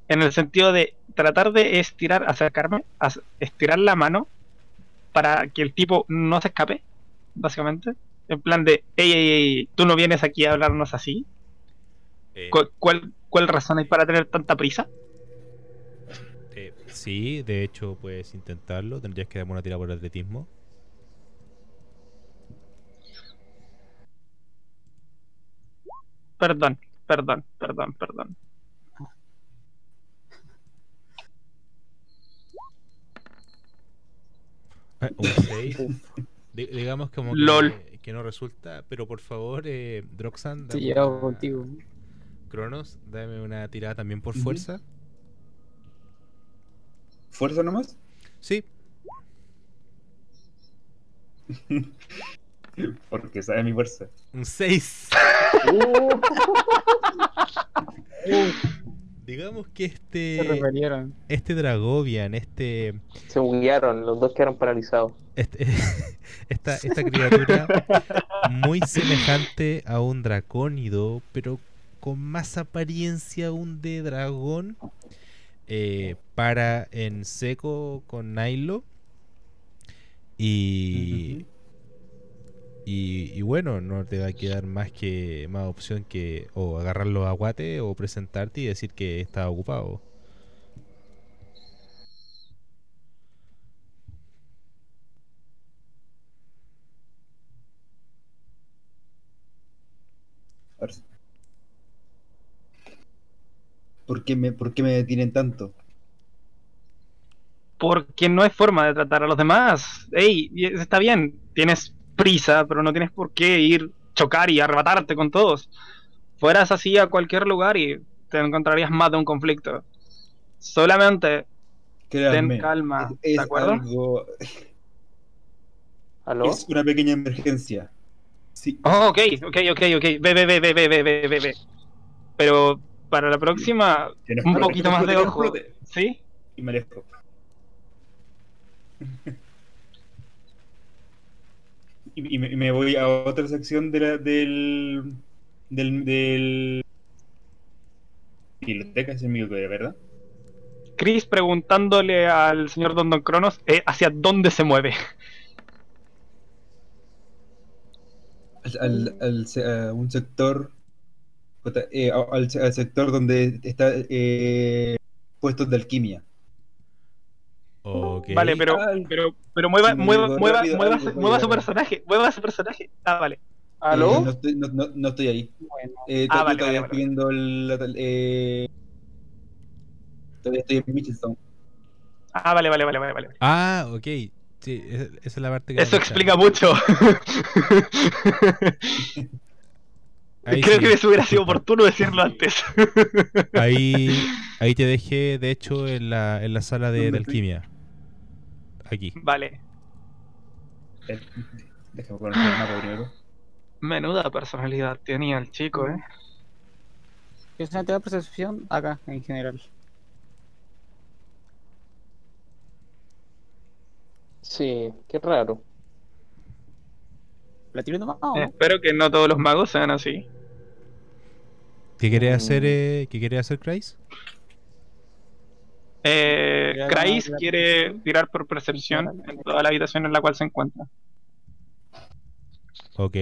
en el sentido de tratar de estirar, acercarme, estirar la mano para que el tipo no se escape, básicamente. En plan de, ey, ey, ey, tú no vienes aquí a hablarnos así. Eh, ¿Cu- ¿Cuál, cuál razón hay para tener tanta prisa? eh, sí, de hecho puedes intentarlo. Tendrías que darme una tira por atletismo. Perdón, perdón, perdón, perdón. un 6. digamos como que, Lol. que no resulta, pero por favor, eh, Droxan, Sí, dame yo una- contigo. Cronos, dame una tirada también por fuerza. ¿Fuerza nomás? Sí, Porque sabe mi fuerza. un 6. Digamos que Se este referieron. este Dragovian, este se buguearon, los dos quedaron paralizados. este- esta, esta criatura muy semejante a un dracónido, pero con más apariencia aún de dragón, eh, para en seco con Nilo. Y, y, bueno, no te va a quedar más que más opción que o agarrarlo a guate o presentarte y decir que está ocupado. ¿Por qué me, por qué me detienen tanto? Porque no hay forma de tratar a los demás. Ey, está bien, tienes prisa, pero no tienes por qué ir, chocar y arrebatarte con todos. Fueras así a cualquier lugar y te encontrarías más de un conflicto. Solamente ten calma, ¿de acuerdo? Es una pequeña emergencia. Sí. Oh, ok, ok, ok, ok. Ve, ve, ve, ve, ve, ve, ve, ve. Pero para la próxima, un poquito más de ojo. ¿Sí? Y merezco y, y me, y me voy a otra sección de la, del, del, del... Biblioteca, ese es mi que ¿verdad? Chris preguntándole al señor Don Don Cronos eh, hacia dónde se mueve. Al, al, al se- a un sector... eh, al sector donde está eh, puestos de alquimia. Ok. Vale, pero, pero, pero mueva, mueva, rápido, mueva, rápido, mueva, mueva su personaje, mueva su personaje. Ah, vale. Eh, ¿Aló? no, estoy, no, no- no estoy ahí. Bueno, Eh, Ah, vale, todavía vale, estoy viendo el... eh, todavía estoy en Mitchelstown. Ah, vale, vale, vale, vale, vale. Ah, ok. Sí, esa esa es la parte que... Eso explica mucho. Ahí Creo sí, que eso hubiera sido oportuno decirlo antes. Ahí, ahí te dejé, de hecho, en la, en la sala de, de alquimia. Aquí. vale. Eh, Déjame poner el mapa primero. Menuda personalidad tenía el chico, eh. Es una de percepción acá, en general. sí, qué raro. ¿La tiro nomás? Espero que no todos los magos sean así. ¿Qué querés Mm. hacer, eh, ¿qué querés hacer, Christ? Eh, la- quiere tirar por percepción en toda la habitación en la cual se encuentra. Ok.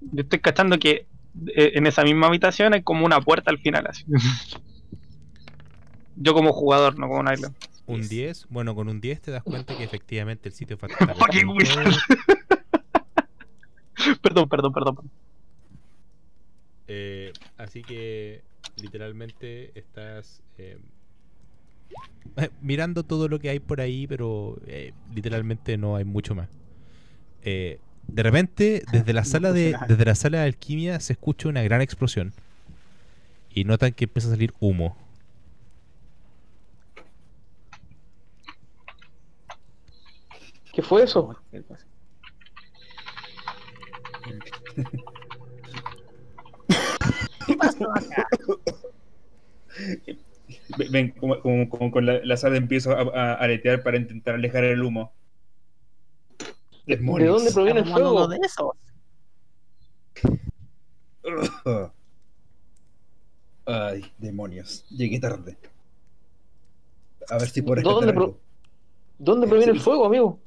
Yo estoy cachando que eh, en esa misma habitación hay como una puerta al final, así. Yo como jugador, no como Nylon. Un 10. Bueno, con un 10 te das cuenta que efectivamente el sitio es bastante Fucking recinto. wizard. perdón, perdón, perdón. Eh, así que literalmente estás eh, eh, mirando todo lo que hay por ahí, pero eh, literalmente no hay mucho más. Eh, de repente, desde la sala de desde la sala de alquimia se escucha una gran explosión y notan que empieza a salir humo. ¿Qué fue eso? Cualquier cosa. Ven, ven, como, como- como con la, la sala empiezo a, a aretear para intentar alejar el humo. ¿De Demonios. dónde proviene el fuego? uno de esos. Ay, demonios. Llegué tarde. A ver si puedo ¿Dónde pro-. ¿Dónde proviene el fuego, amigo?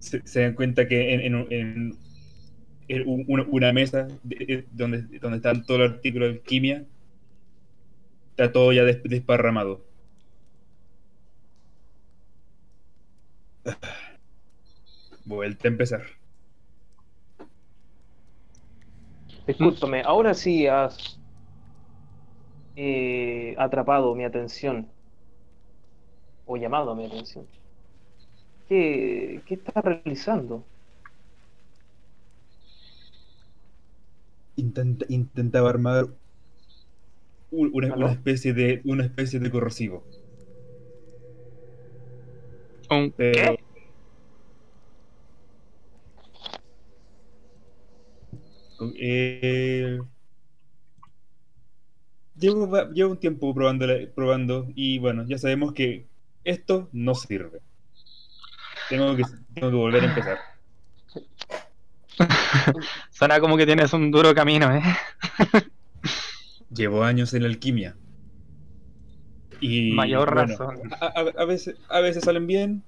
Se, se dan cuenta que en, en- en- en un- una, una mesa de- de- donde, donde están todos los artículos de alquimia está todo ya des- desparramado. Vuelta a empezar. Discúlpame, ahora sí has eh, atrapado mi atención. O llamado mi atención. ¿Qué, qué estás realizando? Intenta- intentaba armar un- una, especie de una especie de corrosivo. ¿Un Pero qué? Eh, llevo, llevo un tiempo probando, probando y bueno, ya sabemos que esto no sirve. Tengo que, tengo que volver a empezar. Suena como que tienes un duro camino, eh. Llevo años en la alquimia. Y Mayor bueno, razón. A, a- a veces, a veces salen bien,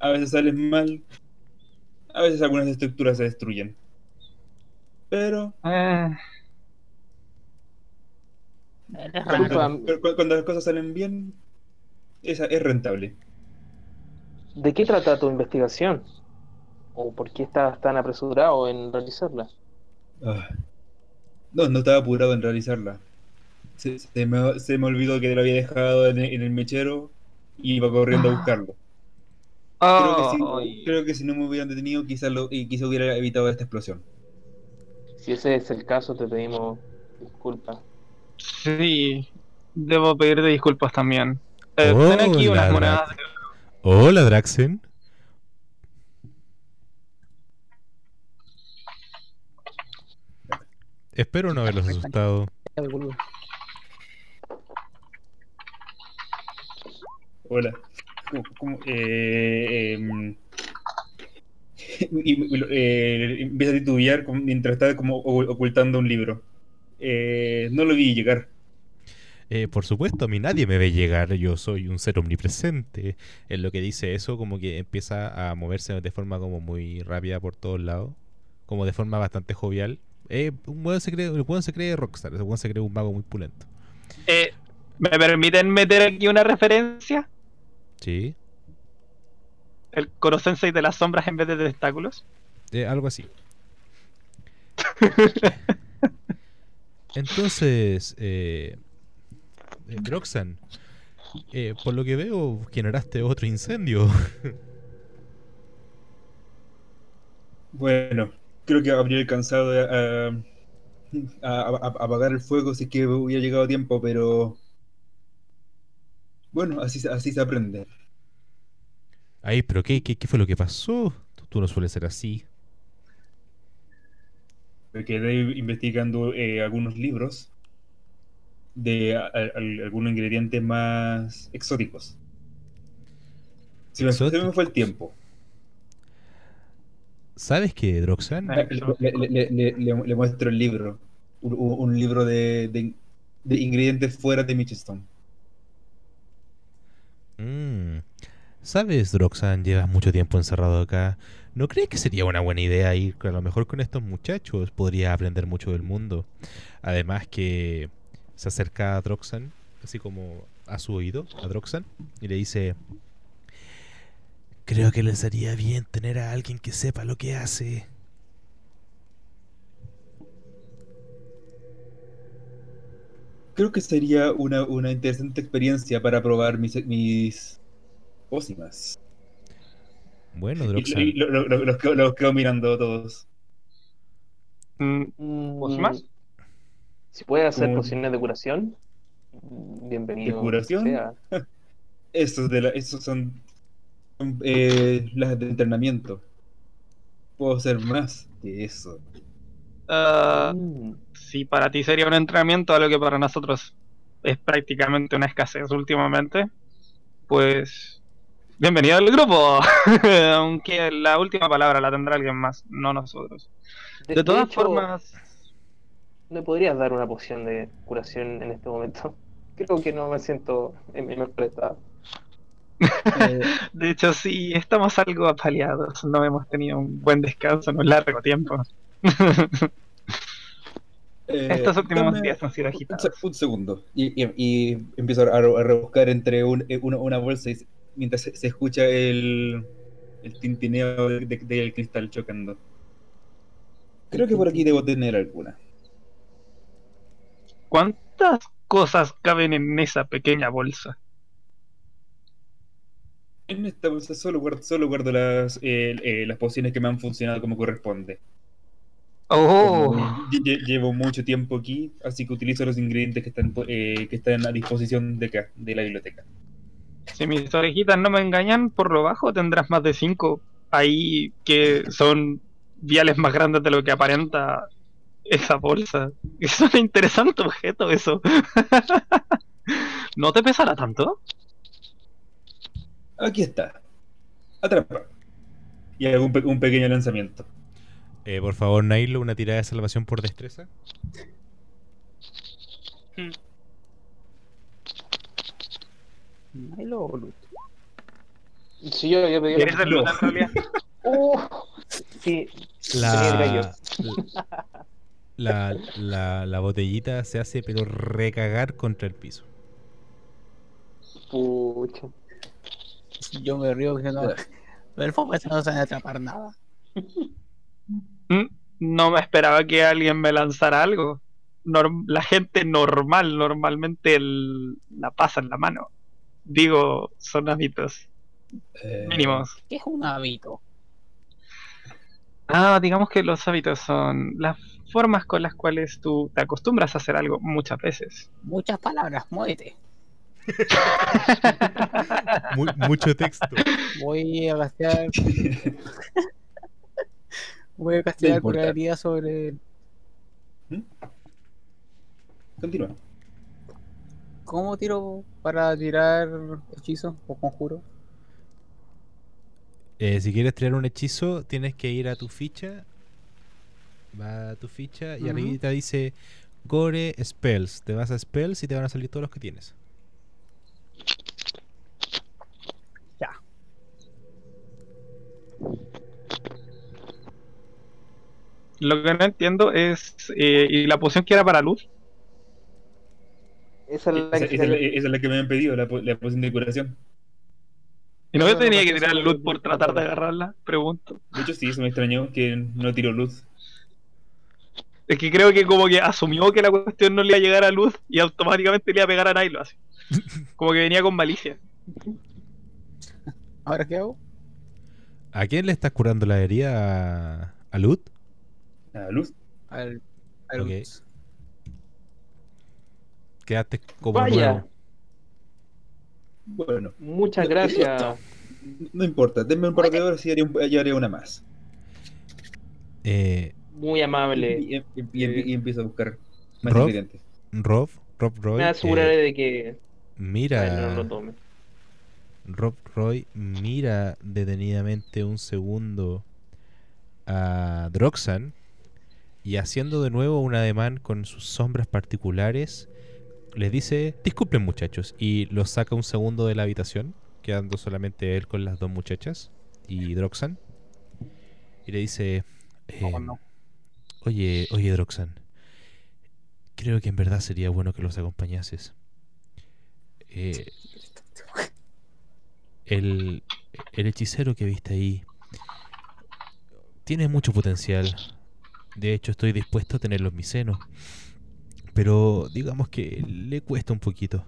a veces salen mal, a veces algunas estructuras se destruyen. Pero Eh, Eres raro. Disculpa, Pero cu- cuando las cosas salen bien, esa es rentable. ¿de qué trata tu investigación? ¿O por qué estás tan apresurado en realizarla? Ah. No, no estaba apurado en realizarla. Se, se me, se me olvidó que lo había dejado en el, en el mechero y iba corriendo a buscarlo. Creo que, sí, creo que si no me hubieran detenido, quizás quizás hubiera evitado esta explosión. Si ese es el caso, te pedimos disculpas. Sí, debo pedirte disculpas también. Eh, ten aquí unas monedas. Hola, Draxen. Espero no haberlos asustado. Hola. ¿Cómo- cómo, eh, em, y, y, eh, empieza a titubear mientras está como ocultando un libro. Eh, no lo vi llegar. Eh, por supuesto, a mí nadie me ve llegar, yo soy un ser omnipresente. En lo que dice eso, como que empieza a moverse de forma como muy rápida por todos lados, como de forma bastante jovial. Eh, un weón se cree, el weón se cree rockstar, el weón se cree un mago muy pulento. Eh, ¿Me permiten meter aquí una referencia? Sí, El Corosensei de las sombras en vez de tentáculos. eh, algo así. Entonces, eh, eh, Roxanne, eh, por lo que veo, generaste otro incendio. Bueno, creo que habría alcanzado a, a- a- a- apagar el fuego si es que hubiera llegado a tiempo, pero bueno, así, se- así se aprende. Ay, pero ¿qué, qué, qué fue lo que pasó? Tú, tú no sueles ser así. Me quedé investigando eh, algunos libros de a- a- al- algunos ingredientes más exóticos. Se me, se me fue el tiempo. ¿Sabes qué, Droxan? Eh. Le, le- le- le- le- le muestro el libro. Un, libro de, de- de ingredientes fuera de Mitchellstone. Mm. ¿Sabes, Droxan? Llevas mucho tiempo encerrado acá. ¿No crees que sería una buena idea ir a lo mejor con estos muchachos? Podría aprender mucho del mundo. Además que se acerca a Droxan, así como a su oído, a Droxan, y le dice... Creo que les haría bien tener a alguien que sepa lo que hace. Creo que sería una, una interesante experiencia para probar mis, mis pócimas. Bueno, Y, Droxan. y lo- lo- lo- los, quedo, los quedo mirando todos. Mm, Mm, ¿Pócimas? Si puede hacer pociones de curación, bienvenido. ¿De curación? sea. Esos, de la, son, son, eh, las de entrenamiento. Puedo hacer más que eso. ah, Mm, si para ti sería un entrenamiento, algo que para nosotros es prácticamente una escasez últimamente, pues bienvenido al grupo. Aunque la última palabra la tendrá alguien más, no nosotros. De, De todas de hecho, formas, ¿me podrías dar una poción de curación en este momento? Creo que no me siento en mi mejor estado. Eh, de hecho sí, estamos algo apaleados, no hemos tenido un buen descanso en un largo tiempo. eh, Estos últimos dame días han sido agitados. un segundo. Y, y- y empiezo a, a rebuscar entre un- eh, una, una bolsa y mientras se, se escucha el, el tintineo de- de- del cristal chocando. Creo que por aquí debo tener alguna. ¿Cuántas cosas caben en esa pequeña bolsa? En esta bolsa solo guardo, solo guardo las, eh, eh, las pociones que me han funcionado como corresponde. Oh, Lle- lle- Llevo mucho tiempo aquí, así que utilizo los ingredientes que están, eh, que están a disposición de acá, de la biblioteca. si mis orejitas no me engañan, por lo bajo tendrás más de cinco ahí que son viales más grandes de lo que aparenta esa bolsa. Es un interesante objeto eso. ¿No te pesará tanto? Aquí está. Atrapa. Y hago un, pe- un pequeño lanzamiento. Eh, por favor, Nailo, una tirada de salvación por destreza. Milo o Lut. Si yo había pedido. ¿Eres del No. Lut en realidad? Uh, sí. La, la, la, la botellita se hace pero recagar contra el piso. Pucha. Yo me río que no. Pero el foco ese no se van a atrapar nada. Mm, No me esperaba que alguien me lanzara algo. Norm- la gente normal normalmente el- la pasa en la mano. Digo, son hábitos Eh, mínimos. ¿Qué es un hábito? Ah, digamos que los hábitos son las formas con las cuales tú te acostumbras a hacer algo muchas veces. Muchas palabras, muévete. Mu- mucho texto. Voy a gastear. Voy a gastear importa. probabilidad sobre. Continúa. ¿Cómo tiro para tirar hechizo o conjuro? Eh, si quieres tirar un hechizo, tienes que ir a tu ficha. Va a tu ficha y Ujú. arribita dice Core Spells. Te vas a Spells y te van a salir todos los que tienes. Lo que no entiendo es. eh, ¿Y la poción que era para luz? Esa es la Esa, que esa es la, esa es la que me han pedido, la, po- la poción de curación. ¿Y no No, me tenía no, que tirar luz por tratar de agarrarla? Pregunto. De hecho, sí, se me extrañó que no tiró luz. Es que creo que como que asumió que la cuestión no le iba a llegar a luz y automáticamente le iba a pegar a Nilo así. Como que venía con malicia. ¿Ahora qué hago? ¿A quién le estás curando la herida? ¿A, a Lut? Ah, luz. Al, al- Ok. Quédate como Vaya, nuevo. Bueno, muchas gracias. no importa. Denme un par de horas y haré, un- y haré una más. Eh, Muy amable. Y, y- y- y empiezo a buscar más Rob, ingredientes. Rob, Rob Roy. Me aseguraré eh, de que mira. no lo tome. Rob Roy mira detenidamente un segundo a Droxan y haciendo de nuevo un ademán con sus sombras particulares, les dice, disculpen muchachos, y los saca un segundo de la habitación, quedando solamente él con las dos muchachas y Droxan, y le dice, eh, oye, oye Droxan, creo que en verdad sería bueno que los acompañases. Eh, el, el hechicero que viste ahí tiene mucho potencial. De hecho, estoy dispuesto a tenerlo en mi. Pero digamos que le cuesta un poquito.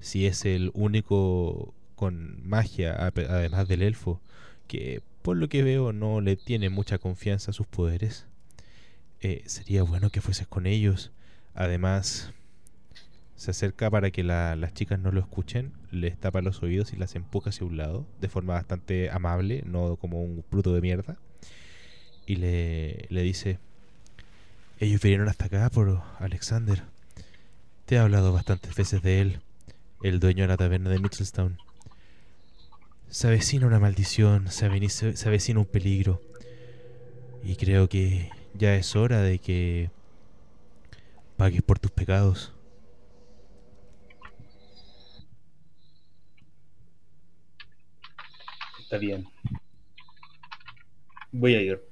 Si es el único con magia, además del elfo, que por lo que veo no le tiene mucha confianza a sus poderes. eh, sería bueno que fueses con ellos. Además, se acerca para que la- las chicas no lo escuchen, les tapa los oídos y las empuja hacia un lado, de forma bastante amable, no como un bruto de mierda. Y le, le dice, ellos vinieron hasta acá por Alexander. Te he hablado bastantes veces de él, el dueño de la taberna de Mitchelstown. Se avecina una maldición, se aveni- se avecina un peligro. Y creo que ya es hora de que pagues por tus pecados. Está bien. Voy a ir.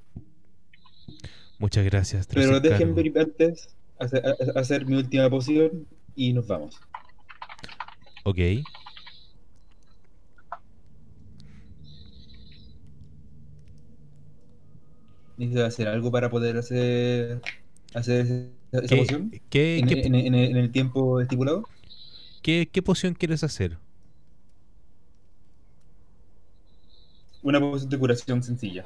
Muchas gracias. Pero cargo. ver antes hacer, hacer mi última poción y nos vamos. Ok. Necesito hacer algo para poder hacer, hacer esa ¿Qué, poción qué, en, qué- en- en- en el tiempo estipulado. qué- qué poción quieres hacer? Una poción de curación sencilla.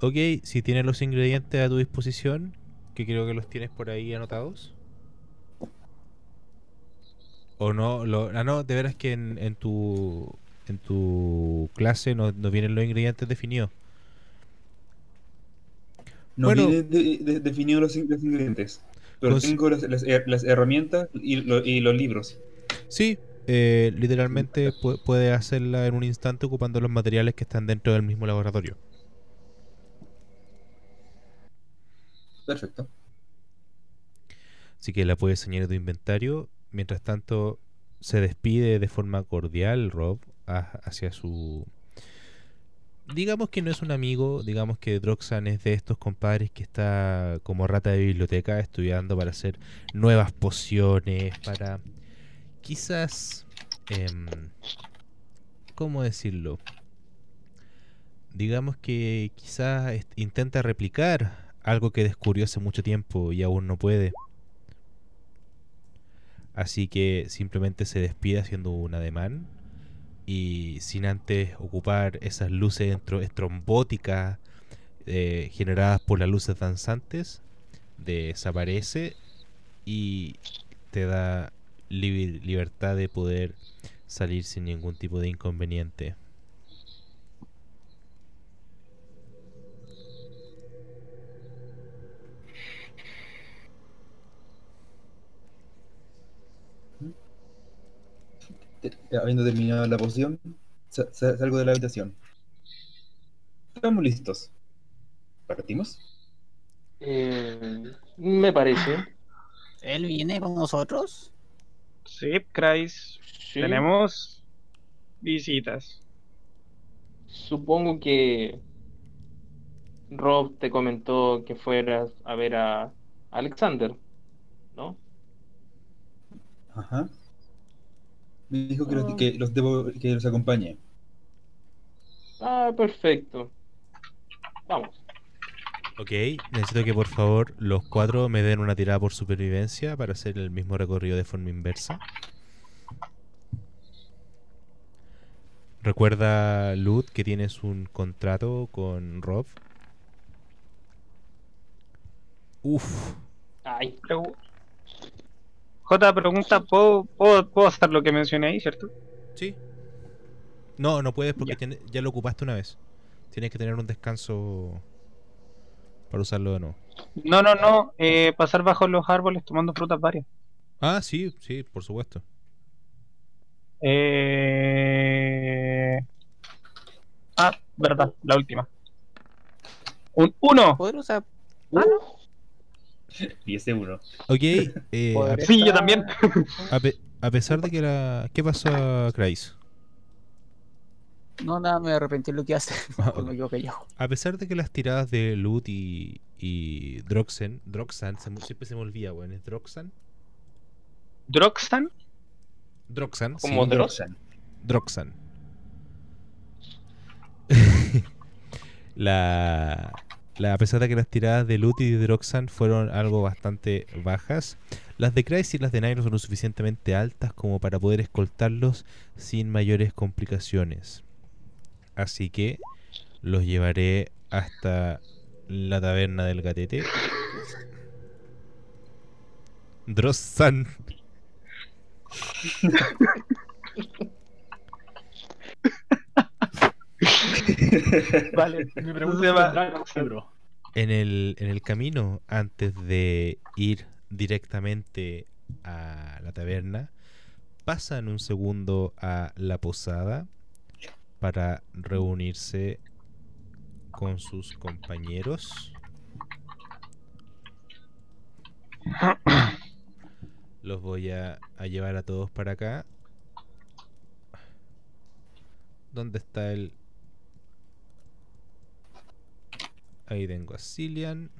Ok, si tienes los ingredientes a tu disposición, que creo que los tienes por ahí anotados. O no, lo, ah no, de veras que en, en tu en tu clase no, no vienen los ingredientes definidos. No Bueno. viene de- de- definido los, in- los ingredientes. Pero Cons- tengo las, las her- las herramientas y, lo- y los libros. Sí, eh, literalmente pu- puedes hacerla en un instante ocupando los materiales que están dentro del mismo laboratorio. Perfecto. Así que la puedes añadir a tu inventario. Mientras tanto, se despide de forma cordial Rob hacia su... Digamos que no es un amigo, digamos que Droxan es de estos compadres que está como rata de biblioteca estudiando para hacer nuevas pociones, para quizás... em, ¿Cómo decirlo? digamos que quizás intenta replicar algo que descubrió hace mucho tiempo y aún no puede. Así que simplemente se despide haciendo un ademán y sin antes ocupar esas luces estrombóticas eh, generadas por las luces danzantes, desaparece y te da libertad de poder salir sin ningún tipo de inconveniente. Habiendo terminado la poción, sa- sa- salgo de la habitación. Estamos listos. ¿Partimos? Eh, me parece. ¿Él viene con nosotros? Sí, Chris. Sí. Tenemos visitas. Supongo que Rob te comentó que fueras a ver a Alexander, ¿no? Ajá. Me dijo que los, que los debo que los acompañe. Ah, perfecto. Vamos. Ok, necesito que por favor los cuatro me den una tirada por supervivencia para hacer el mismo recorrido de forma inversa. Recuerda, Lud, que tienes un contrato con Rob. Uf, Ay, J pregunta, ¿puedo, puedo, puedo hacer lo que mencioné ahí, cierto? sí. No, no puedes porque Ya. tiene- ya lo ocupaste una vez. Tienes que tener un descanso para usarlo de nuevo. No, no, no. eh, pasar bajo los árboles tomando frutas varias. Ah, sí, sí, por supuesto. Eh... Ah, verdad, la última. Un uno. ¿Poder usar? Y ese uno. Ok, eh, Sí, yo también. a pe- a pesar de que la... ¿Qué pasó a? No, nada, me arrepentí de lo que hace. Ah. A pesar de que las tiradas de Lut y, y Droxen, Droxan, se me- siempre se me olvida, weón, ¿es Droxan? Droxan. Droxan, sí, Como Drox. Roxanne. Droxan. la, a pesar de que las tiradas de Lut y de Droxan fueron algo bastante bajas, las de Kreis y las de Nairo son lo suficientemente altas como para poder escoltarlos sin mayores complicaciones. Así que los llevaré hasta la taberna del gatete. Droxan. Vale, mi pregunta va. En el, en el camino, antes de ir directamente a la taberna, pasan un segundo a la posada para reunirse con sus compañeros. Los voy a, a llevar a todos para acá. ¿Dónde está el, Ahí tengo a Cillian.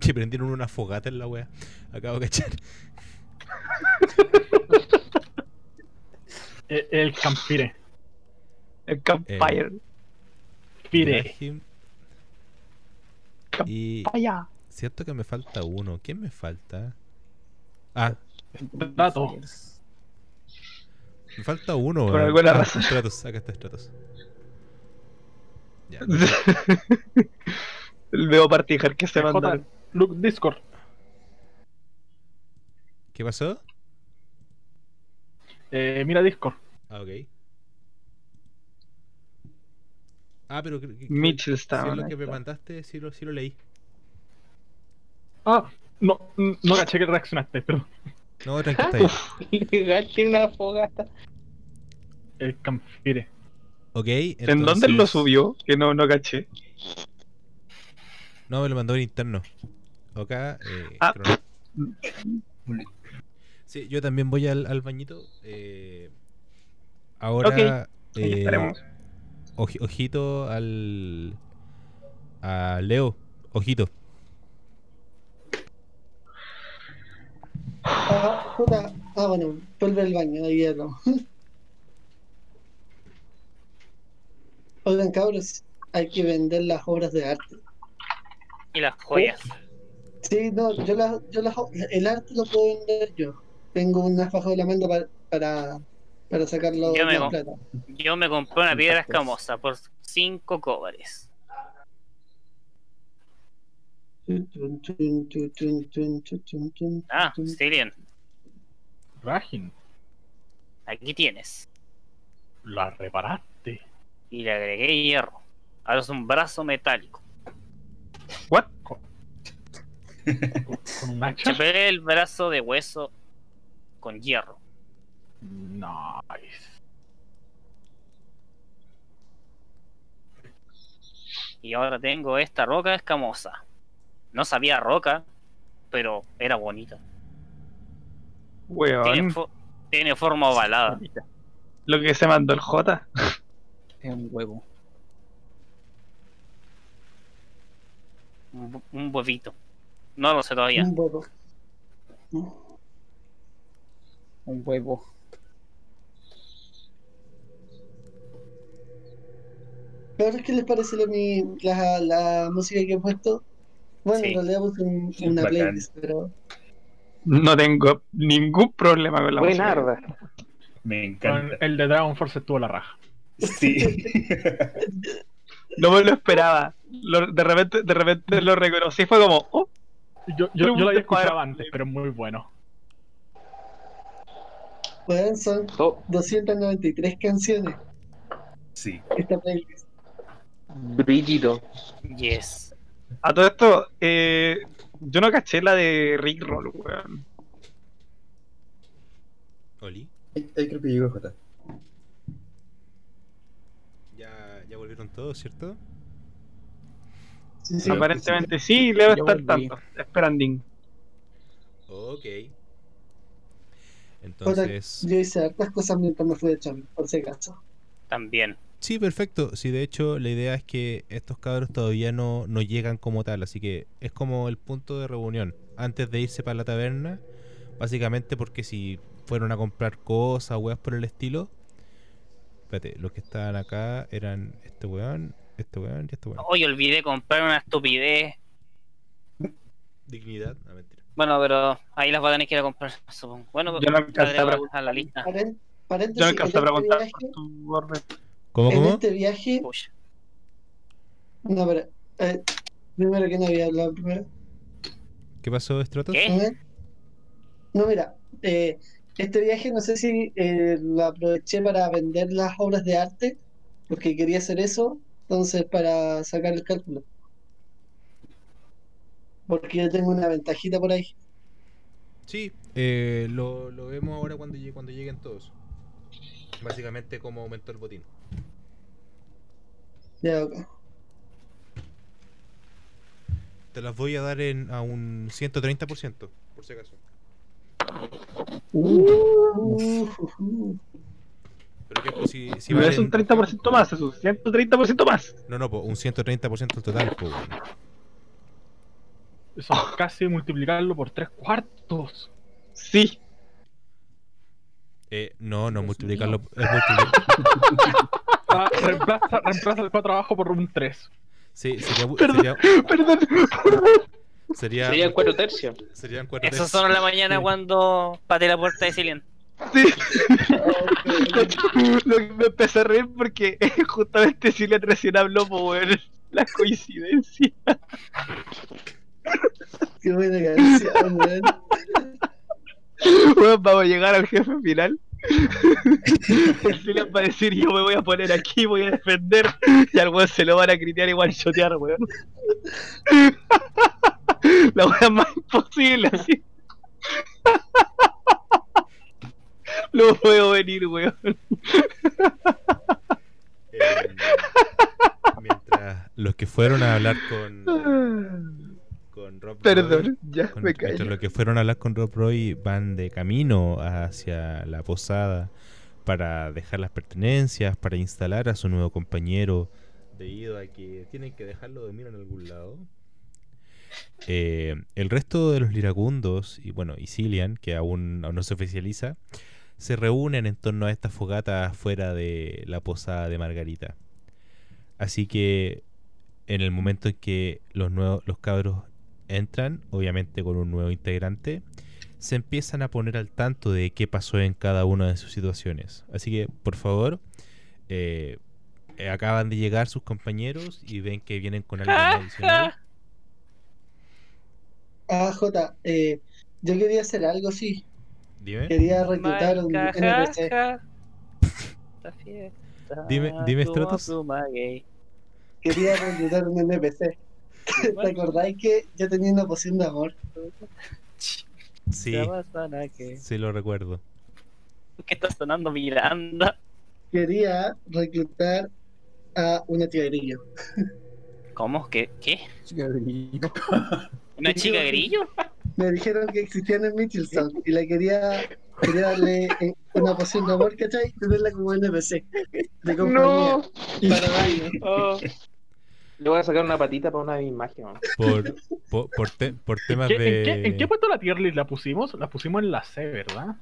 Que prendieron una fogata en la wea. Acabo de cachar. El, el Campire. El Campfire. Pire. Ibrahim. Y Vaya. cierto que me falta uno. ¿Quién me falta? Ah, Dato. me falta uno. Por alguna Ah, razón. Stratos, acá está Stratos. Ya. Veo partijar que se J, mandaron. Luke, Discord. ¿Qué pasó? Eh, mira Discord. Ah, ok. Ah, pero creo que, Mitchell si está. es lo que me mandaste, sí lo, sí lo leí. Ah, no, no caché que reaccionaste, pero No, tranquilo. Legal, tiene una fogata. el Campire. Ok, ¿En dónde lo subió? Que no, no caché. No, me lo mandó en interno. Acá. Eh, Ah. crono- Sí, yo también voy al, al bañito. eh, ahora. Ok, Ahí eh, ojito al. A Leo. Ojito. Ah, puta. Ah, bueno, vuelve al baño, ahí ya no. Oigan, cabros, hay que vender las obras de arte. Y las joyas. Sí, no, yo las, yo las, el arte lo puedo vender yo. Tengo una faja de la manga para, para, para sacarlo. Yo me, yo me compré una piedra escamosa por 5 cobres Ah, Stylian. Rajin. Aquí tienes. La reparaste. Y le agregué hierro. Ahora es un brazo metálico. ¿What? Con un hacha. Pegué el brazo de hueso con hierro. Nice. Y ahora tengo esta roca escamosa. No sabía roca, pero era bonita. Tiene, Weón. fo- tiene forma ovalada. Lo que se mandó el J. Es un huevo. Un, un huevito. No lo sé todavía. Un huevo. Un huevo. ¿Ahora qué les parece la, mi, la, la música que he puesto? Bueno, Sí. en realidad puse un- Sí, una bacán. playlist, pero No tengo ningún problema con la música. Buenarda. Me Con encanta. el de Dragon Force estuvo la raja. Sí. No me lo esperaba. Lo- de repente, de repente lo reconocí. Fue como, oh, Yo, yo, yo lo había escuchado antes, pero muy bueno. bueno, son To- 293 canciones Sí. esta playlist. Brígido. Yes. a todo esto, eh, yo no caché la de Rick Roll, weón. Oli. Ahí ahí creo que llegó J. Ya, ya volvieron todos, ¿cierto? Sí, sí. Aparentemente sí, le debe Yo estar tanto. Esperanding. Ok. Ahora, Entonces, yo hice hartas cosas mientras me fui de por si acaso. También. sí, perfecto. Sí, de hecho, la idea es que estos cabros todavía no, no llegan como tal, así que es como el punto de reunión. Antes de irse para la taberna, básicamente porque si fueron a comprar cosas o weas por el estilo. Espérate, los que estaban acá eran este weón, este weón y este weón. Hoy olvidé comprar una estupidez. Dignidad, no mentira. Bueno, pero ahí las voy a tener que ir a comprar, supongo. Bueno, Yo no alcancé a la lista. Paren- Yo paréntesis, no alcancé a en este preguntar viaje, por tu orden. ¿Cómo, en cómo? este viaje, Pucha. no, pero, eh, primero que no había hablado primero. ¿Qué pasó, Stratos? ¿Qué? No, mira, eh, este viaje no sé si eh, lo aproveché para vender las obras de arte, porque quería hacer eso, entonces para sacar el cálculo. Porque yo tengo una ventajita por ahí. Sí, eh, lo, lo vemos ahora cuando, llegue- cuando lleguen todos. Básicamente como aumentó el botín. Ya, ok. Te las voy a dar en, a un 130%, por si acaso. Uh, uh, Pero que pues, si, si es valen- un 30% más, es un 130% más. No, no, po, un 130% total. po. Eso es casi multiplicarlo por tres cuartos. Sí. Eh, no, no, multiplicarlo. Es multiplicar. Ah, reemplaza, reemplaza el 4 abajo por un 3. Sí, sería, Perdón. sería, Perdón. sería, Serían cuatro tercios. serían cuatro Eso tercios. son en la mañana cuando pateé la puerta de Cillian. Sí. Lo que me empecé a reír porque justamente Silvia recién habló, po, weón. La coincidencia. qué buena canción, weón. Weón, vamos a llegar al jefe final. Silvia va a decir: Yo me voy a poner aquí, voy a defender. Y al weón se lo van a critear y one shotear, weón. La weá más imposible, así. Lo puedo venir, weón. Eh, mientras los que fueron a hablar con, con Rob Roy- Perdón, ya con- me callo. los que fueron a hablar con Rob Roy van de camino hacia la posada para dejar las pertenencias, para instalar a su nuevo compañero, debido a que tienen que dejarlo dormir en algún lado. Eh, el resto de los liracundos, y bueno, y Cillian, que aún, aún no se oficializa, se reúnen en torno a esta fogata fuera de la posada de Margarita. Así que en el momento en que los nuevos los cabros entran, obviamente con un nuevo integrante, se empiezan a poner al tanto de qué pasó en cada una de sus situaciones. Así que, por favor, eh, acaban de llegar sus compañeros y ven que vienen con algo adicional. Ah, Jota, eh, yo quería hacer algo, sí. Dime, Quería reclutar a un NPC. Dime- Stratos. Quería reclutar un NPC. ¿Te acordáis que yo tenía una poción de amor? sí, sí lo recuerdo. ¿Qué está sonando Miranda? Quería reclutar a una tía grillo. ¿Cómo? ¿Qué? ¿Qué? Chica brillo. ¿Una chica grillo? Me dijeron que existía en el Mitchelstown y le quería, quería darle eh, una poción de amor, ¿cachai? Y tenerla como NPC de compañía No. para daño. Oh. Le voy a sacar una patita para una imagen. Por, por, por, te- por temas ¿Qué- de... ¿En, qué, en qué puesto la tier list la pusimos? La pusimos en la C, ¿verdad?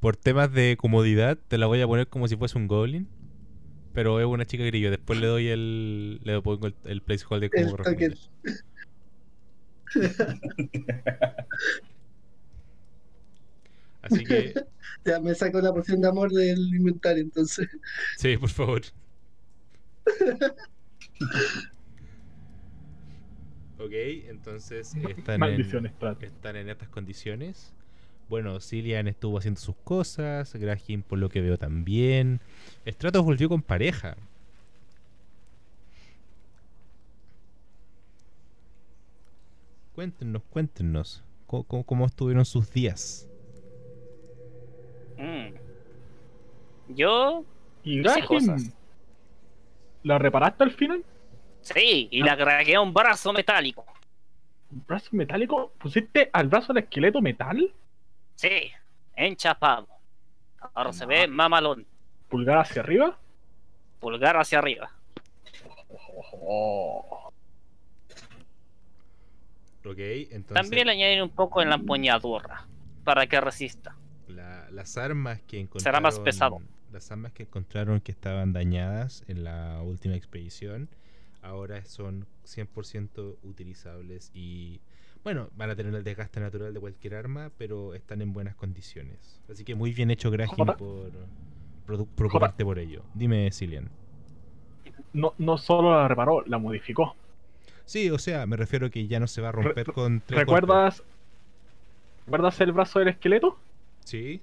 Por temas de comodidad, te la voy a poner como si fuese un goblin. Pero es una chica grillo. Después le doy el. Le pongo el, el placeholder como. Así que, Ya me saco la poción de amor del inventario, entonces. sí, por favor. ok, entonces están en, están en estas condiciones. Bueno, Cillian estuvo haciendo sus cosas. Graham, por lo que veo, también. Stratos volvió con pareja. Cuéntenos, cuéntenos. ¿Cómo, cómo- cómo estuvieron sus días? Mm. Yo, ¿Y Hice cosas. ¿La reparaste al final? sí, y le craqueé un brazo metálico. ¿Un brazo metálico? ¿Pusiste al brazo del esqueleto metal? Sí, enchapado. Ahora se ve mamalón. ¿Pulgar hacia arriba? Pulgar hacia arriba. Ok, entonces. También le añadir un poco en la empuñadura para que resista. la- las armas que encontraron. Será más pesado. Las armas que encontraron que estaban dañadas en la última expedición. Ahora son 100% utilizables y. Bueno, van a tener el desgaste natural de cualquier arma, pero están en buenas condiciones. Así que muy bien hecho, Graham, Jota. por preocuparte por ello. Dime, Cillian. No, no solo la reparó, la modificó. Sí, o sea, me refiero que ya no se va a romper Re- con tres ¿Recuerdas, ¿Recuerdas el brazo del esqueleto? Sí.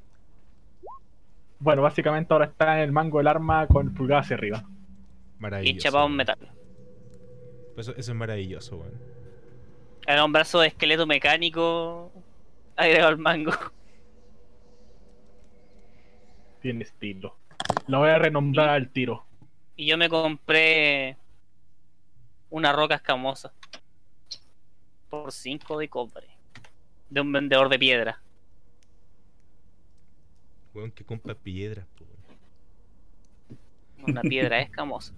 Bueno, básicamente ahora está en el mango del arma con el pulgar hacia arriba. Y Maravilloso. enchapado en metal. Eso, eso es maravilloso, weón. Era un brazo de esqueleto mecánico agregado al mango. Tiene estilo. La voy a renombrar al tiro. Y yo me compré una roca escamosa por 5 de cobre de un vendedor de piedra. Weón, que compra weón. Una piedra escamosa,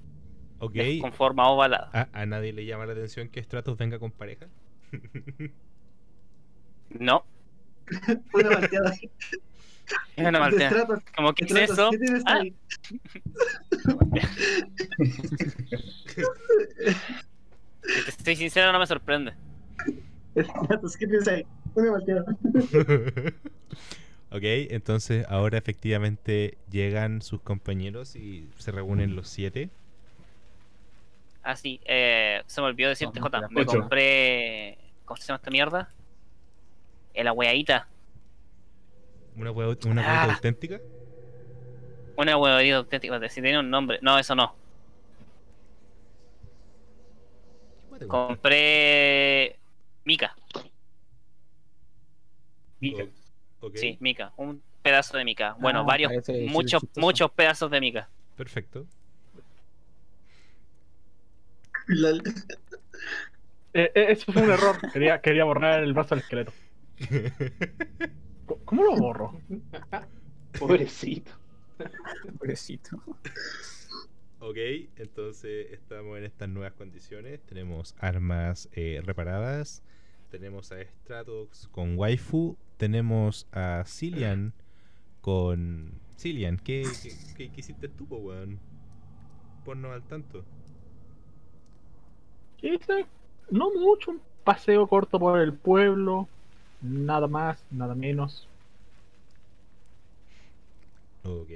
Ok. con forma ovalada. ¿A, a nadie le llama la atención que Stratos venga con pareja? No, Una. Es una maltea. Como que es eso. ¿Qué tienes Ah. Si te estoy sincero, no me sorprende. Stratos, ¿qué tienes ahí? Una malteada. ok, entonces ahora efectivamente llegan sus compañeros y se reúnen los siete. Ah, sí, eh, se me olvidó decirte, No, Jota. no, Me compré. ¿Cómo se llama esta mierda? La weadita. Una hueá una Ah. hueá auténtica. Una huevadita auténtica. Si tiene un nombre. No, eso no. Compré. Mica. Mica. Sí, mica. Un pedazo de mica. Bueno, Ah, varios. Muchos, chistoso. muchos pedazos de mica. Perfecto. Eh, eh, eso fue un error. Quería, quería borrar el brazo del esqueleto. ¿Cómo lo borro? Pobrecito. Pobrecito. ok, entonces estamos en estas nuevas condiciones. Tenemos armas eh, reparadas. Tenemos a Stratos con waifu. Tenemos a Cillian con... Cillian, ¿qué, qué, qué- qué hiciste tú, po, weón? Ponnos al tanto. Hice no mucho, un paseo corto por el pueblo, nada más, nada menos. Ok,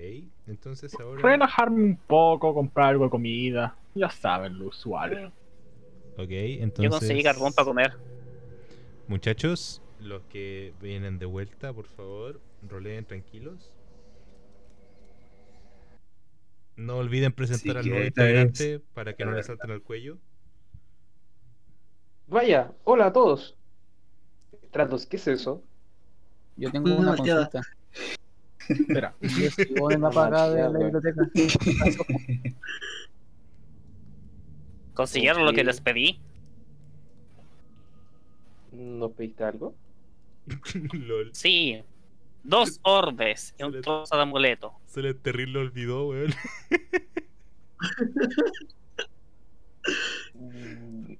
entonces ahora. Relajarme un poco, comprar algo de comida, ya saben, lo usual. Ok, entonces. Yo conseguí carbón para comer. Muchachos, los que vienen de vuelta, por favor, roleen tranquilos. No olviden presentar al nuevo integrante para que no le salten al cuello. Vaya, hola a todos. ¿Qué es eso? Yo tengo Una una consulta. Espera, Yo en la paga de la biblioteca. ¿Consiguieron lo que les pedí? ¿Nos pediste algo? Lol. Sí. Dos orbes y un trozo de amuleto. Se le terrible olvidó, weón. Mm,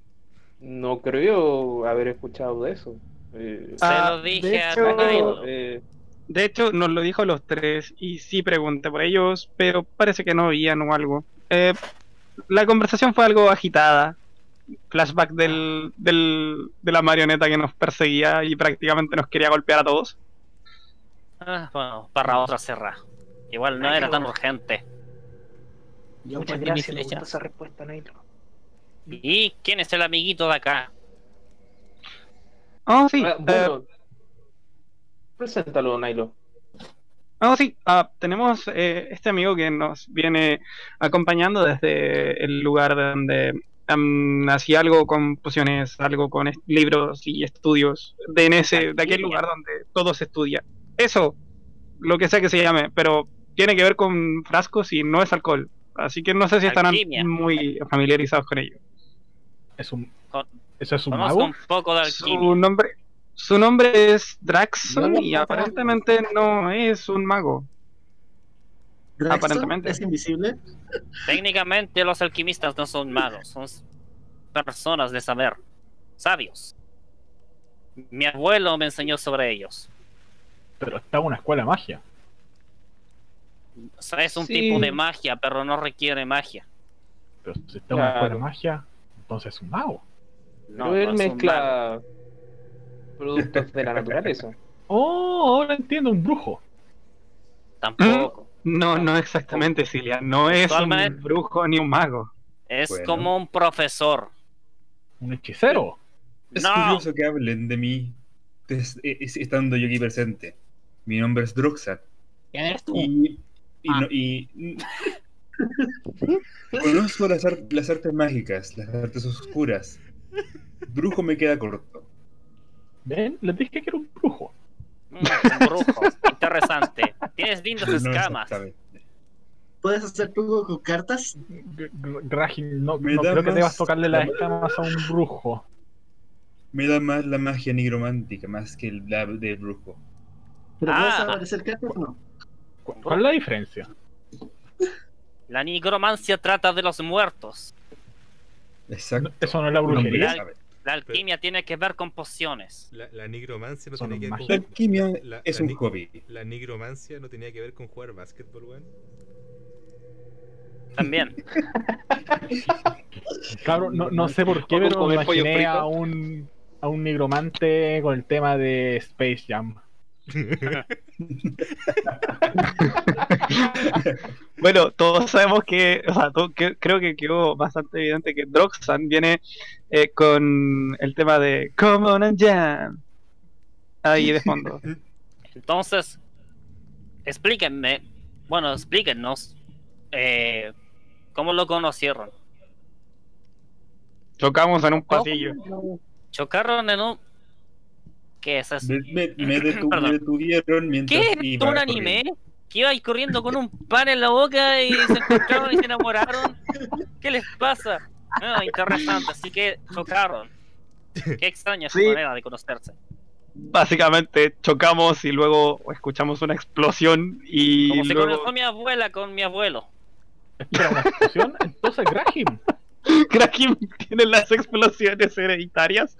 No creo haber escuchado de eso. Eh, Se Ah, lo de dije a hecho- Nailo. eh, De hecho, nos lo dijo a los tres y sí pregunté por ellos, pero parece que no oían o algo. Eh, la conversación fue algo agitada. Flashback del, del- de la marioneta que nos perseguía y prácticamente nos quería golpear a todos. Ah, bueno, para otra serra. Igual no era tan urgente. Yo Muchas perdí mi gracias, me flecha. gusta esa respuesta, Nailo. ¿Y quién es el amiguito de acá? Oh, sí. ah, eh, bueno, preséntalo, Nailo. Oh, sí, ah, tenemos eh, este amigo que nos viene acompañando desde el lugar de donde hacía algo con pociones, algo con est- libros y estudios, de, en ese, de aquel lugar donde todo se estudia. Eso, lo que sea que se llame, pero tiene que ver con frascos y no es alcohol. Así que no sé si estarán Alquimia. muy familiarizados con ello. es un. Con- ¿Eso es un mago? un poco de Su nombre, su nombre es Draxon No, y aparentemente no es un mago. Draxon Aparentemente. es invisible. Técnicamente los alquimistas no son magos, son personas de saber, sabios. Mi abuelo me enseñó sobre ellos. Pero está en una escuela de magia. O sea, es un Sí. tipo de magia, pero no requiere magia. Pero si está en una escuela de Claro. magia, entonces es un mago. No, Pero él no mezcla productos de la naturaleza. Oh, ahora entiendo, un brujo. Tampoco. No, no exactamente, Cilia. No es un brujo ni un mago. Es Bueno. como un profesor. Un hechicero. Es No. curioso que hablen de mí estando yo aquí presente. Mi nombre es Druxat. ¿Quién eres tú? Y, y, Ah. no- y- conozco las, ar- las artes mágicas, las artes oscuras. Brujo me queda corto. Ven, les dije que era un brujo. Mm, un brujo. Interesante. Tienes lindas escamas. ¿Puedes hacer truco con cartas? G- no, no creo que debas tocarle las escamas a un brujo. Me da más la magia nigromántica, más que el- la del brujo. ¿Pero puedes Ah. aparecer cartas o no? ¿Cu- ¿Cuál es la diferencia? La nigromancia trata de los muertos. Exacto. Eso no es la brujería. La alquimia tiene que ver con pociones. La, la nigromancia no Son tenía que ver magia. La con. alquimia la- es la un hobby. La nigromancia no tenía que ver con jugar básquetbol, weón. También. Claro, no, no sé por qué, con pero me imaginé a un, a un nigromante con el tema de Space Jam. Bueno, todos sabemos que, o sea, que- creo que quedó bastante evidente que Droxan viene eh, con el tema de Come on and Jam. Ahí de fondo. Entonces, explíquenme, bueno, explíquenos eh, cómo lo conocieron. Chocamos en un pasillo. Chocaron en un... ¿Qué es eso? Me, me- me detu- Perdón. me detuvieron mientras ¿Qué es iba esto, un anime? corriendo. ¿Que ibais corriendo con un pan en la boca y se encontraron y se enamoraron? ¿Qué les pasa? Ah, interesante, así que chocaron. Qué extraña su Sí. manera de conocerse. Básicamente chocamos y luego escuchamos una explosión y Como se luego conoció mi abuela con mi abuelo. Espera, una explosión. Entonces, Graham. Kraken tiene las explosiones hereditarias.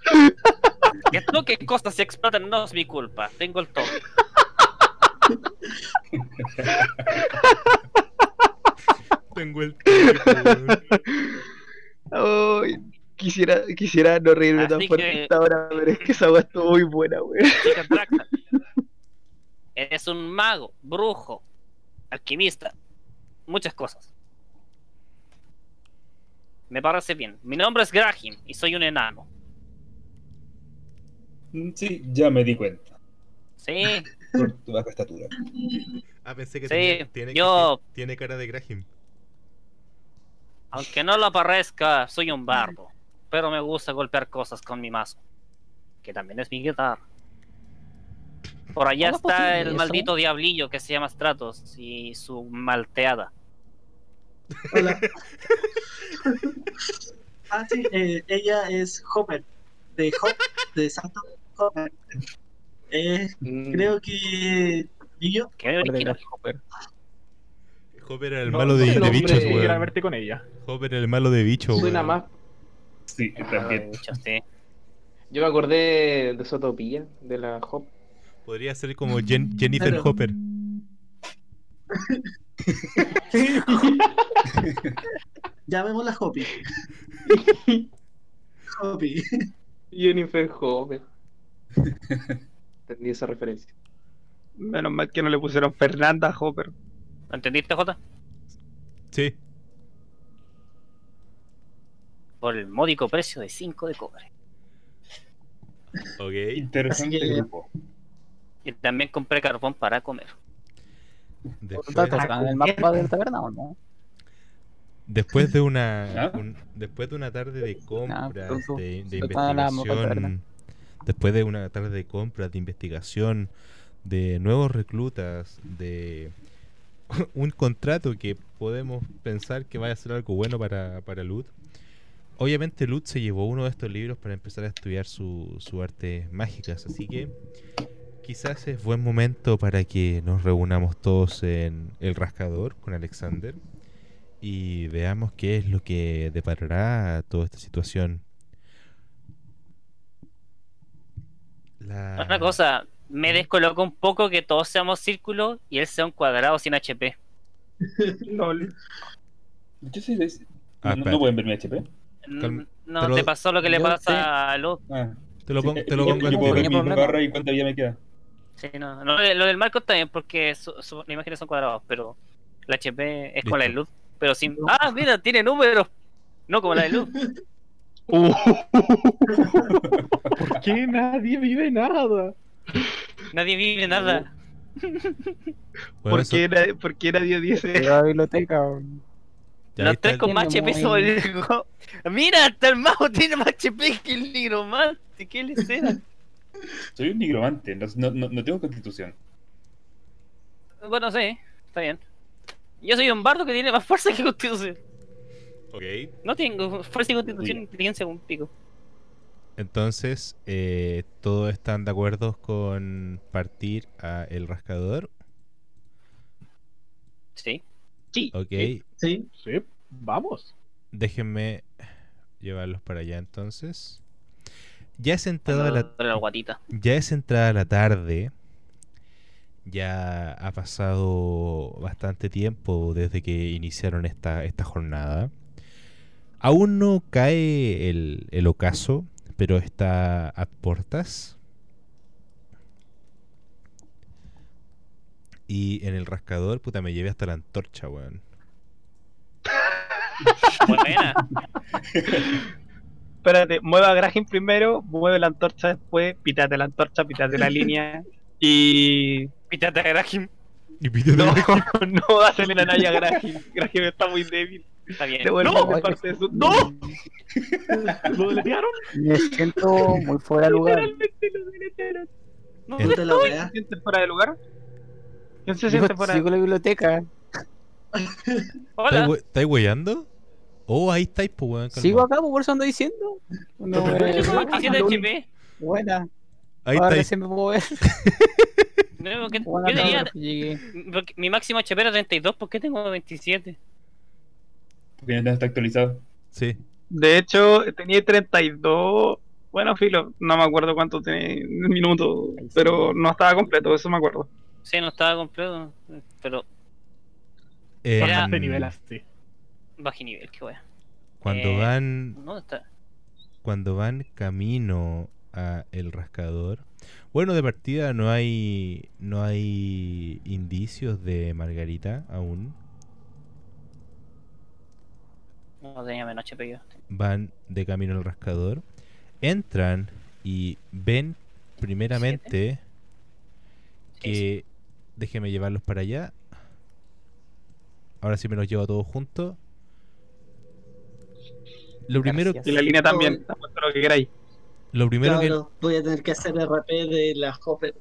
Que toque cosas y explotan no es mi culpa. Tengo el toque. Tengo el tiempo, weón. Ay, quisi- quisiera, quisiera no reírme tan Así fuerte que- ahora, pero es que esa weá estuvo muy buena, weón. Eres un mago, brujo, alquimista, muchas cosas. Me parece bien. Mi nombre es Graham y soy un enano. Sí, ya me di cuenta. Sí, Por tu baja estatura. Ah, pensé que Sí, tenía, tiene, yo- que- tiene cara de Graham. aunque no lo parezca, soy un bardo. Pero me gusta golpear cosas con mi mazo. Que también es mi guitarra. Por allá ¿Cómo es está el eso? maldito diablillo que se llama Stratos y su malteada. Hola. ah, sí, eh, ella es Hopper, de Hop, de Santo Hopper. Eh, Mm, creo que. ¿Y yo? Qué. Hopper. Hopper era el No, malo de, el de bichos, weón. verte con ella. Hopper era el malo de bichos, Suena más. Sí, Ah, también. sí. Yo me acordé de Sotopilla, de la Hop. Podría ser como Jen- Jennifer Claro. Hopper. Llamémosla Hoppy. Hoppy. Jennifer Hopper. Entendí esa referencia. Menos mal que no le pusieron Fernanda Hopper. ¿Lo entendiste, Jota? Sí. Por el módico precio de 5 de cobre. Ok. Interesante grupo. Y también compré carbón para comer. Después, ¿Te sacan el mapa de la taberna o no? después de una ¿Ah? un- después de una tarde de compras, de, de en investigación, después de una tarde de compras, de investigación, de nuevos reclutas, de un contrato que podemos pensar que vaya a ser algo bueno para, para Lud. Obviamente Lud se llevó uno de estos libros para empezar a estudiar su, su artes mágicas, así que quizás es buen momento para que nos reunamos todos en el rascador con Alexander y veamos qué es lo que deparará toda esta situación. La- Una cosa, me descolocó un poco que todos seamos círculos y él sea un cuadrado sin HP. Lol. Yo sí, es- Ah, no, pueden ver mi HP. Mm, Calma, No, te lo- te pasó lo que le pasa sé. a Luz. Ah, Te lo, sí, pon- eh, te lo yo- pongo yo al puedo ver tiro. mi problema. barra y cuánta vida me queda. Sí, no, no, lo de Marco está bien porque su, su- las imágenes son cuadrados, pero la HP es como la de Listo. Luz. Pero sin. Ah, mira, tiene números. No como la de Luz. Uh. ¿Por qué nadie vive nada? Nadie vive nada. Bueno, ¿Por eso- qué, nadie, ¿Por qué nadie dice la biblioteca. Los tres con más HP sobre el. Mira, hasta el mago tiene más HP que el nigromante. ¿Qué le será? Soy un nigromante, no, no, no- no tengo constitución. Bueno, sí, está bien. Yo soy un bardo que tiene más fuerza que constitución. Ok. No tengo fuerza y constitución inteligencia un pico. Entonces, eh, ¿todos están de acuerdo con partir a el rascador? Sí. sí. Ok. Sí, Sí, vamos. Déjenme llevarlos para allá entonces. Ya es entrada la, la guatita. ya es entrada la tarde. Ya ha pasado bastante tiempo desde que iniciaron esta, esta jornada. Aún no cae el, el ocaso, pero está a puertas. Y en el rascador, puta, me llevé hasta la antorcha, weón. Buena. Espérate, mueve a Graham primero, mueve la antorcha después, pítate la antorcha, pítate la línea y. Pítate a Graham. Y pídete No, la- no hacele la naya a Graham. Graham está muy débil. Está bien. ¡No! parte de su. ¡No! ¿Lo deletearon? Me siento muy fuera de lugar. Literalmente lo deletearon. No, ¿Se siente fuera de lugar? ¿Quién se Digo, siente fuera de sigo la biblioteca. Hola. ¿Estáis. Oh, ahí estáis, pues, weón. Sigo acá, pues, por eso ando diciendo. No, Pero eh, ¿qué Tengo más? 27 HP. buena. Ahí Ahora recién me puedo ver. No, porque Buena yo tenía. cabrón, llegué. porque mi máximo HP era 32, ¿por qué tengo 27? Porque no está actualizado. Sí. De hecho, tenía 32. Bueno, filo, no me acuerdo cuánto tenía minutos, pero no estaba completo, eso me acuerdo. Sí, no estaba completo, pero Eh, Era- Bajaste nivel así. bajé nivel, qué wea. Cuando Eh, van cuando van camino a el rascador, bueno, de partida no hay no hay indicios de Margarita aún. No tenía menos HP yo. Van de camino al rascador, entran y ven primeramente que déjeme llevarlos para allá. Ahora sí me los llevo a todos juntos. Lo primero, Gracias. Y la línea también, lo que queráis. lo primero que voy a tener que hacer RP de la Hopper.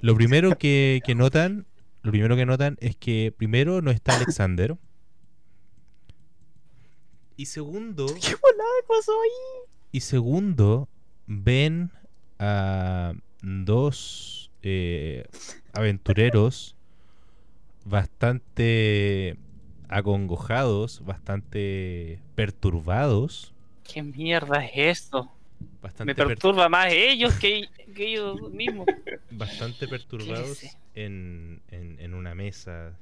Lo primero que, que notan, lo primero que notan es que primero no está Alexander. Y segundo, ¿Qué volada pasó ahí? y segundo, ven a dos eh, aventureros bastante acongojados, bastante perturbados, ¿Qué mierda es esto? bastante, Me per- perturba más ellos que, que ellos mismos. bastante perturbados en una mesa,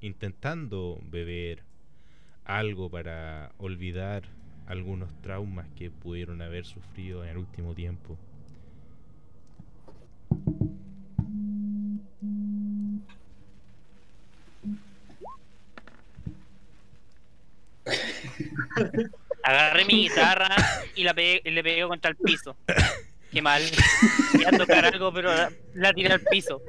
intentando beber algo para olvidar algunos traumas que pudieron haber sufrido en el último tiempo. Agarré mi guitarra y la pegué, y le pegué contra el piso. Qué mal. Iba a tocar algo, pero la, la tiré al piso.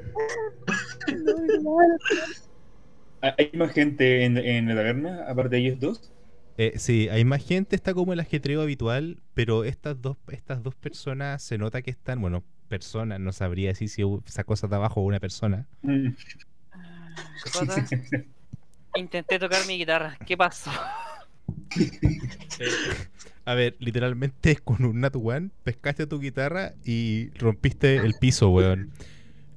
¿Hay más gente en, en la taberna, aparte de ellos dos? Eh, sí, hay más gente, está como el ajetreo habitual, pero estas dos, estas dos personas se nota que están, bueno, personas, no sabría decir si esa cosa de abajo o una persona. Mm. ¿Qué pasa? Intenté tocar mi guitarra. ¿Qué pasó? A ver, literalmente con un Nat One pescaste tu guitarra y rompiste el piso, weón.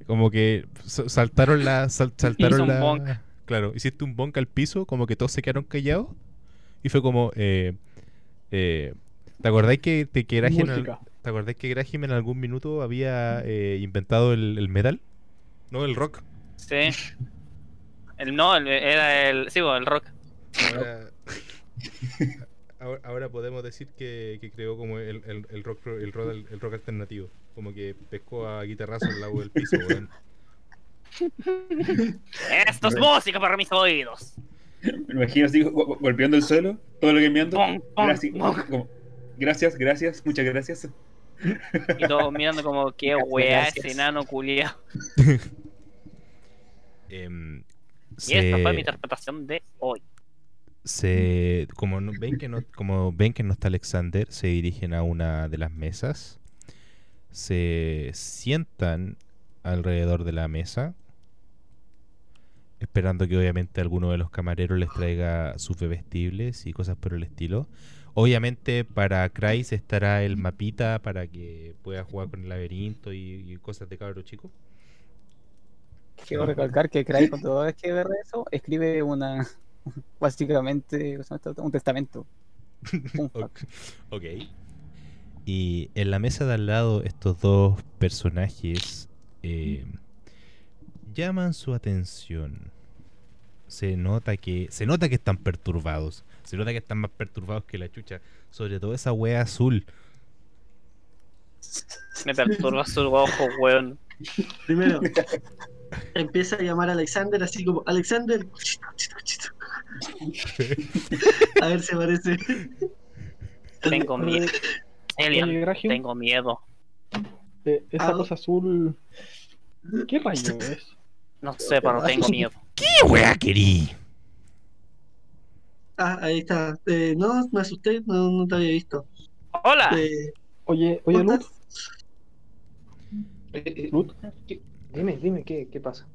Como que sa- saltaron la. sal- saltaron la. Claro, hiciste un bonk al piso, como que todos se quedaron callados. Y fue como. Eh, eh, ¿Te acordáis que, te, que Graham al-. ¿Te acordás que Graham en algún minuto había eh, inventado el, el metal? No, el rock. Sí. El, no, el- era el. Sí, bueno, el rock. Ahora, ahora, ahora podemos decir que, que creó como el, el, el rock, pro- el, rock, el rock alternativo. Como que pescó a guitarrazo al lado del piso, weón. Esto es música para mis oídos. Me imagino así go- go- golpeando el suelo, todo lo que me ando. Pum, pum, Gracias, gracias, gracias, muchas gracias. Y todos mirando como, qué weá ese enano culiao. Em, Y esta fue mi interpretación de hoy. se- como no, ven que no, como ven que no está Alexander, se dirigen a una de las mesas. Se sientan alrededor de la mesa. Esperando que obviamente alguno de los camareros les traiga sus bebestibles y cosas por el estilo. Obviamente para Kreis estará el mapita para que pueda jugar con el laberinto y, y cosas de cabro chico. Quiero recalcar que Cray, con toda vez que ve eso, escribe una. Básicamente, un testamento. Un ok. Y en la mesa de al lado, estos dos personajes eh, llaman su atención. Se nota que. Se nota que están perturbados. Se nota que están más perturbados que la chucha. Sobre todo esa wea azul. Me perturba su ojo, weón. Primero, empieza a llamar a Alexander así como, Alexander, cuchito, cuchito, cuchito". a ver si aparece. Tengo miedo. Elian, tengo miedo. Eh, esa Ah. cosa azul. ¿Qué rayo es? No sé, pero tengo miedo. ¿Qué wea querí? Ah, ahí está. Eh, no, me asusté, no, no te había visto. ¡Hola! Eh, Oye, oye, ¿cómo Luz, estás? Eh, eh, Luz, ¿qué- Dime, dime, ¿qué, qué pasa?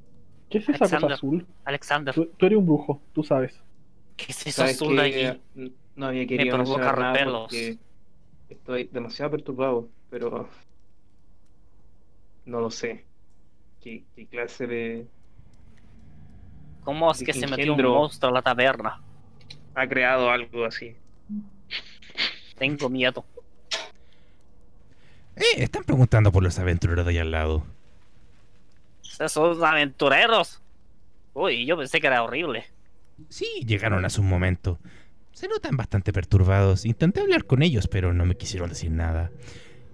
¿qué es esa cosa azul? Alexander, Tú, tú eres un brujo, tú sabes. ¿qué es eso ¿Sabes azul de que allí? No había querido provoca mencionar nada repelos. porque estoy demasiado perturbado, pero no lo sé. ¿Qué, qué clase de... ¿Cómo es que se metió un monstruo a la taberna? ha creado algo así? Tengo miedo. Eh, están preguntando por los aventureros de allá al lado. Esos aventureros. Uy, yo pensé que era horrible. Sí, llegaron a su momento. Se notan bastante perturbados. Intenté hablar con ellos, pero no me quisieron decir nada.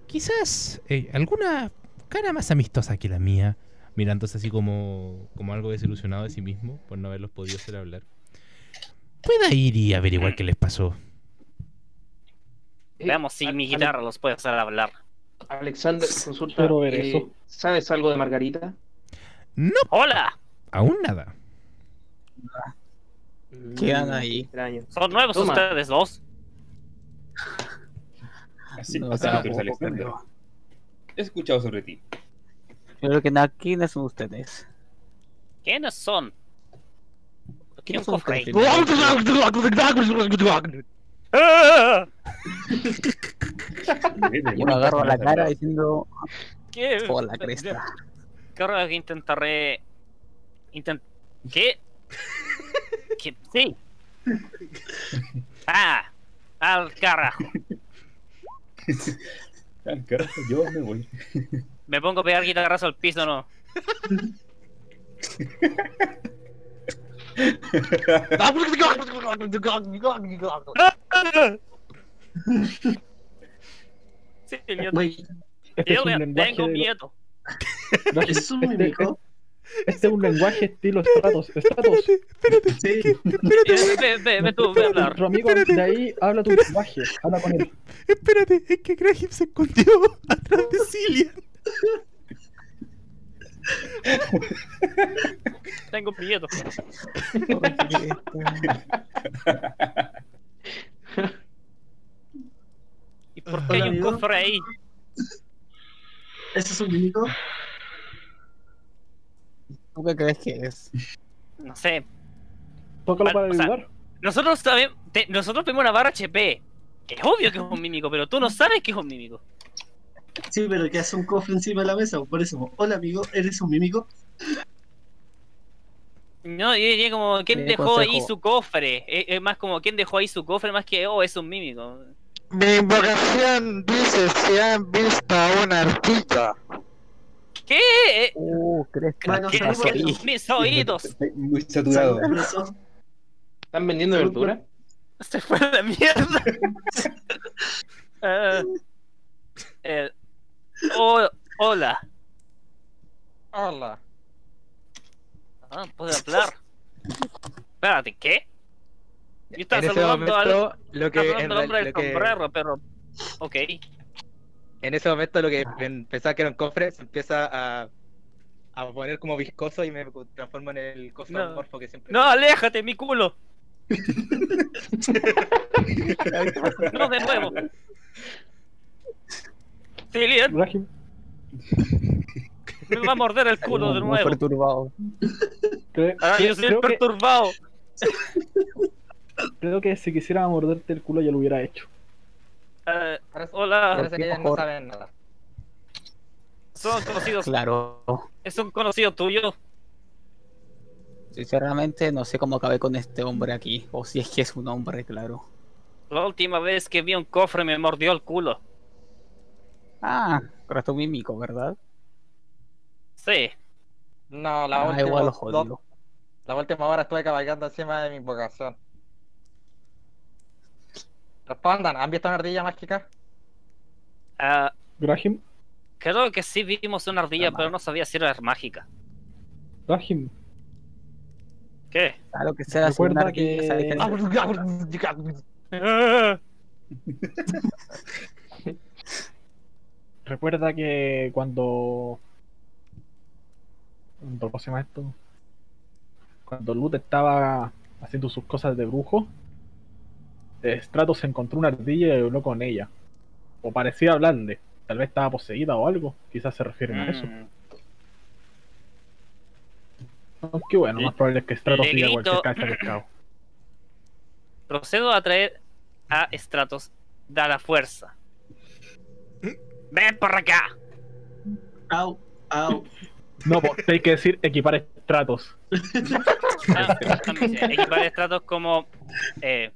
Quizás eh, alguna cara más amistosa que la mía, mirándose así como, como algo desilusionado de sí mismo por no haberlos podido hacer hablar. Pueda ir y averiguar qué les pasó. Eh, Veamos si mi Ale- guitarra los puede hacer hablar. Alexander, consulta. Eh. ¿Sabes algo de Margarita? No, ¡Hola! aún nada. Quedan Mm, ahí. Extraño. ¿Son nuevos Toma. ustedes dos? Así, No, o sea, tú eres Alexander. He escuchado sobre ti. Creo que nada, ¿quiénes son ustedes? ¿Quiénes son? ¿Quién ¿Quiénes son ustedes? Yo me agarro a la cara diciendo, ¿Qué? por la cresta. Creo que intentaré. Intent... ¿Qué? ¿Qué? Sí. Ah, al carajo. Ah, carajo, yo me voy. Me pongo a pegar guitarrazo al piso, ¿no? Sí, Este es yo tengo miedo. ¿es un mímico? Este es un lenguaje estilo Stratos. Stratos. Sí. Eh, Ve, ve, ve tú, ve a hablar. Nuestro amigo de ahí habla tu lenguaje. Habla con él. Espérate, es que Graham se escondió atrás de Cillian. Tengo miedo. ¿Y por qué hay un amigo. cofre ahí? ¿Ese es un mímico? ¿Tú qué crees que es? No sé. Tócalo Ah, para o sea. Nosotros sabemos, te- nosotros tenemos una barra HP. Que es obvio que es un mímico, pero tú no sabes que es un mímico. Sí, pero que hace un cofre encima de la mesa. Por eso, hola amigo, ¿eres un mímico? No, yo diría como, ¿quién dejó ahí su cofre? Es, es más como, ¿quién dejó ahí su cofre? Más que, oh, es un mímico. Mi invocación dice si han visto a una ardilla. ¿Qué? Uh, ¿crees que Bueno, ¿Qué? ¿Qué pasó ahí? Mis oídos. Estoy muy saturado. ¿Están vendiendo verdura? Se fue a la mierda. Eh, eh, oh, hola. Hola. Ah, puedo hablar. Espérate, ¿qué? Yo estaba En ese saludando al, momento, lo estaba que, en, saludando al hombre del lo sombrero, pero. Ok. En ese momento lo que pen- pensaba que era un cofre se empieza a, a poner como viscoso y me transformo en el coso No. morfo que siempre. No, aléjate, mi culo. No, de nuevo. Cillian, me va a morder el culo de nuevo. perturbado. cre- Ah, yo soy creo, que, perturbado. creo que si quisiera morderte el culo ya lo hubiera hecho. Eh, Parece, hola, parece que ellas no saben nada. son conocidos. Claro. Es un conocido tuyo. Sinceramente no sé cómo acabé con este hombre aquí. O si es que es un hombre, claro. La última vez que vi un cofre me mordió el culo. Ah, resto mímico, ¿verdad? Sí. No, la Ah, última. igual lo lo- jodido. la última hora estuve cabalgando encima de mi invocación. Respondan, ¿han visto una ardilla mágica? Ah, Rahim, creo que sí vimos una ardilla, pero no sabía si era mágica. Rahim, ¿Qué? Claro que sea Recuerda una ardilla, que- sabe que- Ah, recuerda que cuando. cuando- ¿Cómo se llama esto? Cuando Lut estaba haciendo sus cosas de brujo, Stratos encontró una ardilla y habló con ella. O parecía hablarle. Tal vez estaba poseída o algo. Quizás se refieren a eso. mm. Aunque bueno, más probable es que Stratos diga cualquier cabeza pescado. Procedo a traer a Stratos. Da la fuerza. Ven por acá. au, au. No, pues hay que decir equipar estratos. Ah, Equipar estratos como eh,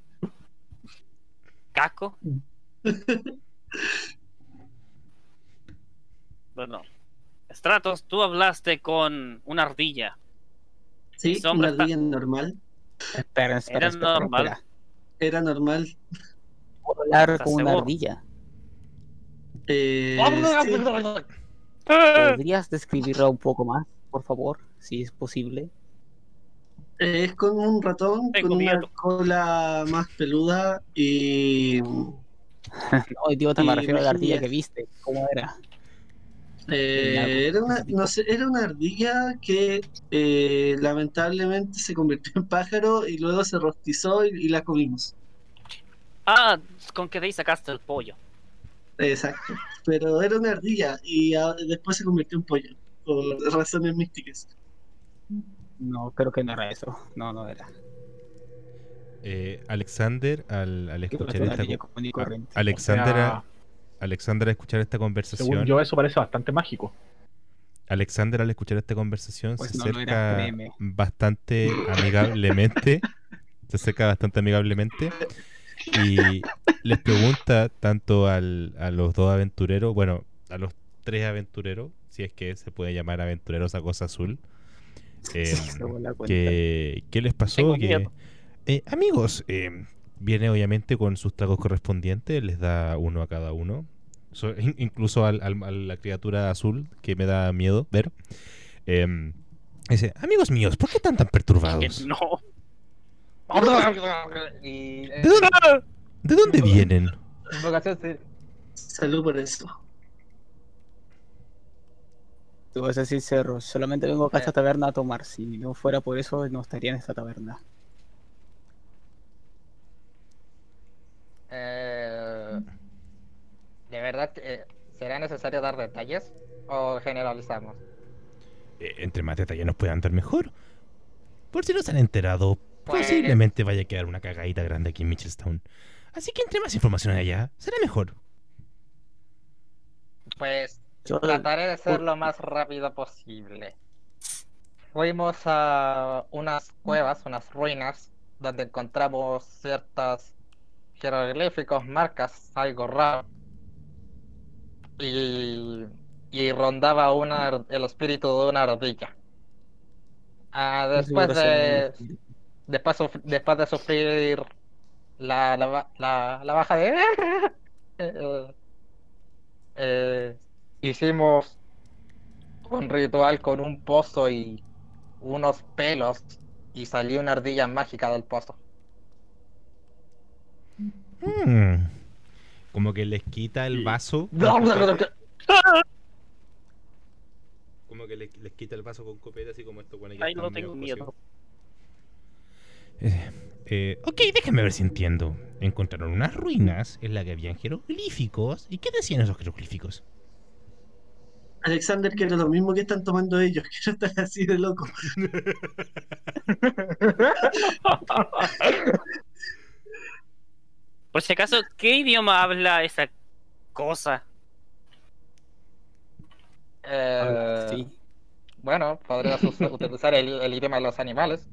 casco. Bueno, Stratos, tú hablaste con una ardilla. Sí, una está- ardilla normal. Espera, espera, Era espera, normal. espera. era normal. Volar ¿Estás como una seguro? ardilla. Eh, sí. ¿Podrías describirla un poco más, por favor? Si es posible. Es con un ratón Tengo con una cola más peluda y No, idiota, me Y refiero a la ardilla que viste. ¿Cómo era? eh, era una, no sé, era una ardilla que eh, lamentablemente se convirtió en pájaro y luego se rostizó y, y la comimos. Ah, con que de ahí sacaste el pollo. Exacto. Pero era una ardilla y ah, después se convirtió en pollo por razones místicas. No, creo que no era eso. No, no era. Eh, Alexander, al, al escuchar esta. Alexander, O sea, Alexander al escuchar esta conversación, según yo, eso parece bastante mágico. Alexander al escuchar esta conversación Pues se no acerca bastante amigablemente, se acerca bastante amigablemente y les pregunta tanto al, a los dos aventureros, bueno, a los tres aventureros, si es que se puede llamar aventureros a cosa azul, eh, que, ¿qué les pasó? Que, eh, amigos, eh, viene obviamente con sus tragos correspondientes, les da uno a cada uno. So- in- incluso al- al- a la criatura azul, que me da miedo ver. Em, dice, amigos míos, ¿por qué están tan perturbados? no. ¿De dónde, de dónde vienen? Salud por eso. Tú vas a decir cerro. Solamente vengo acá a esta taberna a tomar. Si no fuera por eso, no estaría en esta taberna. Eh, ¿De verdad eh, será necesario dar detalles o generalizamos? Eh, entre más detalles nos puedan dar mejor. Por si no se han enterado, Pues- posiblemente vaya a quedar una cagadita grande aquí en Mitchellstown. Así que entre más información allá, será mejor. Pues Yo, trataré de ser lo más rápido posible. Fuimos a unas cuevas, unas ruinas, donde encontramos ciertos jeroglíficos, marcas, algo raro. Y, y rondaba una, el espíritu de una ardilla. Ah, después de, después, después de sufrir la, la, la baja de... eh, eh, hicimos un ritual con un pozo y unos pelos y salió una ardilla mágica del pozo. Hmm. Como que les quita el vaso. Como que les, les quita el vaso con copete, así como esto. Bueno, están no tengo miedo. Eh, eh, ok, déjenme ver si entiendo. Encontraron unas ruinas en las que habían jeroglíficos. ¿Y qué decían esos jeroglíficos? Alexander, que era lo mismo que están tomando ellos, que no están así de loco. Por si acaso, ¿qué idioma habla esa cosa? Eh, sí. Bueno, podrías utilizar el, el idioma de los animales.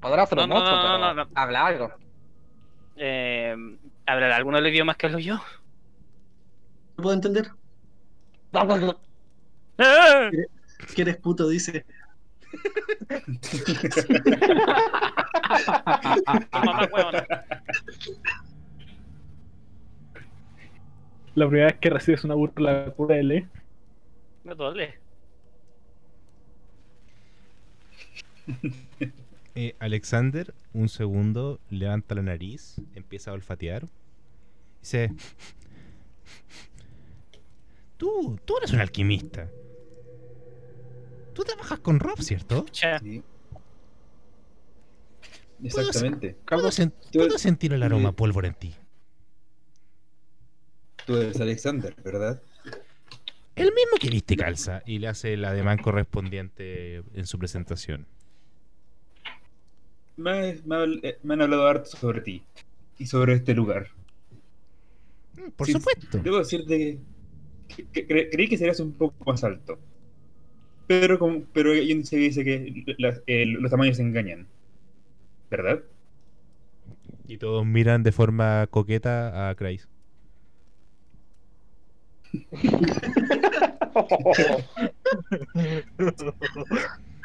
Podrá hacerlo No, no, mucho, no, no, pero no, no. habla algo. Eh, ¿Hablará alguno de los idiomas que hablo yo? ¿No puedo entender? ¡Ah! Que eres puto, dice. La primera vez que recibes una burla cruel, Me duele. Eh, Alexander, un segundo, levanta la nariz, empieza a olfatear. Dice: Tú, tú eres un alquimista. Tú trabajas con Rob, ¿cierto? Sí. Exactamente. Puedo, sen- Tú- puedo sentir el aroma pólvora en ti. Tú eres Alexander, ¿verdad? El mismo que viste calza y le hace el ademán correspondiente en su presentación. Me, eh, me han hablado harto sobre ti y sobre este lugar. Mm, Por Sí, supuesto. Debo decirte que, que cre- creí que serías un poco más alto. Pero, como, pero un dice que eh, los tamaños engañan. ¿Verdad? Y todos miran de forma coqueta a Kreis.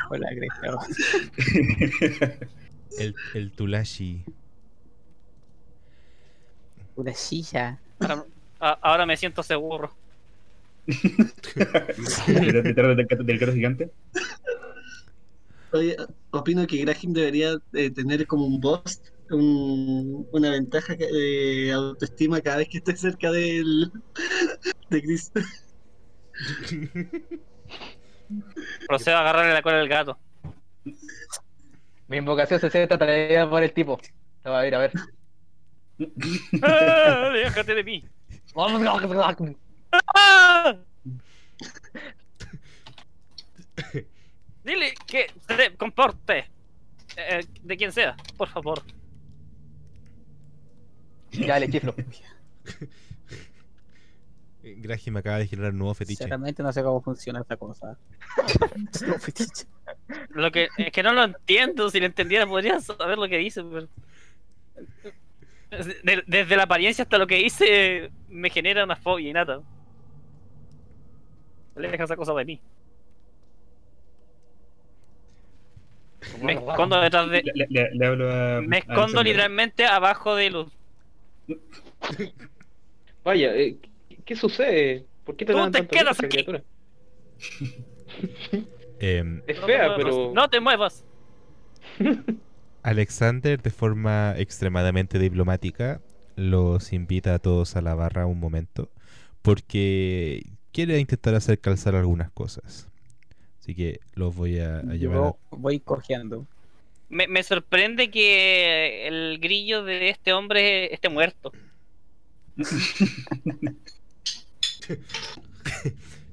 Hola, Greta. El, el Tulashi. Una silla. Ahora, a- ahora me siento seguro. ¿Detrás detrás del gato, del gato gigante? Oye, opino que Graham debería eh, tener como un boss, un- una ventaja de autoestima cada vez que esté cerca del, de Chris. Procedo a agarrarle la cola al gato. Mi invocación se siente atraída por el tipo. Lo va a ir a ver. ¡Ah, déjate de mí. Dile que se comporte. Eh, de quien sea, por favor. Ya le chiflo. Graham acaba de generar un nuevo fetiche. Sinceramente no sé cómo funciona esta cosa. No, fetiche. Lo que es que no lo entiendo. Si lo entendiera, podría saber lo que dice. Pero... De- desde la apariencia hasta lo que dice, me genera una fobia innata. Deja esa cosa de mí. Me escondo detrás de. Le, le- le- le hablo a. Me escondo Alexander. literalmente abajo de luz. Vaya, eh, ¿qué, qué sucede? ¿Por qué te Tú dan te tanto quedas aquí. criatura? Em, Es fea, pero. No te muevas. Alexander, de forma extremadamente diplomática, los invita a todos a la barra un momento porque quiere intentar hacer calzar algunas cosas. Así que los voy a, a llevar. a- Yo voy cojeando. Me, me sorprende que el grillo de este hombre esté muerto.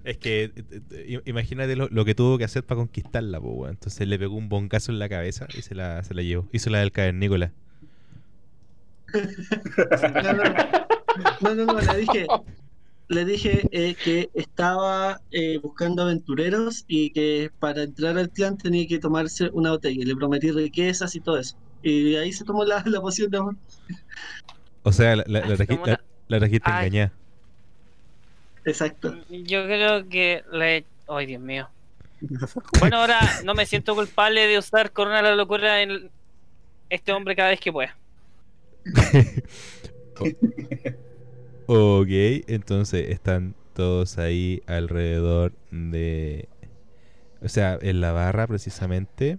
Es que eh, eh, imagínate lo, lo que tuvo que hacer para conquistarla, po, weón. Entonces le pegó un boncazo en la cabeza y se la, se la llevó. Hizo la del cavernícola. No, no, no, no, no, le dije, le dije eh, que estaba eh, buscando aventureros y que para entrar al clan tenía que tomarse una botella. Y le prometí riquezas y todo eso. Y ahí se tomó la, la poción de amor. O sea, la, la, la traji- la- la- la trajiste engañada. Exacto. Yo creo que le. Ay, Dios mío. Bueno, ahora no me siento culpable de usar Corona la locura en este hombre cada vez que pueda. ok, entonces están todos ahí alrededor de... O sea, en la barra precisamente.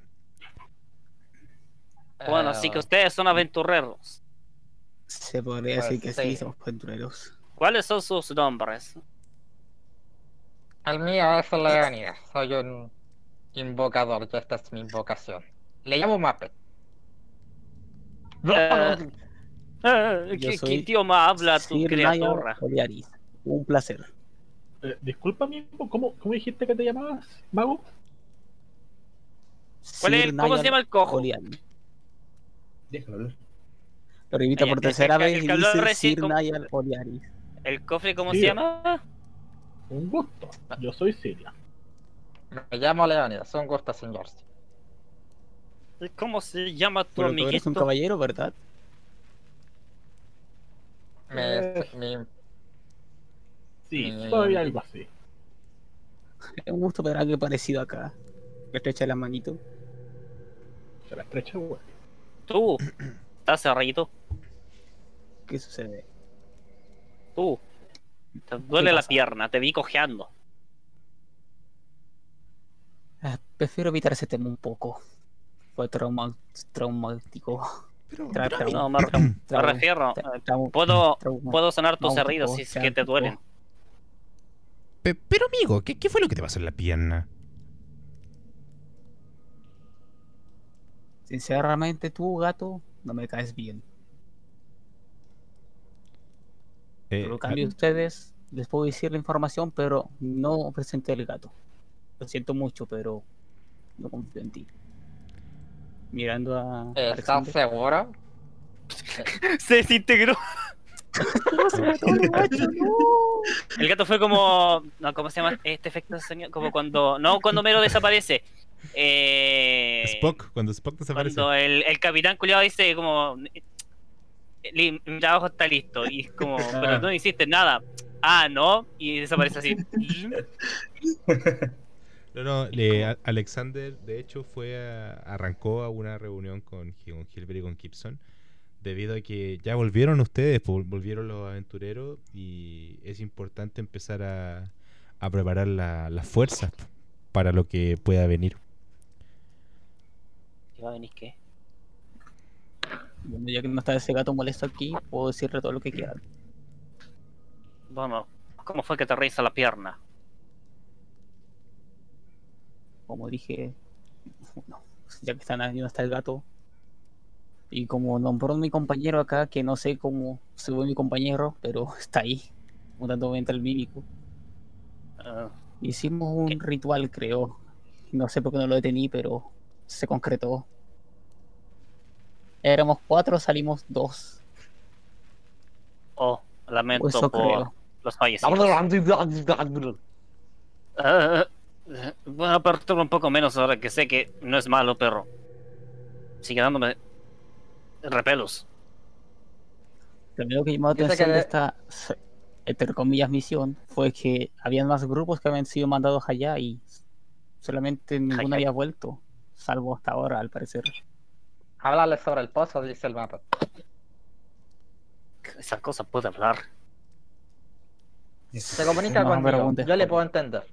Bueno, así que ustedes son aventureros. Se podría Pues decir que sí, sí. somos aventureros. ¿Cuáles son sus nombres? El mío es Leonidas. Soy un invocador esta es mi invocación. Le llamo Muppet. Eh, ¿Qué, soy qué idioma habla tu Sir criatura? Nayar Oliaris. Un placer. Eh, disculpa, amigo, ¿cómo, ¿cómo dijiste que te llamabas, mago? ¿Cuál es el- ¿Cómo se llama el cojo? Déjalo hablar. Lo Ay, por tercera vez el y dice Sir Nayar Oliaris. ¿El cofre cómo Sí. se llama? Un gusto. Yo soy Siria. Me llamo Leonidas. Un gusto, señor. ¿Cómo se llama tu Pero tú eres un amiguito? caballero, ¿verdad? Me- Eh. mi- Sí, soy algo así. Es un gusto ver a alguien parecido acá. Le estrecha la manito. Se la estrecha, güey. Tú, estás cerrito. ¿Qué sucede? Tú, te duele la pierna, te vi cojeando. Ah, prefiero evitar ese tema un poco. Fue trauma traumático. Pero, No, me, me refiero. eh, Puedo, puedo sanar tus heridas si es que te duelen. pe- pero, amigo, ¿qué, ¿qué fue lo que te pasó en la pierna? Sinceramente, tú, gato, no me caes bien. Eh, Por lo cambio, ustedes, les puedo decir la información, pero no presenté el gato. Lo siento mucho, pero no confío en ti. Mirando a. ¿Estás Alexander. seguro? Se desintegró. El gato fue como. No, ¿cómo se llama este efecto de sonido? Como cuando. No, cuando Mero desaparece. Eh, Spock, cuando Spock desaparece. Cuando el, el capitán culiado dice como. "Li- Mi trabajo está listo. Y es como. Pero no hiciste nada. Ah, no. Y desaparece así. No, no, le- a- Alexander, de hecho, fue a- arrancó a una reunión con, con Gilbert y con Gibson debido a que ya volvieron ustedes, volvieron los aventureros y es importante empezar a, a preparar la- las fuerzas para lo que pueda venir. ¿Y va a venir qué? Bueno, ya que no está ese gato molesto aquí, puedo decirle todo lo que quieran. Bueno, ¿cómo fue que te reíste la pierna? Como dije, no, ya que están ahí no está el gato. Y como nombró mi compañero acá, que no sé cómo se ve mi compañero, pero está ahí, mutando mental mímico. Ah, Hicimos un ¿Qué? ritual, creo. No sé por qué no lo detení, pero se concretó. Éramos cuatro, salimos dos. oh, lamento Eso por creo. los fallecidos. Ah, ah, voy a apertar un poco menos ahora que sé que no es malo, pero sigue dándome repelos. Lo que llamó la atención de esta, entre comillas, misión fue que habían más grupos que habían sido mandados allá y solamente ninguno había vuelto, salvo hasta ahora, al parecer. Háblale sobre el pozo, dice el mapa. Esa cosa puede hablar. Se comunica No conmigo. Yo le puedo entender.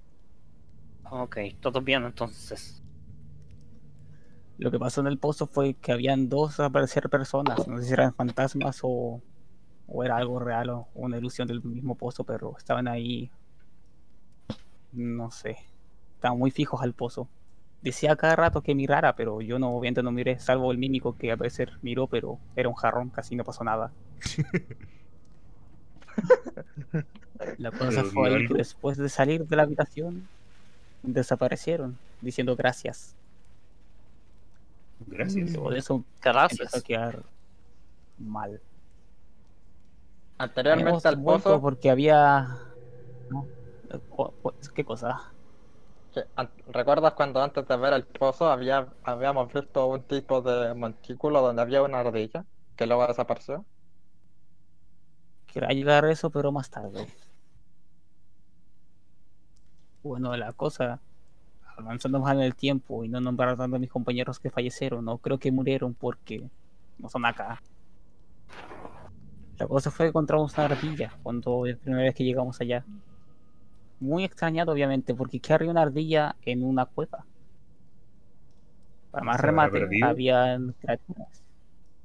Ok, todo bien entonces. Lo que pasó en el pozo fue que habían dos aparecer personas, no sé si eran fantasmas o, o era algo real o una ilusión del mismo pozo, pero estaban ahí, no sé, estaban muy fijos al pozo. Decía cada rato que mirara, pero yo no, obviamente no miré, salvo el mímico que a veces miró, pero era un jarrón, casi no pasó nada. La cosa Pero fue que después de salir de la habitación, desaparecieron, diciendo gracias. Gracias. Eso Gracias. empezó a quedar mal. Anteriormente al pozo, porque había. ¿Qué cosa? ¿recuerdas cuando antes de ver el pozo había, habíamos visto un tipo de montículo donde había una ardilla que luego desapareció? Quería llegar a eso, pero más tarde. Bueno, la cosa, avanzando más en el tiempo y no nombrar tanto a mis compañeros que fallecieron, no creo que murieron porque no son acá. La cosa fue que encontramos una ardilla cuando la primera vez que llegamos allá. Muy extrañado, obviamente, porque ¿qué haría una ardilla en una cueva? Para más ¿Se habrá remate, criaturas.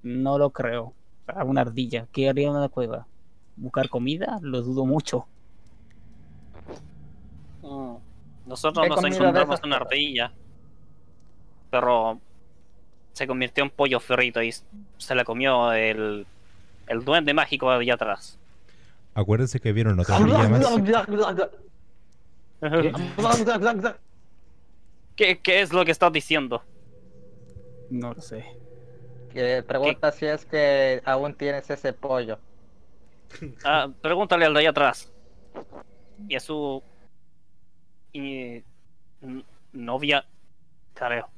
No lo creo. Una ardilla, ¿qué haría en una cueva? ¿Buscar comida? Lo dudo mucho. Mm, Nosotros ¿Qué nos encontramos una ardilla, pero se convirtió en pollo frito y se la comió el, el duende mágico de allá atrás. Acuérdense que vieron otra ardilla más. ¿Qué, qué es lo que estás diciendo? No lo sé. Pregunta si es que aún tienes ese pollo. Ah, pregúntale al de allá atrás. Y a su y, novia, creo.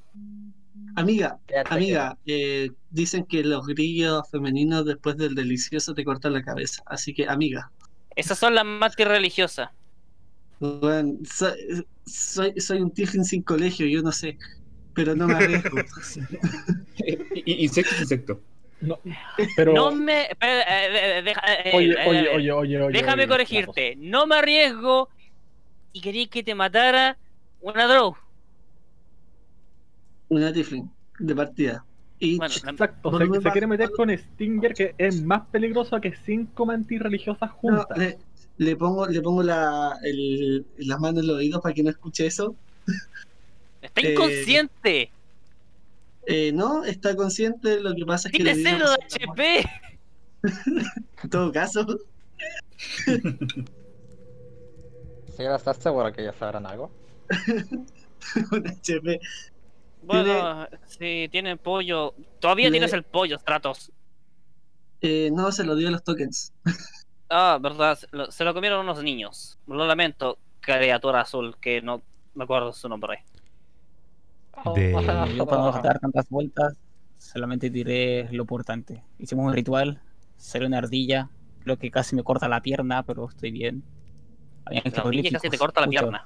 Amiga, Quédate amiga, eh, dicen que los grillos femeninos después del delicioso te cortan la cabeza. Así que, amiga, Esas son las más religiosas. bueno, soy, soy, soy un tiefling sin colegio, yo no sé, pero no me arriesgo. Insecto, insecto. No, pero. No me. eh, eh, deja- eh, oye, oye, oye, oye, oye. Déjame oye, corregirte. No me arriesgo y quería que te matara una drow. Una tiefling de partida. Y Bueno, Exacto, se, quiere meter con Stinger, que es más peligroso que cinco mantis religiosas no, juntas. le, le pongo, le pongo la, el, las manos en los oídos para que no escuche eso. está eh, inconsciente. Eh, no, está consciente, lo que pasa es que Tiene cero de HP. En todo caso, Si ahora estás seguro que ya sabrán algo. un HP. Bueno, si tienen pollo. Todavía Le- tienes el pollo, Stratos. Eh, no, se lo dio a los tokens. Ah, verdad. se lo- Se lo comieron unos niños. Lo lamento, criatura azul, que no me acuerdo su nombre. De- Yo para no dar tantas vueltas, solamente diré lo importante. Hicimos un ritual, salió una ardilla, creo que casi me corta la pierna, pero estoy bien. Habían La ardilla casi te corta la pierna.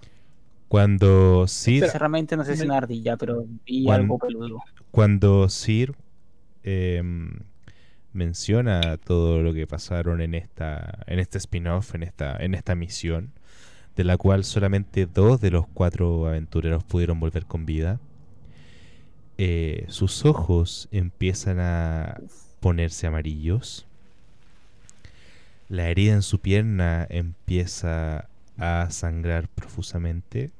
Cuando Sir, Sinceramente no sé si es una ardilla, pero vi Cuan- algo peludo. cuando Sir em, menciona todo lo que pasaron en esta en este spin-off, en esta en esta misión, de la cual solamente dos de los cuatro aventureros pudieron volver con vida. Eh, sus ojos empiezan a ponerse amarillos. La herida en su pierna empieza a sangrar profusamente.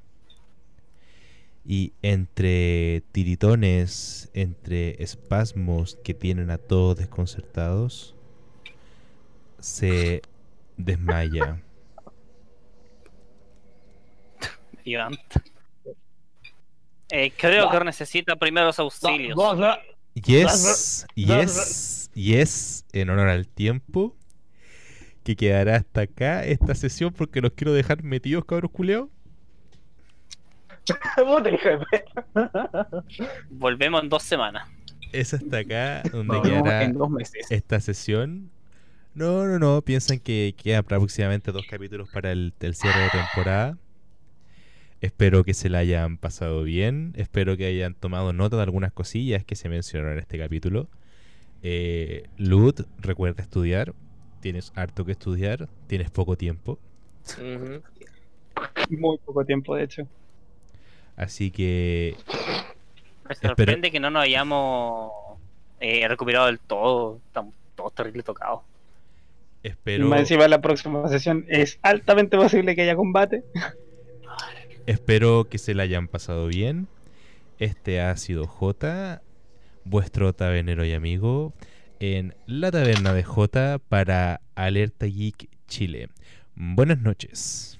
Y entre tiritones, entre espasmos que tienen a todos desconcertados, se desmaya. Eh, creo que necesita primeros auxilios. Yes, yes, yes, en honor al tiempo, que quedará hasta acá esta sesión porque los quiero dejar metidos, cabros culeos. Volvemos en dos semanas. Es hasta acá donde quedará en dos meses. esta sesión. No, no, no, piensan que quedan aproximadamente dos capítulos para el, el cierre de temporada. Espero que se la hayan pasado bien. Espero que hayan tomado nota de algunas cosillas que se mencionaron en este capítulo. Eh, Lud, recuerda estudiar. Tienes harto que estudiar. Tienes poco tiempo. Muy poco tiempo, de hecho. Así que Me Espero- sorprende que no nos hayamos eh, recuperado del todo. Estamos todos terrible tocados. Espero, más encima la próxima sesión es altamente posible que haya combate. espero que se la hayan pasado bien. Este ha sido J, vuestro tabernero y amigo, en la taberna de J para Alerta Geek Chile. Buenas noches.